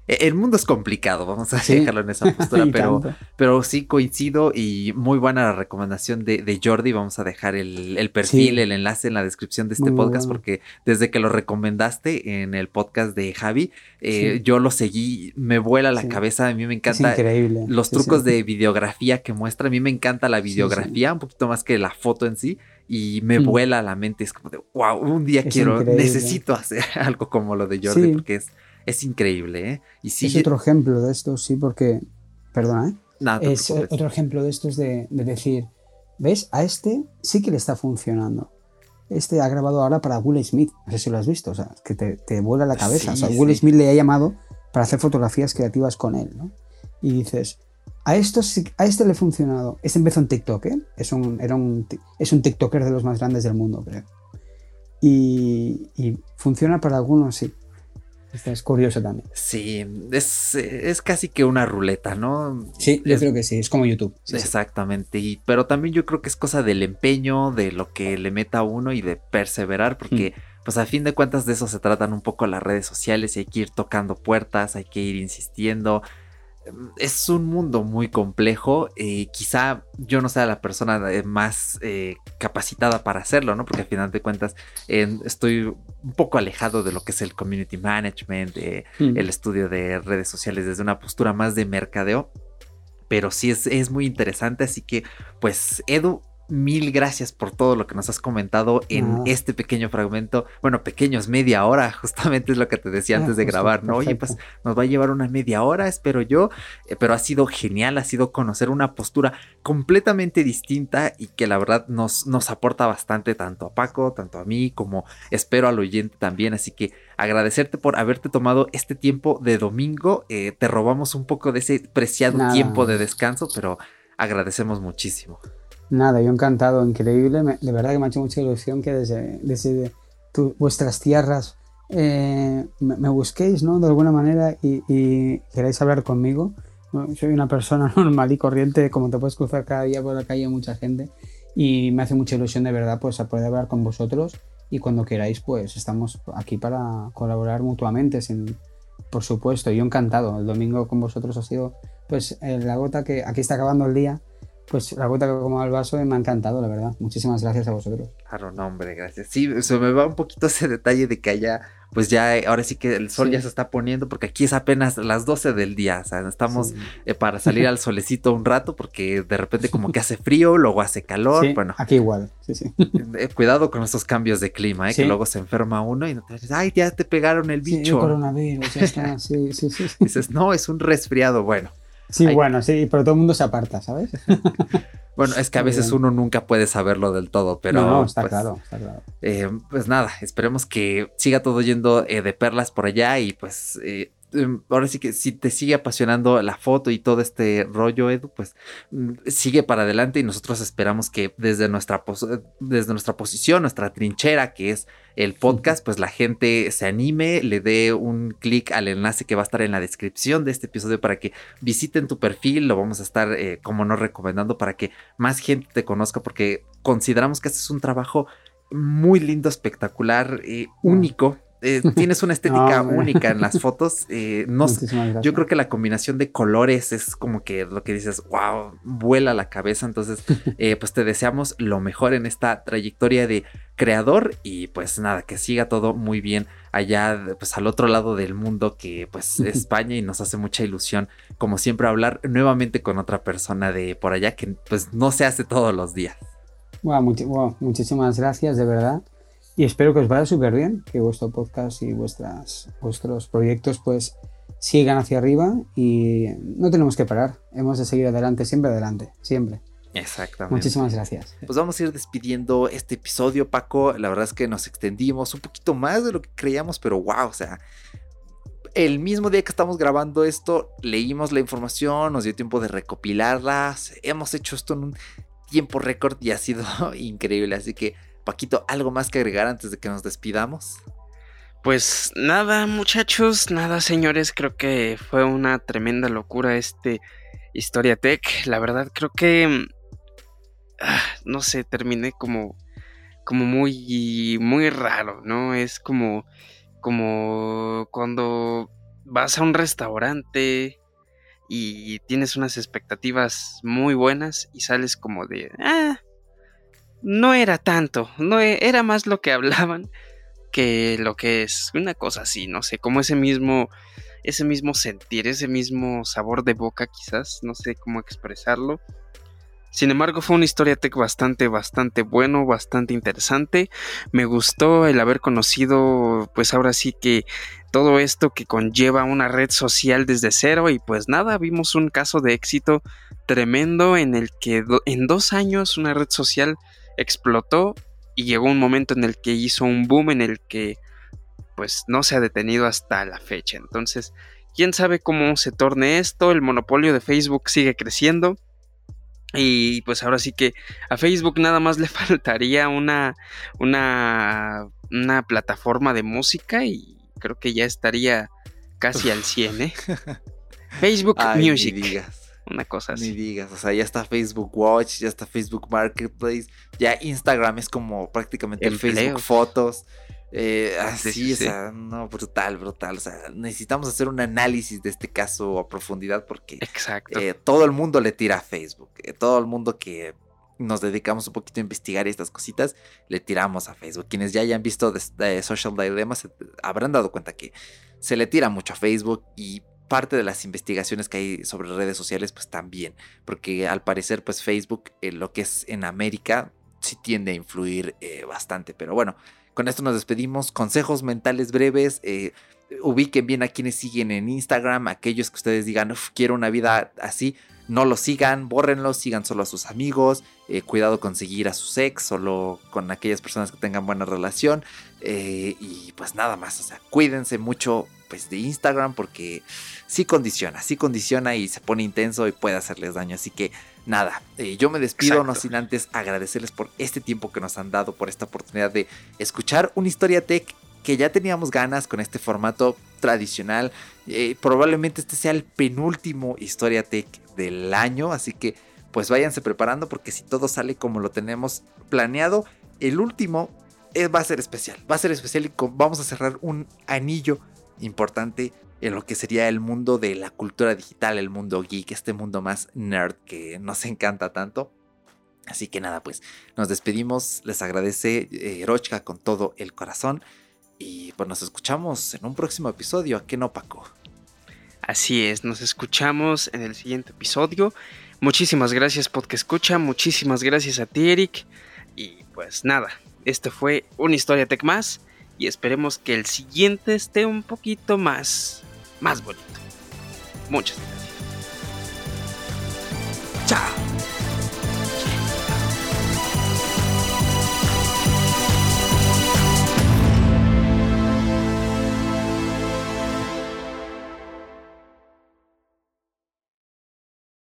el mundo es complicado, vamos a Sí. dejarlo en esa postura, pero, tanto. pero sí coincido y muy buena la recomendación de, de Jordi. Vamos a dejar el, el perfil, Sí. el enlace en la descripción de este Muy, podcast, bueno. porque desde que lo recomendaste en el podcast de Javi, eh, Sí. yo lo seguí, me vuela la cabeza, a mí me Es encanta increíble. los trucos de videografía que muestra. A mí me encanta la videografía, un poquito más que la foto en sí. Y me Mm. vuela a la mente. Es como de, wow, un día Es quiero, increíble. necesito hacer algo como lo de Jordi, Sí. porque es, es increíble, ¿eh? Y sí, Es otro ejemplo de esto, sí, porque, perdona, ¿eh? es preocupes. otro ejemplo de estos de, de decir, ¿ves? A este sí que le está funcionando. Este ha grabado ahora para Will Smith, no sé si lo has visto, o sea, es que te, te vuela la cabeza. Sí, o sea, Will sí. Smith le ha llamado para hacer fotografías creativas con él, ¿no? Y dices, a, esto a este le ha funcionado. Este empezó en TikTok, ¿eh? Es un, era un, es un TikToker de los más grandes del mundo, creo. Y, y funciona para algunos, sí. Es curioso también. Sí, es, es casi que una ruleta, ¿no? Sí, yo Es- creo que sí, es como YouTube. Sí, sí. Exactamente, y, pero también yo creo que es cosa del empeño, de lo que le meta uno y de perseverar, porque pues a fin de cuentas de eso se tratan un poco las redes sociales y hay que ir tocando puertas, hay que ir insistiendo. Mm, Es un mundo muy complejo, eh, quizá yo no sea la persona más eh, capacitada para hacerlo, ¿no? Porque al final de cuentas eh, estoy un poco alejado de lo que es el community management, eh, Mm. el estudio de redes sociales desde una postura más de mercadeo. Pero sí es, es muy interesante, así que pues Edu, mil gracias por todo lo que nos has comentado en este pequeño fragmento. Bueno, pequeños, media hora, justamente es lo que te decía Ah, antes de justo, grabar, ¿no? Oye, pues nos va a llevar una media hora, espero yo, eh, pero ha sido genial, ha sido conocer una postura completamente distinta y que la verdad nos, nos aporta bastante tanto a Paco, tanto a mí, como espero al oyente también, así que agradecerte por haberte tomado este tiempo de domingo, eh, te robamos un poco de ese preciado Nada. tiempo de descanso, pero agradecemos muchísimo. Nada, yo encantado, increíble. de verdad que me ha hecho mucha ilusión que desde, vuestras tierras eh, me, busquéis, ¿no? De alguna manera y, y queráis hablar conmigo. Soy una persona normal y corriente, como te puedes cruzar cada día por la calle mucha gente. Y me hace mucha ilusión de verdad pues a poder hablar con vosotros y cuando queráis pues estamos aquí para colaborar mutuamente sin, por supuesto, yo encantado. El domingo con vosotros ha sido pues eh, la gota que aquí está acabando el día pues la gota que como al vaso me ha encantado, la verdad. Muchísimas gracias a vosotros. Claro, no, hombre, gracias. Sí, se me va un poquito ese detalle de que allá, pues ya, eh, ahora sí que el sol Sí. ya se está poniendo, porque aquí es apenas las 12 del día, o sea, estamos Sí. eh, para salir al solecito un rato, porque de repente como que hace frío, luego hace calor, Sí, bueno, Aquí igual, sí, sí. eh, cuidado con esos cambios de clima, eh, que luego se enferma uno y no te dices, ay, ya te pegaron el Sí, bicho. coronavirus, ya está. Sí, sí. Sí, Dices, no, es un resfriado, bueno. Sí, bueno, sí, pero todo el mundo se aparta, ¿sabes? Bueno, es que a veces uno nunca puede saberlo del todo, pero no, no, está pues, claro, está claro. Eh, pues nada, esperemos que siga todo yendo eh, de perlas por allá y pues eh, ahora sí que si te sigue apasionando la foto y todo este rollo, Edu, pues mm, sigue para adelante y nosotros esperamos que desde nuestra, eh, desde nuestra posición, nuestra trinchera, que es el podcast, pues la gente se anime, le dé un clic al enlace que va a estar en la descripción de este episodio para que visiten tu perfil, lo vamos a estar eh, como no recomendando para que más gente te conozca porque consideramos que este es un trabajo muy lindo, espectacular, eh, único Eh, tienes una estética única en las fotos. Eh, no, yo creo que la combinación de colores es como que lo que dices, wow, vuela la cabeza. Entonces, eh, pues te deseamos lo mejor en esta trayectoria de creador y pues nada, que siga todo muy bien allá, pues al otro lado del mundo que pues es España y nos hace mucha ilusión, como siempre, hablar nuevamente con otra persona de por allá que pues no se hace todos los días. Wow, muchísimas gracias, de verdad. Y espero que os vaya súper bien, que vuestro podcast y vuestras, vuestros proyectos pues sigan hacia arriba y no tenemos que parar. Hemos de seguir adelante, siempre adelante, siempre. Exactamente. Muchísimas gracias. Pues vamos a ir despidiendo este episodio, Paco. La verdad es que nos extendimos un poquito más de lo que creíamos, pero wow, o sea, el mismo día que estamos grabando esto, leímos la información, nos dio tiempo de recopilarlas. Hemos hecho esto en un tiempo récord y ha sido increíble. Así que Paquito, ¿algo más que agregar antes de que nos despidamos? Pues nada, muchachos, nada, señores. Creo que fue una tremenda locura este Historia Tech. La verdad, creo que. Ah, no sé, terminé como. Como muy. Muy raro, ¿no? Es como. Como cuando vas a un restaurante y tienes unas expectativas muy buenas y sales como de. Ah, no era tanto, no e, era más lo que hablaban que lo que es una cosa así, no sé, como ese mismo ese mismo sentir, ese mismo sabor de boca quizás, no sé cómo expresarlo. Sin embargo, fue una historia tech bastante, bastante bueno, bastante interesante. Me gustó el haber conocido, pues ahora sí que todo esto que conlleva una red social desde cero y pues nada, vimos un caso de éxito tremendo en el que en dos años una red social explotó y llegó un momento en el que hizo un boom en el que pues no se ha detenido hasta la fecha. Entonces, quién sabe cómo se torne esto, el monopolio de Facebook sigue creciendo. Y pues ahora sí que a Facebook nada más le faltaría una, una, una plataforma de música y creo que ya estaría casi al 100, ¿eh? Facebook Music una cosa así. Ni digas, o sea, ya está Facebook Watch, ya está Facebook Marketplace, ya Instagram es como prácticamente el Facebook Fotos. Eh, así, o sea, no, brutal, brutal. O sea, necesitamos hacer un análisis de este caso a profundidad porque Exacto. Eh, todo el mundo le tira a Facebook. Eh, todo el mundo que nos dedicamos un poquito a investigar estas cositas, le tiramos a Facebook. Quienes ya hayan visto de, Social Dilemma se habrán dado cuenta que se le tira mucho a Facebook y parte de las investigaciones que hay sobre redes sociales, pues también, porque al parecer, pues Facebook, en lo que es en América, sí tiende a influir eh, bastante. Pero bueno, con esto nos despedimos. Consejos mentales breves. Eh, ubiquen bien a quienes siguen en Instagram, aquellos que ustedes digan, quiero una vida así, no lo sigan, bórrenlo, sigan solo a sus amigos, eh, cuidado con seguir a su ex, solo con aquellas personas que tengan buena relación, y pues nada más, o sea, cuídense mucho pues, de Instagram porque sí condiciona, sí condiciona y se pone intenso y puede hacerles daño. Así que nada, eh, yo me despido, no sin antes agradecerles por este tiempo que nos han dado, por esta oportunidad de escuchar una historia tech que ya teníamos ganas con este formato tradicional. Eh, probablemente este sea el penúltimo historia tech del año, así que pues váyanse preparando porque si todo sale como lo tenemos planeado, el último eh, va a ser especial, va a ser especial y vamos a cerrar un anillo importante en lo que sería el mundo de la cultura digital, el mundo geek, este mundo más nerd que nos encanta tanto. Así que nada, pues nos despedimos, les agradece eh, con todo el corazón y pues nos escuchamos en un próximo episodio, ¿a qué no, Paco? Así es, nos escuchamos en el siguiente episodio. Muchísimas gracias porque escucha, muchísimas gracias a ti Eric y pues nada, este fue una historia tech más y esperemos que el siguiente esté un poquito más, más bonito. Muchas gracias. Chao.